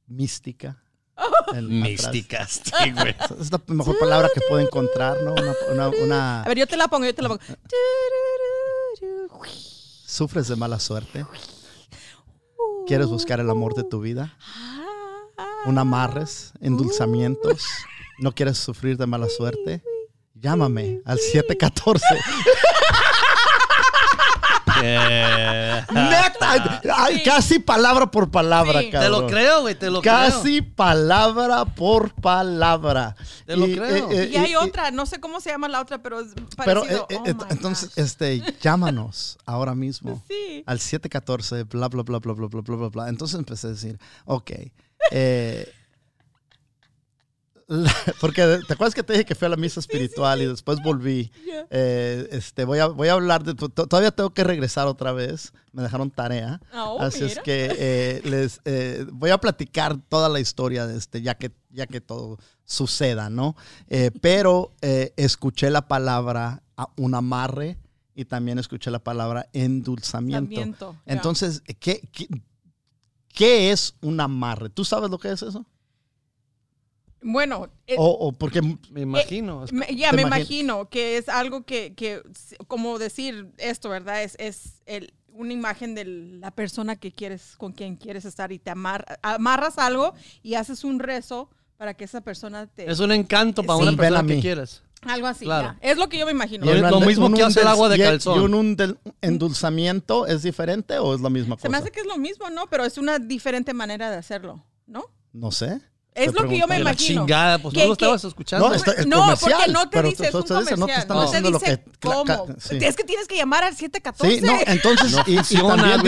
mística. Místicas, sí, güey. Es la mejor palabra que puedo encontrar, ¿no? Una, una- una- A ver, yo te la pongo, yo te la pongo. ¿Sufres de mala suerte? ¿Quieres buscar el amor de tu vida? ¿Un amarres? ¿Endulzamientos? ¿No quieres sufrir de mala suerte? Llámame al 714. Eh, Neta, ay, casi palabra por palabra, Sí. te cabrón. lo creo, güey, te lo creo. Casi palabra por palabra. Te lo creo. Y hay y- otra, no sé cómo se llama la otra, pero es Pero parecido. eh, Oh eh, my entonces, gosh. este, llámanos ahora mismo. Sí. Al 714, bla, bla, bla, bla, bla, bla, bla, bla, bla. Entonces empecé a decir, ok. Eh, la- porque te acuerdas que te dije que fui a la misa espiritual y después volví. Eh, este, voy, a, voy a hablar de. to- Todavía tengo que regresar otra vez. Me dejaron tarea. Oh, Así es que eh, les eh, voy a platicar toda la historia de este, ya que, ya que todo suceda, ¿no? Pero escuché la palabra un amarre y también escuché la palabra endulzamiento. Entonces, ¿qué, qué, qué es un amarre? ¿Tú sabes lo que es eso? Bueno, eh, O, o porque Me imagino. me- ya me imagi- imagino que es algo que, que, como decir esto, ¿verdad? Es, es el, una imagen de la persona que quieres, con quien quieres estar y te amar, amarras algo y haces un rezo para que esa persona te... Es un encanto para Sí. una persona que quieres. Algo así, Claro. ya. Es lo que yo me imagino. Lo- un lo mismo un que hace el agua de y- calzón. ¿Y un undel- endulzamiento es diferente o es la misma Se cosa? me hace que es lo mismo, ¿no? Pero es una diferente manera de hacerlo, ¿no? No sé. Es Te lo que yo me imagino. chingada, pues Que- no lo estabas escuchando. No, está- es no, comercial, porque no te pero dice, es tú- un comercial. no te están te diciendo lo dice que- cla- cómo. sí. Es que tienes que llamar al 714. Sí, no, entonces y- y, Funciona, también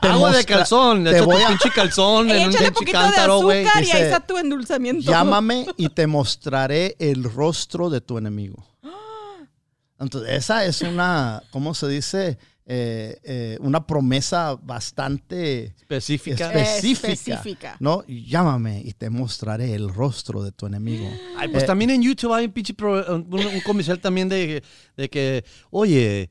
te Agua de calzón, te voy a pinche calzón en un pinche poquito cántaro, de güey. azúcar y ahí Dice, está tu endulzamiento. llámame y te mostraré el rostro de tu enemigo. Entonces, esa es una, ¿cómo se dice? Eh, eh, una promesa bastante Específica. específica. Específica. ¿no? Llámame y te mostraré el rostro de tu enemigo. Ay, pues Eh, también en YouTube hay un pinche pro- un, un comercial también de, de que, oye,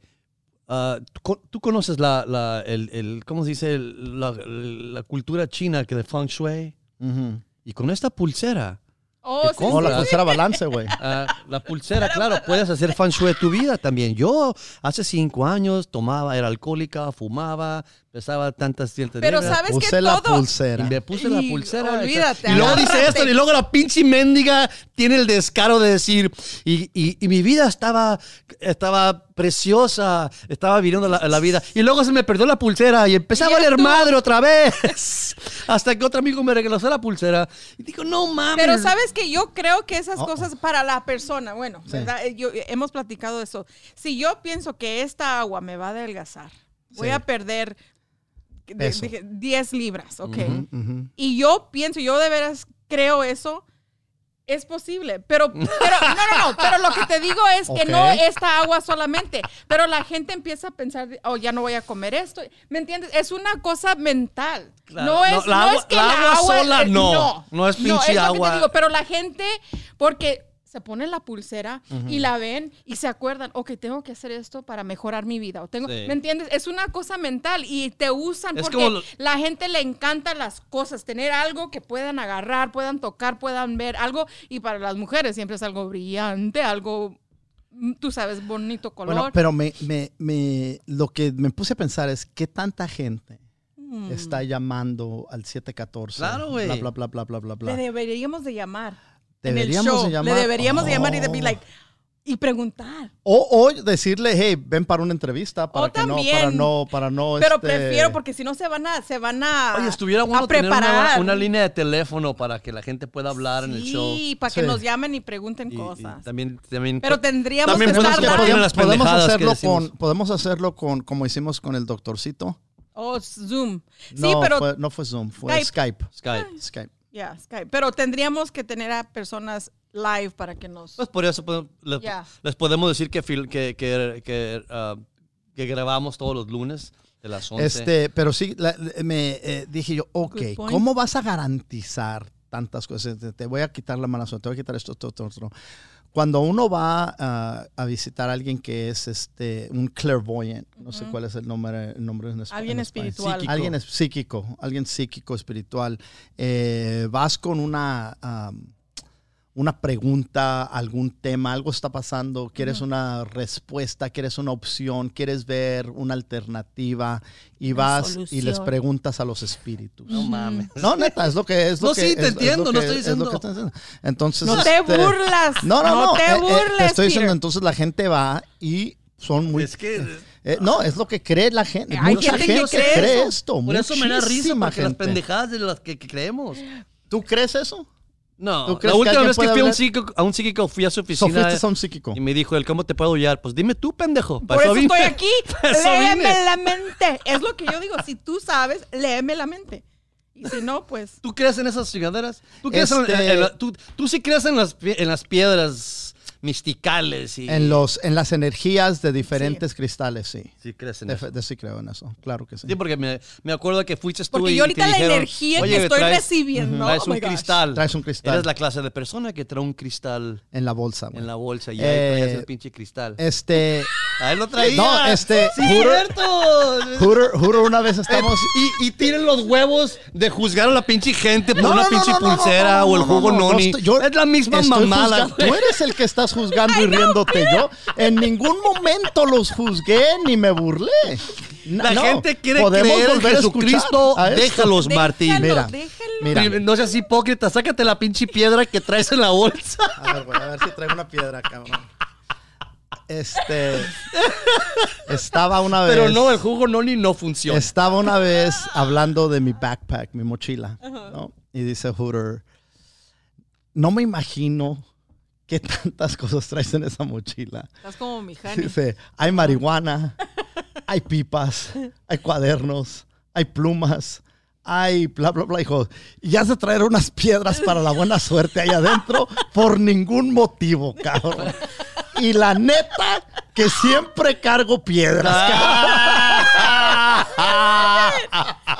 ah, tú co- tú conoces la, la el, el- ¿cómo se dice? La, la cultura china que de Feng Shui. Ujú. Y con esta pulsera, Oh, la sí, pulsera balance, güey. ah, la pulsera, claro, puedes hacer Feng Shui de tu vida también. Yo hace cinco años tomaba, era alcohólica, fumaba, pesaba tantas cientos Pero sabes que Puse la todo. Y pulsera. me puse la Y pulsera. olvídate, Y luego dice esto, y luego la pinche mendiga tiene el descaro de decir, y, y- y mi vida estaba, estaba preciosa, estaba viviendo la, la vida. Y luego se me perdió la pulsera y empecé a Y valer madre otra vez. Hasta que otro amigo me regresó la pulsera. Y digo, no mames. Pero sabes que yo creo que esas Oh. cosas para la persona, bueno, Sí. ¿verdad? Eh, Yo, hemos platicado de eso. Si yo pienso que esta agua me va a adelgazar, voy Sí. a perder de- Peso. de- 10 libras, ¿ok? Ujú. Y yo pienso, yo de veras creo eso. Es posible, pero, pero no, no, no, pero lo que te digo es que no esta agua solamente, pero la gente empieza a pensar, oh, ya no voy a comer esto, ¿me entiendes? Es una cosa mental, Claro, no no, es, la no agua- es que la la, agua sola, eh, no. No es pinche lo que te agua. digo, pero la gente, porque se ponen la pulsera y la ven y se acuerdan, ok, tengo que hacer esto para mejorar mi vida. O tengo, Sí. ¿Me entiendes? Es una cosa mental y te usan Es porque lo- la gente le encanta las cosas, tener algo que puedan agarrar, puedan tocar, puedan ver algo. Y para las mujeres siempre es algo brillante, algo, mm, tú sabes, bonito color. Bueno, pero me, me, me, lo que me puse a pensar es qué tanta gente Mm. está llamando al 714. Claro, güey. Bla, bla, bla, bla, bla, bla, bla. Le deberíamos de llamar. Deberíamos en el show. de llamar. Le deberíamos de llamar y de be Oh. like, y preguntar. O, o decirle, hey, ven para una entrevista para O que no, para también. no, para no. Pero este, prefiero porque si no se van a, se van a, Oye, estuviera bueno a tener una, preparar. una línea de teléfono para que la gente pueda hablar en el show. Sí, para que nos llamen y pregunten Y- y cosas. también, también, Pero tendríamos también que podemos estar podemos que hacerlo con, podemos hacerlo con, como hicimos con el doctorcito. Oh, Zoom. Sí, no, pero fue, no fue Zoom, fue Skype. Skype. Skype. Skype. Ya, Skype. Pero tendríamos que tener a personas live para que nos. Pues por eso podemos- les, podemos decir que, fil- que, que, que, ah, que grabamos todos los lunes de las 11. Este, pero sí, la- me eh, dije yo, ok. ¿cómo vas a garantizar tantas cosas? Te, te voy a quitar la mala suerte, te voy a quitar esto, esto, esto, esto. Cuando uno va a visitar a alguien que es este un clairvoyant, no sé cuál es el nombre, el nombre en, espa- Alguien en español. espiritual. Psíquico. Alguien es psíquico, alguien psíquico, espiritual. Eh, vas con una, am, una pregunta, algún tema, algo está pasando, quieres una respuesta, quieres una opción, quieres ver una alternativa y Una vas y les preguntas a los espíritus. no mames. No, neta, es lo que es. Lo No, que, sí, te es- es entiendo, lo no que- estoy es lo diciendo. que. Entonces, no te este, burlas. No, no, no. te eh, eh, burles. estoy diciendo, Peter. entonces la gente va y son muy Es que eh, no, es lo que cree la gente. Hay Mucha gente que gente, cree cree, eso. esto. por eso me da risa, porque las pendejadas de las que, que creemos. ¿Tú crees eso? No, ¿Tú la que última vez que fui a un, psíquico, a un psíquico fui a su So, oficina fuiste a un psíquico. y me dijo, él, ¿cómo te puedo ayudar? Pues dime tú, pendejo. Por eso estoy aquí. Léeme vine. la mente. Es lo que yo digo. Si tú sabes, léeme la mente. Y si no, pues. ¿Tú crees en esas chingaderas? ¿Tú, crees en- Este- en la- tú, tú sí crees en las, en las piedras misticales y... En, los, en las energías de diferentes cristales, sí. Sí crees en De, eso. de- sí creo en eso. Claro que sí. Sí, porque me, me acuerdo que fuiste tú Porque y yo te ahorita la dijeron, energía "Oye, que estoy traes- recibiendo. Traes oh my un gosh. cristal. Traes un cristal. Eres la clase de persona que trae un cristal En la bolsa. en la bolsa y Eh, ahí traes el pinche cristal. Este. Ahí lo traía. No, este. Sí, cierto. Hooter- Hooter una vez estamos. Y, y tienen los huevos de juzgar a la pinche gente por No, una no, pinche no, pulsera no, no, o el no, jugo no, no, noni. yo es la misma mamada. Tú eres el que estás juzgando y riéndote. Yo en ningún momento los juzgué ni me burlé. La No, gente quiere podemos creer en volver a Jesucristo. Déjalos, Martín. Déjalo, Mira, déjalo. Mira. No seas hipócrita, sácate la pinche piedra que traes en la bolsa. A ver, güey, a ver si traigo una piedra, cabrón. Este. Estaba una vez. Pero no, el jugo noni no funciona. Estaba una vez hablando de mi backpack, mi mochila, ¿no? Y dice Hooter, no me imagino qué tantas cosas traes en esa mochila. Estás como mi Jani. Dice, hay marihuana, hay pipas, hay cuadernos, hay plumas, hay bla, bla, bla, hijo. Y has de traer unas piedras para la buena suerte ahí adentro por ningún motivo, cabrón. Y la neta, que siempre cargo piedras,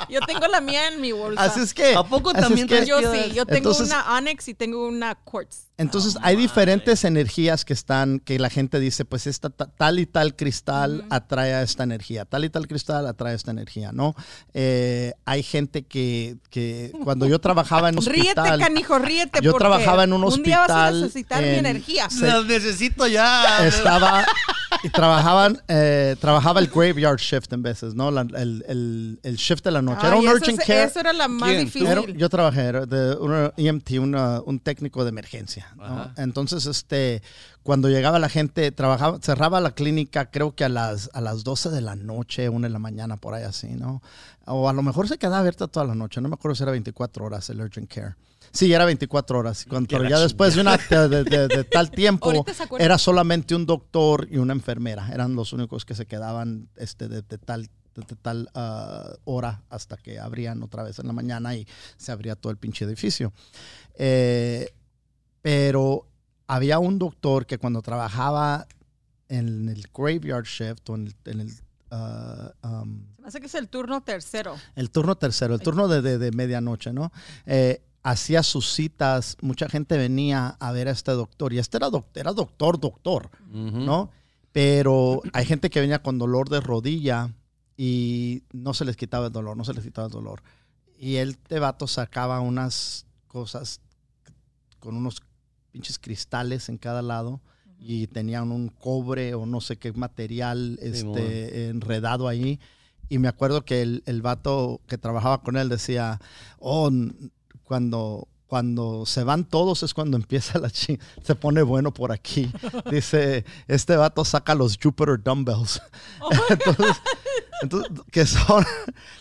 Yo tengo la mía en mi bolsa. Así es que. ¿A poco es también que- yo sí, yo tengo Entonces- una Onyx y tengo una Quartz. Entonces hay diferentes energías que están, que la gente dice, pues esta ta- tal y tal cristal atrae a esta energía, tal y tal cristal atrae a esta energía, ¿no? Eh, hay gente que, que cuando yo trabajaba en Ríete, hospital, canijo, ríete. yo trabajaba en un Un día vas a hospital necesitar mi en- energía. se- Las necesito ya. estaba y trabajaban, eh, trabajaba el graveyard shift en veces, ¿no? La- el, el- el shift de la noche. era un urgent es- care. eso era la más difícil. Era- yo trabajé era de una EMT, una- un técnico de emergencia. ¿no? Entonces, este, cuando llegaba la gente, trabajaba, cerraba la clínica, creo que a las, a las 12 de la noche, una de la mañana, por ahí así, ¿no? O a lo mejor se quedaba abierta toda la noche, no me acuerdo si era 24 horas el urgent care. Sí, era 24 horas, cuando- pero la ya después de, una, de, de- de tal tiempo, era solamente un doctor y una enfermera. Eran los únicos que se quedaban este, de, de tal, de, de tal ah, hora hasta que abrían otra vez en la mañana y se abría todo el pinche edificio. Eh, pero había un doctor que cuando trabajaba en el graveyard shift o en el, en el, ah, um, Se me hace que es el turno tercero. el turno tercero, el turno de, de- de medianoche, ¿no? Eh, hacía sus citas, mucha gente venía a ver a este doctor y este era, doc- era doctor, doctor, ¿no? Pero hay gente que venía con dolor de rodilla y no se les quitaba el dolor, no se les quitaba el dolor. Y el este vato sacaba unas cosas con unos pinches cristales en cada lado y tenían un cobre o no sé qué material este, enredado ahí. Y me acuerdo que el, el vato que trabajaba con él decía, oh, cuando, cuando se van todos es cuando empieza la chi se pone bueno por aquí. Dice, este vato saca los Jupiter Dumbbells. entonces, entonces, que son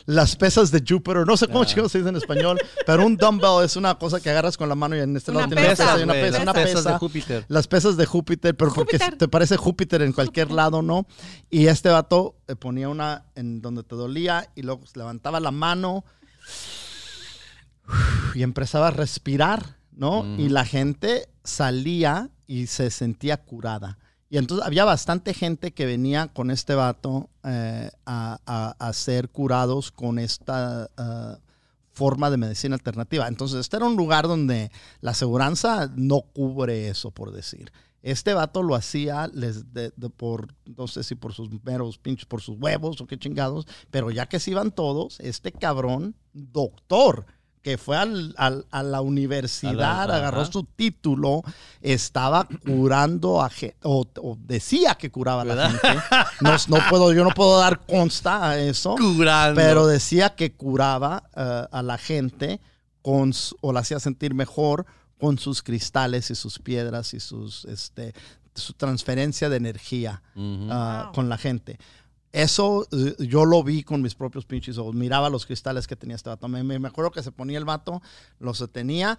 las pesas de Jupiter. No sé cómo chicos se dice en español, pero un dumbbell es una cosa que agarras con la mano y en este Una lado tiene una pesa, pesa y una pesa, las una pesas pesa. de Júpiter. Las pesas de Júpiter, pero porque Júpiter. te parece Júpiter en cualquier lado, ¿no? Y este vato eh, ponía una en donde te dolía y luego levantaba la mano y empezaba a respirar, ¿no? Y la gente salía y se sentía curada. Y entonces había bastante gente que venía con este vato eh, a, a- a ser curados con esta ah, forma de medicina alternativa. Entonces, este era un lugar donde la aseguranza no cubre eso, por decir. Este vato lo hacía les de- de- por, no sé si por sus meros pinches, por sus huevos o qué chingados, pero ya que se iban todos, este cabrón, doctor, que fue al- al- a la universidad, A la- agarró ajá. su título, estaba curando a gente, o, o decía que curaba a la ¿Verdad? gente. No, no puedo, yo no puedo dar consta a eso. Curando. Pero decía que curaba eh, a la gente con, o la hacía sentir mejor con sus cristales y sus piedras y sus, este, su transferencia de energía ah, Wow. con la gente. Eso eh, yo lo vi con mis propios pinches ojos. Miraba los cristales que tenía este vato. Me, me- acuerdo que se ponía el vato, los tenía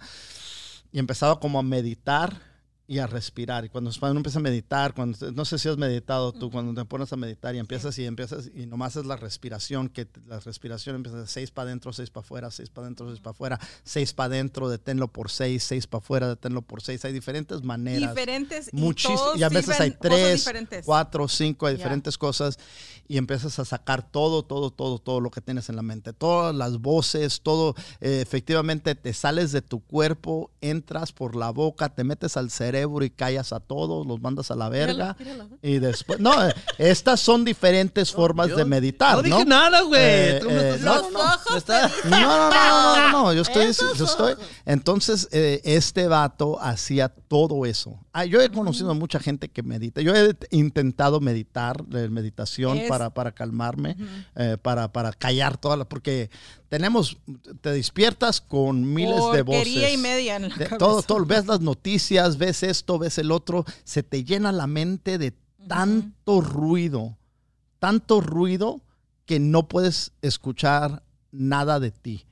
y empezaba como a meditar y a respirar. Y cuando uno empieza a meditar, cuando, no sé si has meditado tú, cuando te pones a meditar y empiezas y empiezas y nomás es la respiración, que la respiración empieza seis para adentro, seis para afuera, seis para adentro, seis para afuera, seis para adentro, deténlo por seis, seis para afuera, deténlo por seis. Hay diferentes maneras. Diferentes y Muchísimo. todos Y a veces hay tres, cuatro, cinco, hay Ya. diferentes cosas. Y empiezas a sacar todo, todo, todo, todo lo que tienes en la mente. Todas las voces, todo. eh, efectivamente, te sales de tu cuerpo, entras por la boca, te metes al cerebro y callas a todos, los mandas a la verga. Y después. No, eh, estas son diferentes formas de meditar. No No, dije nada, güey. Eh, eh, no, no, no, no, no, yo estoy, yo estoy. Entonces, eh, este vato hacía todo eso. Ah, yo he conocido a mucha gente que medita. Yo he intentado meditar, meditación Es- para, para calmarme, eh, para, para callar todas las, porque tenemos, te despiertas con miles de voces. Y media en la De- cabeza. todo, todo, ves las noticias, ves esto, ves el otro, se te llena la mente de tanto ruido, tanto ruido que no puedes escuchar nada de ti.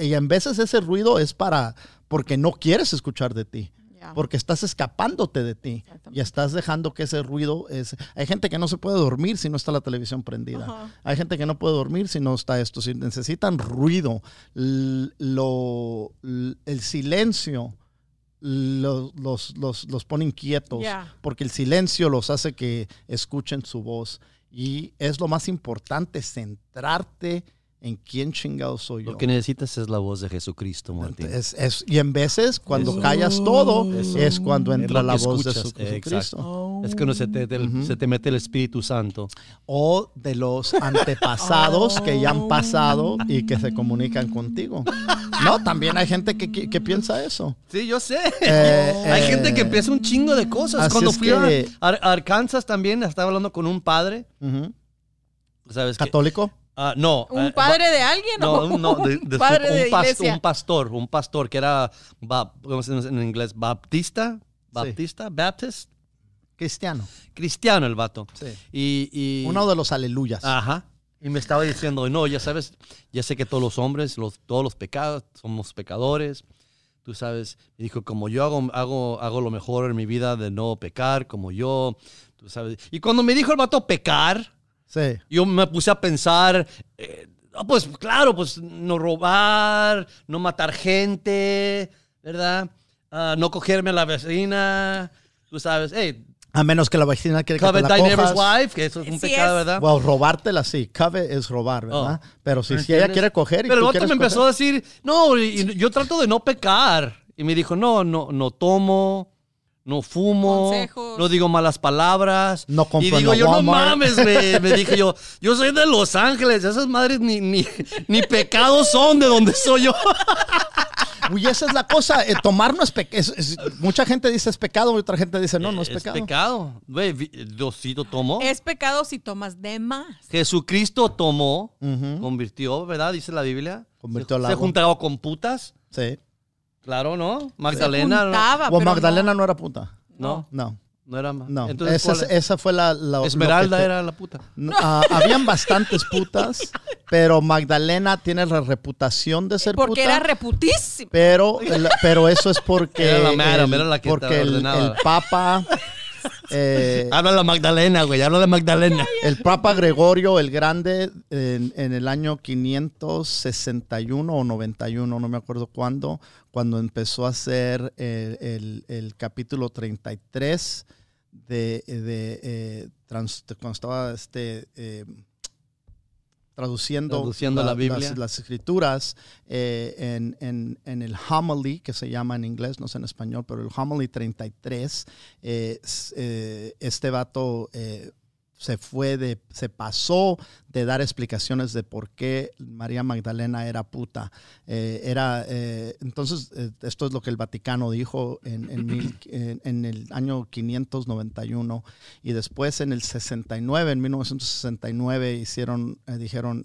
Y en veces ese ruido es para, porque no quieres escuchar de ti. Porque estás escapándote de ti y estás dejando que ese ruido es... Hay gente que no se puede dormir si no está la televisión prendida. Hay gente que no puede dormir si no está esto. Si necesitan ruido, lo, el silencio lo- los, los, los pone inquietos porque el silencio los hace que escuchen su voz. Y es lo más importante, centrarte en quién chingado soy yo. Lo que necesitas es la voz de Jesucristo, Martín. Es- es- y en veces, cuando Eso. callas todo, Eso. es cuando entra la voz de Jesucristo. Es cuando se te, te- se te mete el Espíritu Santo. O de los antepasados que ya han pasado y que se comunican contigo. No, también hay gente que, que- que piensa eso. Sí, yo sé. Eh, Hay eh, gente que empieza un chingo de cosas. Cuando fui que- a Ar- Arkansas también, estaba hablando con un padre. ¿Sabes? ¿Católico? Ah, no. ¿Un eh, padre de alguien No, o no, de- un de- padre un, de pas- iglesia? un pastor, un pastor que era, ¿cómo se dice en inglés? Baptista, Baptista, Baptist, Cristiano. cristiano el vato. Sí. Y, y- Uno de los aleluyas. Ajá. Y me estaba diciendo, no, ya sabes, ya sé que todos los hombres, los, todos los pecados, somos pecadores. Tú sabes, me dijo, como yo hago, hago, hago lo mejor en mi vida de no pecar, como yo, tú sabes. Y cuando me dijo el vato pecar, Sí. yo me puse a pensar, eh, ah, pues claro, pues no robar, no matar gente, ¿verdad? Ah, no cogerme a la vecina, tú sabes, hey, A menos que la vecina quiere que te la cojas. wife, que eso es un Sí pecado, es. ¿verdad? Wow, robártela sí. Cabe es robar, ¿verdad? Pero si, si ella quiere coger y Pero el tú vato quieres me empezó coger- a decir, no, y- y yo trato de no pecar. Y me dijo, no, no, no tomo, no fumo, Consejos. no digo malas palabras. No compro Y en digo, la yo no Walmart". mames, güey. Me dije yo, yo soy de Los Ángeles, esas madres ni, ni, ni pecados son de donde soy yo. Uy, esa es la cosa. eh, tomar no es pecado. mucha gente dice es pecado, otra gente dice no, no es, pecado. Güey, vi- Diosito tomó. Es pecado si tomas de más. Jesucristo tomó, Ujú. convirtió, ¿verdad? Dice la Biblia. Convirtió se, al se agua. juntaba con putas. Sí. Claro, ¿no? Magdalena. ¿no? Pero Magdalena no. no. era puta. No, No, no era ma- no. Entonces, esa, ¿cuál es- esa fue la... la- Esmeralda te- era la puta. No, ah, habían bastantes putas, pero Magdalena tiene la reputación de ser Porque puta. era reputísimo. Pero, el- pero eso es porque, Era la madam, el, era la que porque el Papa, eh, Habla la Magdalena, güey. Habla de Magdalena. el Papa Gregorio el Grande en, en el año 561 o 91, no me acuerdo cuándo, cuando empezó a hacer el, el- el capítulo 33 de, de, eh, trans- cuando estaba este, eh, traduciendo, Traduciendo la Biblia. Las, las escrituras eh, en, en- en el homily, que se llama en inglés, no sé en español, pero el homily 33, eh, eh, este vato eh, se fue de, se pasó de dar explicaciones de por qué María Magdalena era puta. Eh, era, eh, entonces, eh, esto es lo que el Vaticano dijo en, en el año 591 y después en el 69, en 1969, hicieron, dijeron,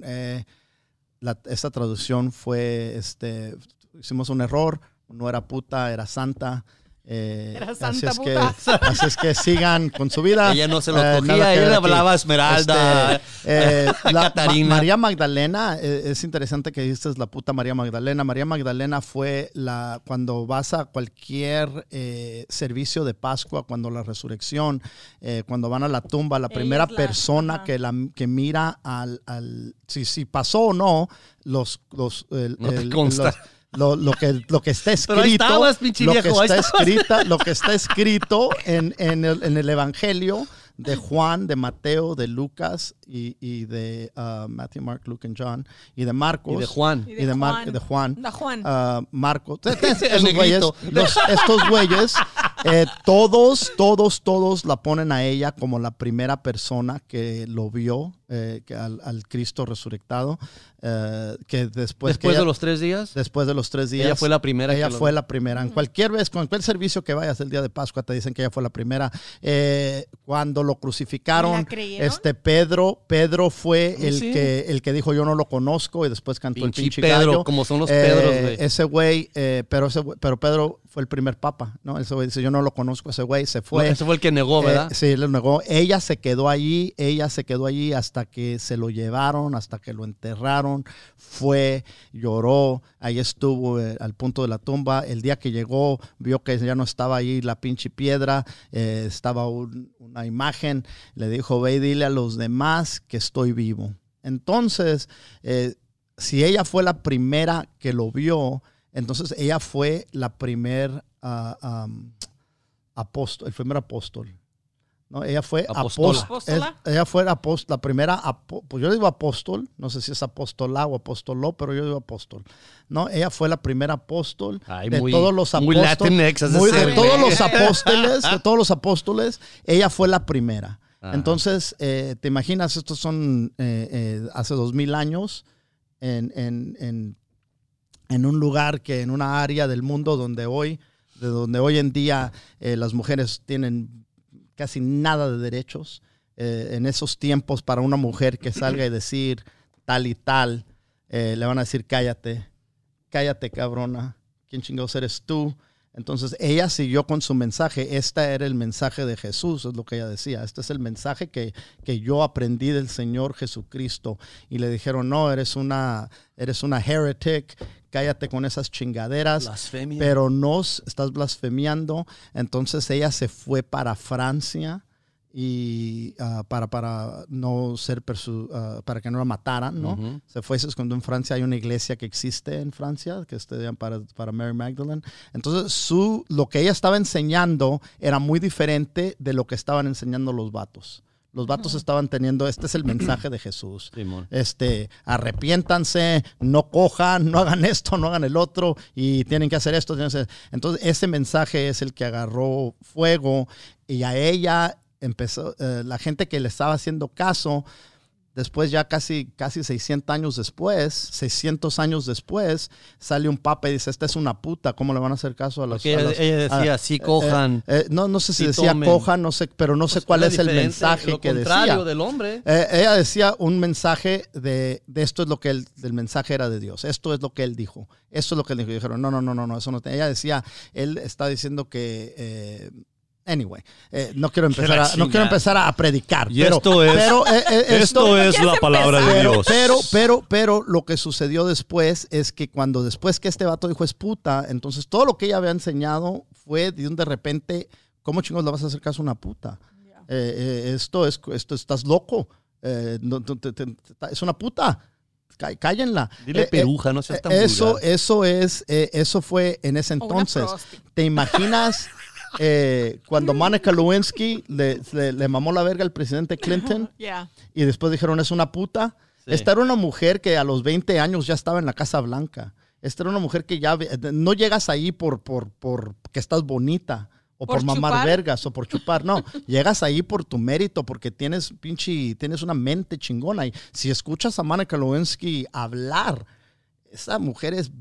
esta traducción fue, este, hicimos un error, no era puta, era santa. Eh, Era así es. Que, así es que sigan con su vida. Ella no se lo Eh, cogía, ella hablaba Esmeralda, Este, eh, la- Catarina. Ma- María Magdalena, eh, es interesante que dices la puta María Magdalena. María Magdalena fue la, cuando vas a cualquier eh, servicio de Pascua, cuando la resurrección, eh, cuando van a la tumba, la primera la- persona ajá. que, la, que mira al, al- si, si pasó o no, los, los, el- No te el- consta. los- lo, lo que, lo que está escrito, Pero ahí estabas, pinche lo, que viejo, ahí está estabas. escrita, lo que está escrito en, en el, en el Evangelio de Juan, de Mateo, de Lucas y, y de uh, Matthew, Mark, Luke and John y de Marcos Y de Juan. Y y de, Mar- de Juan. Juan. Ah, Marcos. Esos El güeyes, estos güeyes, eh, todos, todos, todos la ponen a ella como la primera persona que lo vio, eh, que al, al Cristo resucitado, eh, que después, que Después de los tres días. después de los tres días. Ella fue la primera Ella que lo fue la primera. En cualquier vez, con cualquier servicio que vayas el día de Pascua, te dicen que ella fue la primera. Eh, cuando lo crucificaron, este Pedro, Pedro fue Sí, el sí. que el que dijo yo no lo conozco y después cantó el pinche Pedro, gallo. como son los Eh, Pedros, güey. Ese güey, eh, pero ese güey- pero Pedro fue el primer papa, ¿no? Ese güey dice, yo no lo conozco, ese güey se fue. Ese fue el que negó, Eh, ¿verdad? sí, lo negó. Ella se quedó allí, ella se quedó allí hasta que se lo llevaron, hasta que lo enterraron. Fue, lloró, ahí estuvo eh, al punto de la tumba. El día que llegó, vio que ya no estaba ahí la pinche piedra, eh, estaba un- una imagen. Le dijo, ve y dile a los demás que estoy vivo. Entonces, si ella fue la primera que lo vio, entonces ella fue la primer ah, apóstol, el primer apóstol. ¿no? Ella fue Apóstola. ella fue la, após- la primera, apó- pues yo digo apóstol, no sé si es apóstola o apóstoló, pero yo digo apóstol. ¿no? Ella fue la primera apóstol Ay, de muy- todos los muy apóstoles. De muy- de ser, todos los apóstoles, de todos los apóstoles, ella fue la primera. Ajá. Entonces, eh, te imaginas, estos son eh, eh, hace dos mil años en, en- en- en un lugar que, en una área del mundo donde hoy, de donde hoy en día eh, las mujeres tienen casi nada de derechos. Eh, en esos tiempos, para una mujer que salga y decir tal y tal, eh, le van a decir cállate, cállate cabrona, ¿quién chingados eres tú? Entonces ella siguió con su mensaje. Este era el mensaje de Jesús, es lo que ella decía. Este es el mensaje que, que yo aprendí del Señor Jesucristo. Y le dijeron, no, eres una, eres una heretic, cállate con esas chingaderas Blasfemia. pero no estás blasfemiando. Entonces ella se fue para Francia y ah, para, para no ser persu- ah, para que no la mataran, ¿no? Ujú. Se fue, se escondió en Francia. Hay una iglesia que existe en Francia que estudian para, para Mary Magdalene. Entonces, su, lo que ella estaba enseñando era muy diferente de lo que estaban enseñando los vatos. Los vatos estaban teniendo, este es el mensaje de Jesús Simón. este, arrepiéntanse, no cojan, no hagan esto, no hagan el otro, y tienen que hacer esto. tienen que hacer- Entonces, ese mensaje es el que agarró fuego y a ella empezó, eh, la gente que le estaba haciendo caso, después ya casi, casi 600 años después, 600 años después, sale un papa y dice, esta es una puta, ¿cómo le van a hacer caso a a ella, ella decía, a- sí cojan. eh, no, no sé si decía tomen. cojan, no sé, pero no sé Pues, cuál era es el mensaje lo que contrario decía. del hombre. Eh, ella decía un mensaje de, de esto es lo que él, el mensaje era de Dios, esto es lo que él dijo, esto es lo que él dijo. Y dijeron, no, no, no, no, no, eso no. te-". Ella decía, él está diciendo que, eh, anyway, eh, no quiero empezar, la a, no quiero empezar a predicar. Y pero, esto es- pero, eh, eh, Esto es la palabra de? Dios. pero, pero, pero lo que sucedió después es que cuando después que este vato dijo es puta, entonces todo lo que ella había enseñado fue de un de repente, ¿cómo chingos le vas a hacer caso a una puta? Eh, eh, esto es, esto estás loco, Eh, no- no te- te- te- es una puta. Cá- Cállenla. Dile Eh, eh, peruja, no seas tan eso, vulgar. eso es, eh, eso fue en ese entonces. ¿Te imaginas eh, cuando Monica Lewinsky le, le- le mamó la verga al presidente Clinton? Yeah. y después dijeron es una puta. Sí. Esta era una mujer que a los 20 años ya estaba en la Casa Blanca. Esta era una mujer que ya no llegas ahí por, por, por que estás bonita o por, ¿Por mamar chupar? vergas o por chupar, no, llegas ahí por tu mérito porque tienes pinche tienes una mente chingona y si escuchas a Monica Lewinsky hablar, esa mujer es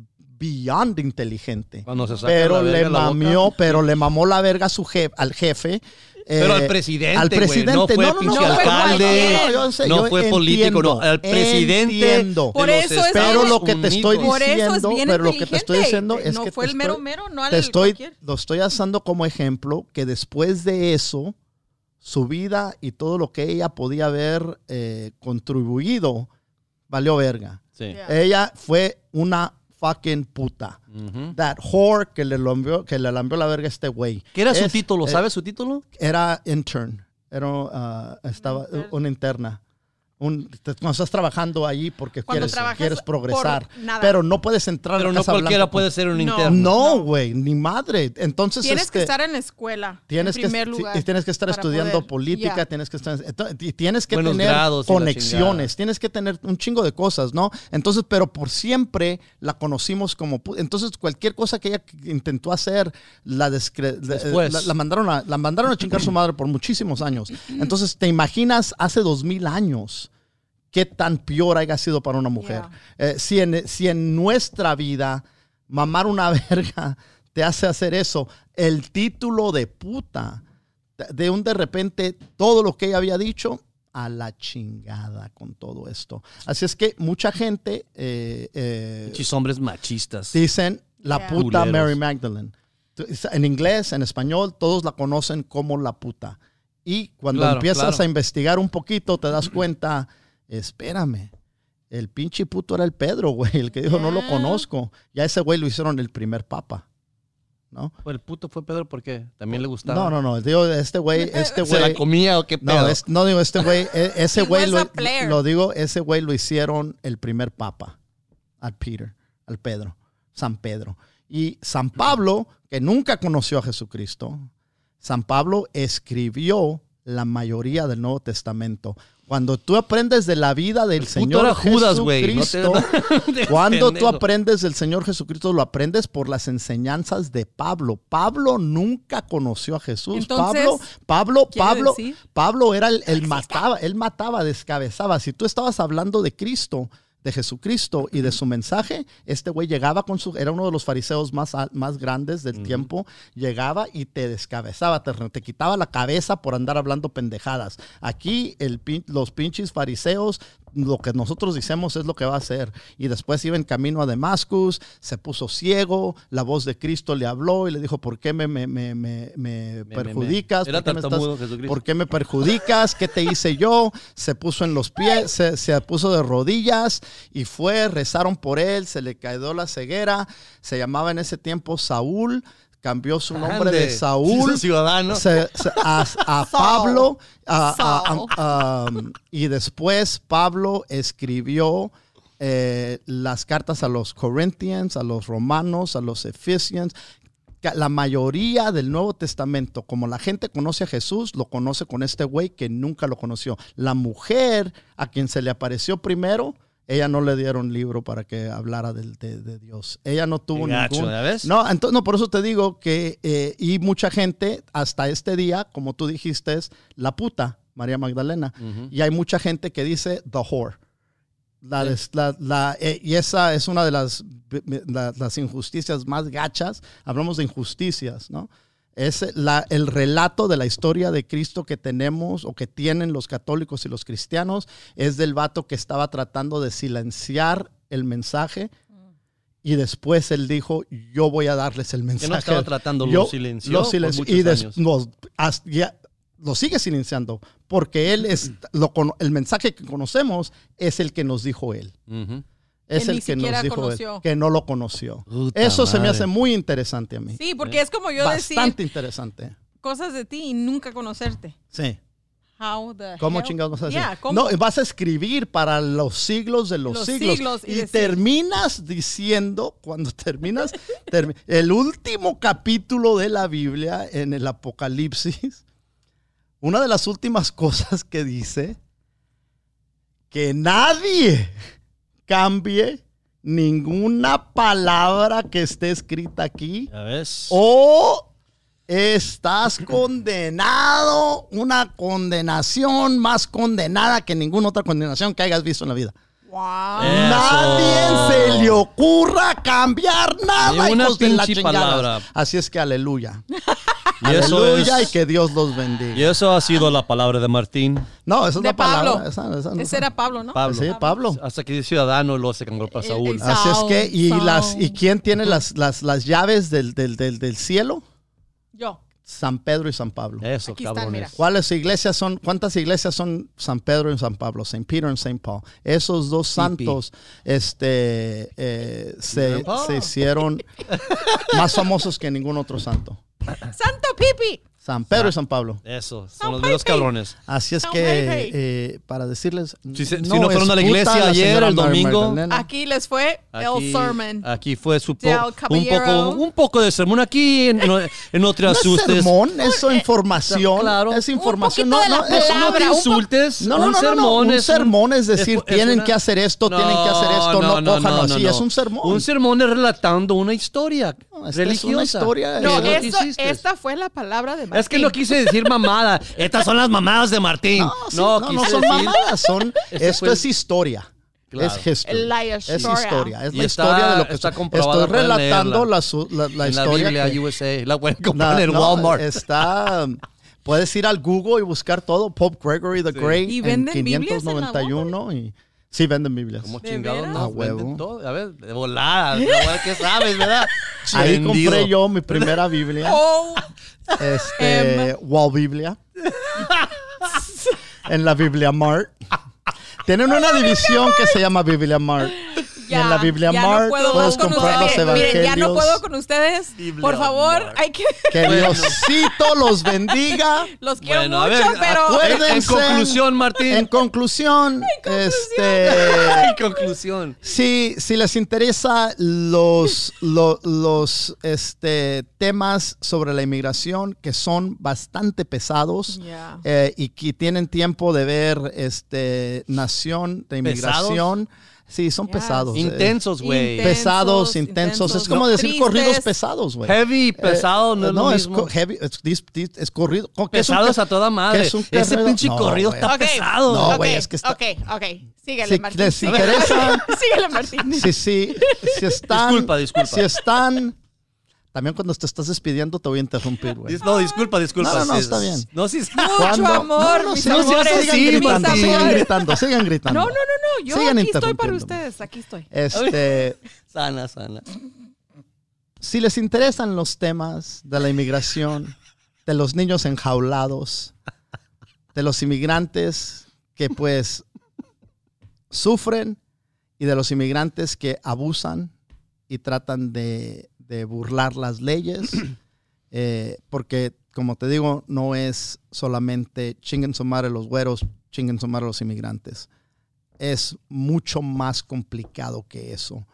beyond inteligente. Cuando se saca Pero la le mamió, pero le mamó la verga a su jef, al jefe. Pero eh, al presidente, al presidente. no fue no, no, alcalde, no, sé, fue político, no, al presidente entiendo. Por eso es- Pero lo que te estoy es diciendo, pero lo que te estoy diciendo es no que fue te el mero estoy- mero, no al te estoy, cualquier. lo estoy usando como ejemplo que después de eso, su vida y todo lo que ella podía haber eh, contribuido, valió verga. Sí. Yeah. Ella fue una fucking puta. That whore que le lambió, que le lambió la verga a este güey. ¿Qué era su título? eh, ¿Sabes su título? Era intern. Era, ah, estaba, una interna. Un, te- cuando estás trabajando allí porque Cuando quieres, quieres progresar. por nada. Pero no puedes entrar Pero no Casa cualquiera Blanca puede ser un No. interno. No, güey, ni madre. Entonces, Tienes que este, estar en la escuela. tienes en que, primer sí, lugar. y tienes que estar estudiando poder- política, Yeah. tienes que estar, y tienes que Buenos tener conexiones, tienes que tener un chingo de cosas, ¿no? Entonces, pero por siempre la conocimos como, entonces cualquier cosa que ella intentó hacer, la, descre- Después. la, la mandaron a, la mandaron a chingar su madre por muchísimos años. Entonces, ¿te imaginas hace dos mil años? Qué tan peor haya sido para una mujer. Eh, si, en, si en nuestra vida mamar una verga te hace hacer eso, el título de puta, de un de repente todo lo que ella había dicho, a la chingada con todo esto. Así es que mucha gente eh, eh, Pinches hombres machistas. dicen la Yeah. puta Culeros. Mary Magdalene. En inglés, en español, todos la conocen como la puta. Y cuando Claro, empiezas claro. a investigar un poquito, te das cuenta, espérame, el pinche puto era el Pedro, güey, el que dijo no lo Yeah. conozco. Ya ese güey lo hicieron el primer papa, ¿no? Pues el puto fue Pedro porque también le gustaba. No, no, no, digo, este güey, este ¿Se la güey... comía o qué pedo? No, es- no digo este güey, e- ese güey lo digo, ese güey lo hicieron el primer papa, al Peter, al Pedro, San Pedro. Y San Pablo, que nunca conoció a Jesucristo, San Pablo escribió la mayoría del Nuevo Testamento. Cuando tú aprendes de la vida del Señor era Judas, Jesucristo, no te- cuando tú aprendes del Señor Jesucristo, lo aprendes por las enseñanzas de Pablo. Pablo nunca conoció a Jesús. Entonces, Pablo, Pablo, ¿quiere Pablo, decir? Pablo era el, el mataba, él mataba, descabezaba. Si tú estabas hablando de Cristo, de Jesucristo y de su mensaje, este güey llegaba con su, era uno de los fariseos más, más grandes del tiempo, llegaba y te descabezaba, te, te quitaba la cabeza por andar hablando pendejadas. Aquí el, los pinches fariseos, lo que nosotros decimos es lo que va a hacer. Y después iba en camino a Damascus, se puso ciego, la voz de Cristo le habló y le dijo, ¿por qué me, me, me, me- perjudicas? ¿Por qué me estás-. ¿Por qué me perjudicas? ¿Qué te hice yo? Se puso en los pies, se, se puso de rodillas y fue, rezaron por él, se le cayó la ceguera, se llamaba en ese tiempo Saúl, cambió su nombre de. Saúl Ciudadano. se- se- a. Pablo a- a- um, y después Pablo escribió eh, las cartas a los Corinthians, a los romanos, a los Ephesians. La mayoría del Nuevo Testamento, como la gente conoce a Jesús, lo conoce con este güey que nunca lo conoció. La mujer a quien se le apareció primero, ella no le dieron libro para que hablara de, de Dios. Ella no tuvo gacho, ningún. ¿ya ves? No, entonces, no, por eso te digo que, eh, y mucha gente hasta este día, como tú dijiste, es la puta, María Magdalena. Y hay mucha gente que dice the whore. La, la- la- eh, y esa es una de las, la- las injusticias más gachas. Hablamos de injusticias, ¿no? Es la, el relato de la historia de Cristo que tenemos o que tienen los católicos y los cristianos. Es del vato que estaba tratando de silenciar el mensaje y después él dijo, yo voy a darles el mensaje. estaba tratando? ¿Lo Yo- silenció Lo por silenció. muchos Y des- años? nos- hasta- ya- lo sigue silenciando porque él es, lo, el mensaje que conocemos es el que nos dijo él. Es Que el ni que nos siquiera dijo conoció. él, que no lo conoció. Puta Eso se me hace muy interesante a mí. Sí, porque es como yo Bastante decir interesante. cosas de ti y nunca conocerte. Sí. How the ¿Cómo hell? chingados vas a decir? No, vas a escribir para los siglos de los, Los siglos. siglos y y decir- terminas diciendo, cuando terminas, termi- el último capítulo de la Biblia en el Apocalipsis, una de las últimas cosas que dice, que nadie cambie ninguna palabra que esté escrita aquí ¿Ya ves? o estás condenado, una condenación más condenada que ninguna otra condenación que hayas visto en la vida. Wow. Nadie se le ocurra cambiar nada, Ni una hijos de la palabra. Así es que aleluya. Y eso aleluya es- y que Dios los bendiga. Y eso ha sido la palabra de Martín. No, esa es De la palabra. Esa- esa no- Ese era Pablo, ¿no? Pablo. Sí, Pablo. Hasta que es ciudadano luego se cambió para El- Saúl. el- Así es que, y, las, ¿y quién tiene las, las, las llaves del, del, del, del cielo? Yo. San Pedro y San Pablo. Eso, Aquí cabrones. ¿Cuáles iglesias son? ¿Cuántas iglesias son San Pedro y San Pablo? Saint Peter y Saint Paul. Esos dos santos este, eh, se, se hicieron más famosos que ningún otro santo. Santo Pipi. San Pedro y San Pablo. Eso, son los dos Pepe. cabrones. Así es que, eh, para decirles, Si se- si no fueron a la es iglesia la ayer, señora el Mary domingo. Magdalena. Aquí les fue el sermon. aquí fue su po- Del un, caballero. poco, un poco de sermón. Aquí en, en, en No te No es asustes. sermón, es información. Claro. Es información. Un No, poquito de no, la es- palabra. No te un insultes. No, no, un no, no, no, sermón un es sermón es decir, es- es tienen una- que hacer esto, tienen que hacer esto, no, cojan así, es un sermón. Un sermón es relatando una historia No, esta es religiosa. historia, No, Eh, eso- hiciste. esta fue la palabra de Martín. Es que no quise decir mamada. Estas son las mamadas de Martín. No, sí, no, no, no quise son decir- mamadas, son, Ese esto fue- es historia. Claro. Es history. La Es historia. historia. Es Y la está- historia de lo que está comprobada, Estoy relatando la, su- la, la en la historia. Biblia que- USA. La pueden en no, Walmart. Está. Puedes ir al Google y buscar todo. Pope Gregory the Great ¿Y en venden Biblias en la 591 y Sí, venden Biblias. ¿Cómo ¿De chingados no? A huevo. Venden todo. A ver, de volada. ¿Qué sabes, verdad? Ahí compré yo mi primera Biblia. Oh, Este, Wall Biblia. en la Biblia Mart. Tienen una división que se llama Biblia Mart. Y en la Biblia ya Mart no puedo puedes con comprar los ustedes. Miren, ya no evangelios. puedo con ustedes. Biblia Por favor, hay que Que Diosito los bendiga. los quiero Bueno, a mucho, ver, pero acuérdense. En, conclusión, Martín. En conclusión, este, En conclusión. si, si les interesa los, lo- los este, temas sobre la inmigración que son bastante pesados eh, y que tienen tiempo de ver este, Nación de Inmigración, sí, son Yes. pesados. eh. Intensos, güey. Intensos. pesados, intensos. Es como decir Tristes. corridos pesados, güey. Heavy, pesado, no es lo es, heavy, es, dis- dis- es corrido. ¿Qué es un Pesados a toda madre. qué es un Ese pinche No, corrido está Ok. pesado. No, güey, es que está- Ok, ok. Síguele, Si Martín. les interesa, Síguele, Martín. si, si, si están. Disculpa, disculpa. Si están. También cuando te estás despidiendo te voy a interrumpir, güey. No, disculpa, disculpa. No, no, está es- bien. No, sí. Mucho Cuando- amor, no, no, mis sí, no, amores, sigan gritando, sigan amores. gritando, sigan gritando. No, no, no, no. Yo Sigan aquí estoy para ustedes. Aquí estoy. Este, Sana, sana. si les interesan los temas de la inmigración, de los niños enjaulados, de los inmigrantes que pues sufren y de los inmigrantes que abusan y tratan de, de burlar las leyes, eh, porque como te digo, no es solamente chinguen su madre los güeros, chinguen su madre los inmigrantes. Es mucho más complicado que eso.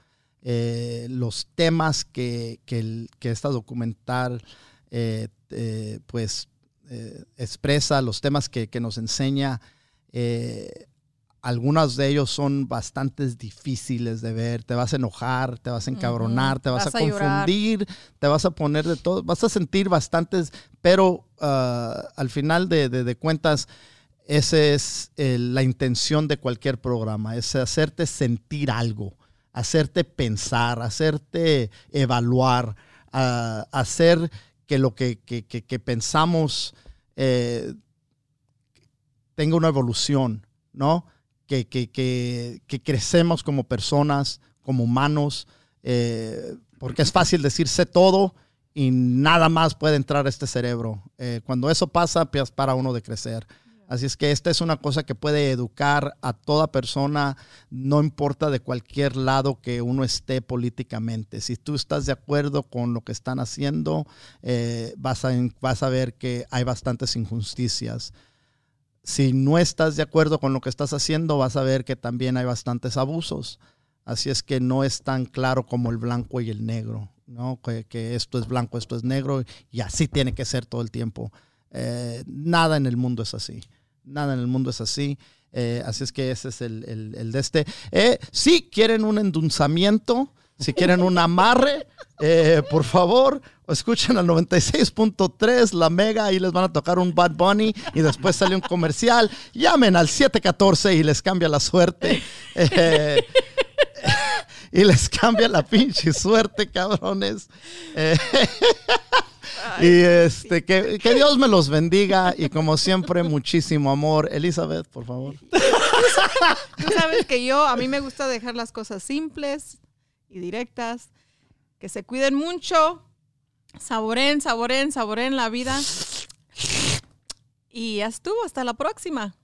Eh, los temas que, que, el- que esta documental eh, eh, pues expresa, los temas que, que nos enseña, algunos de ellos son bastante difíciles de ver. Te vas a enojar, te vas a encabronar, te vas, Vas a confundir, te vas a poner de todo, vas a sentir bastantes, pero ah, al final de, de- de cuentas, esa es eh, la intención de cualquier programa, es hacerte sentir algo, hacerte pensar, hacerte evaluar, ah, hacer que lo que, que- que- que pensamos eh, tenga una evolución, ¿no? Que, que- que- que crecemos como personas, como humanos, eh, porque es fácil decir sé todo y nada más puede entrar a este cerebro. Eh, cuando eso pasa, pues para uno de crecer. Así es que esta es una cosa que puede educar a toda persona, no importa de cualquier lado que uno esté políticamente. Si tú estás de acuerdo con lo que están haciendo, eh, vas, a, vas a ver que hay bastantes injusticias. Si no estás de acuerdo con lo que estás haciendo, vas a ver que también hay bastantes abusos. Así es que no es tan claro como el blanco y el negro, ¿no? Que, que esto es blanco, esto es negro y así tiene que ser todo el tiempo. Eh, nada en el mundo es así. Nada en el mundo es así. Eh, así es que ese es el, el- el de este. Eh, si quieren un endulzamiento, si quieren un amarre, eh, por favor, escuchen al 96.3, la mega, ahí les van a tocar un Bad Bunny y después sale un comercial. Llamen al 714 y les cambia la suerte. Eh, y les cambia la pinche suerte, cabrones. Eh, y este, que, que Dios me los bendiga y como siempre, muchísimo amor. Elizabeth, por favor. Tú sabes que yo, a mí me gusta dejar las cosas simples directas. Que se cuiden mucho. Saboren, saboren, saboren la vida. Y ya estuvo. Hasta la próxima.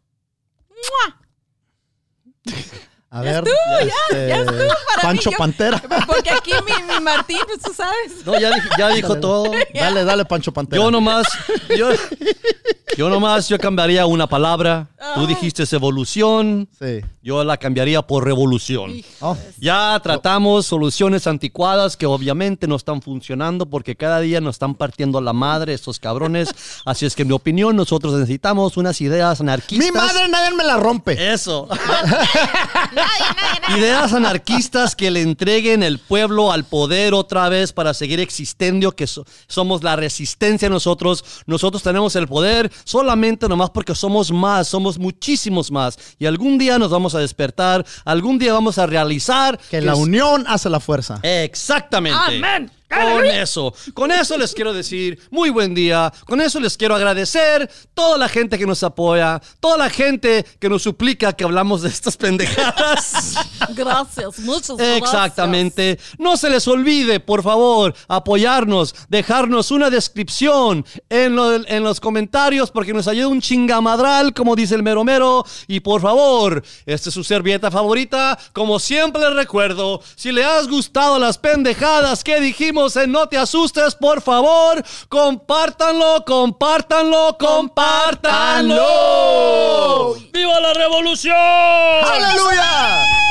A ver, ya, ya este, estuvo para Pancho mí. Yo- Pantera. Porque aquí mi, mi Martín, pues tú sabes. No, ya, ya dijo todo. Dale, dale, Pancho Pantera. Yo nomás, yo, yo nomás, yo cambiaría una palabra. Tú dijiste evolución, Sí. yo la cambiaría por revolución. Oh, Ya tratamos soluciones anticuadas que obviamente no están funcionando porque cada día nos están partiendo la madre estos cabrones. Así es que en mi opinión nosotros necesitamos unas ideas anarquistas. mi madre nadie me la rompe. Eso. Ideas anarquistas que le entreguen el pueblo al poder otra vez para seguir existiendo, que so- somos la resistencia nosotros. Nosotros tenemos el poder solamente nomás porque somos más, somos muchísimos más. Y algún día nos vamos a despertar, algún día vamos a realizar Que la unión hace la fuerza. Exactamente. Amén. Con eso, con eso les quiero decir muy buen día, con eso les quiero agradecer toda la gente que nos apoya, toda la gente que nos suplica que hablamos de estas pendejadas. Gracias, muchas gracias. Exactamente. No se les olvide, por favor, apoyarnos, dejarnos una descripción en, lo- en los comentarios porque nos ayuda un chingamadral, como dice el mero mero. Y por favor, esta es su servilleta favorita. Como siempre les recuerdo, si le has gustado las pendejadas que dijimos en No Te Asustes, por favor, compártanlo, compártanlo, compártanlo. ¡Viva la revolución! ¡Aleluya!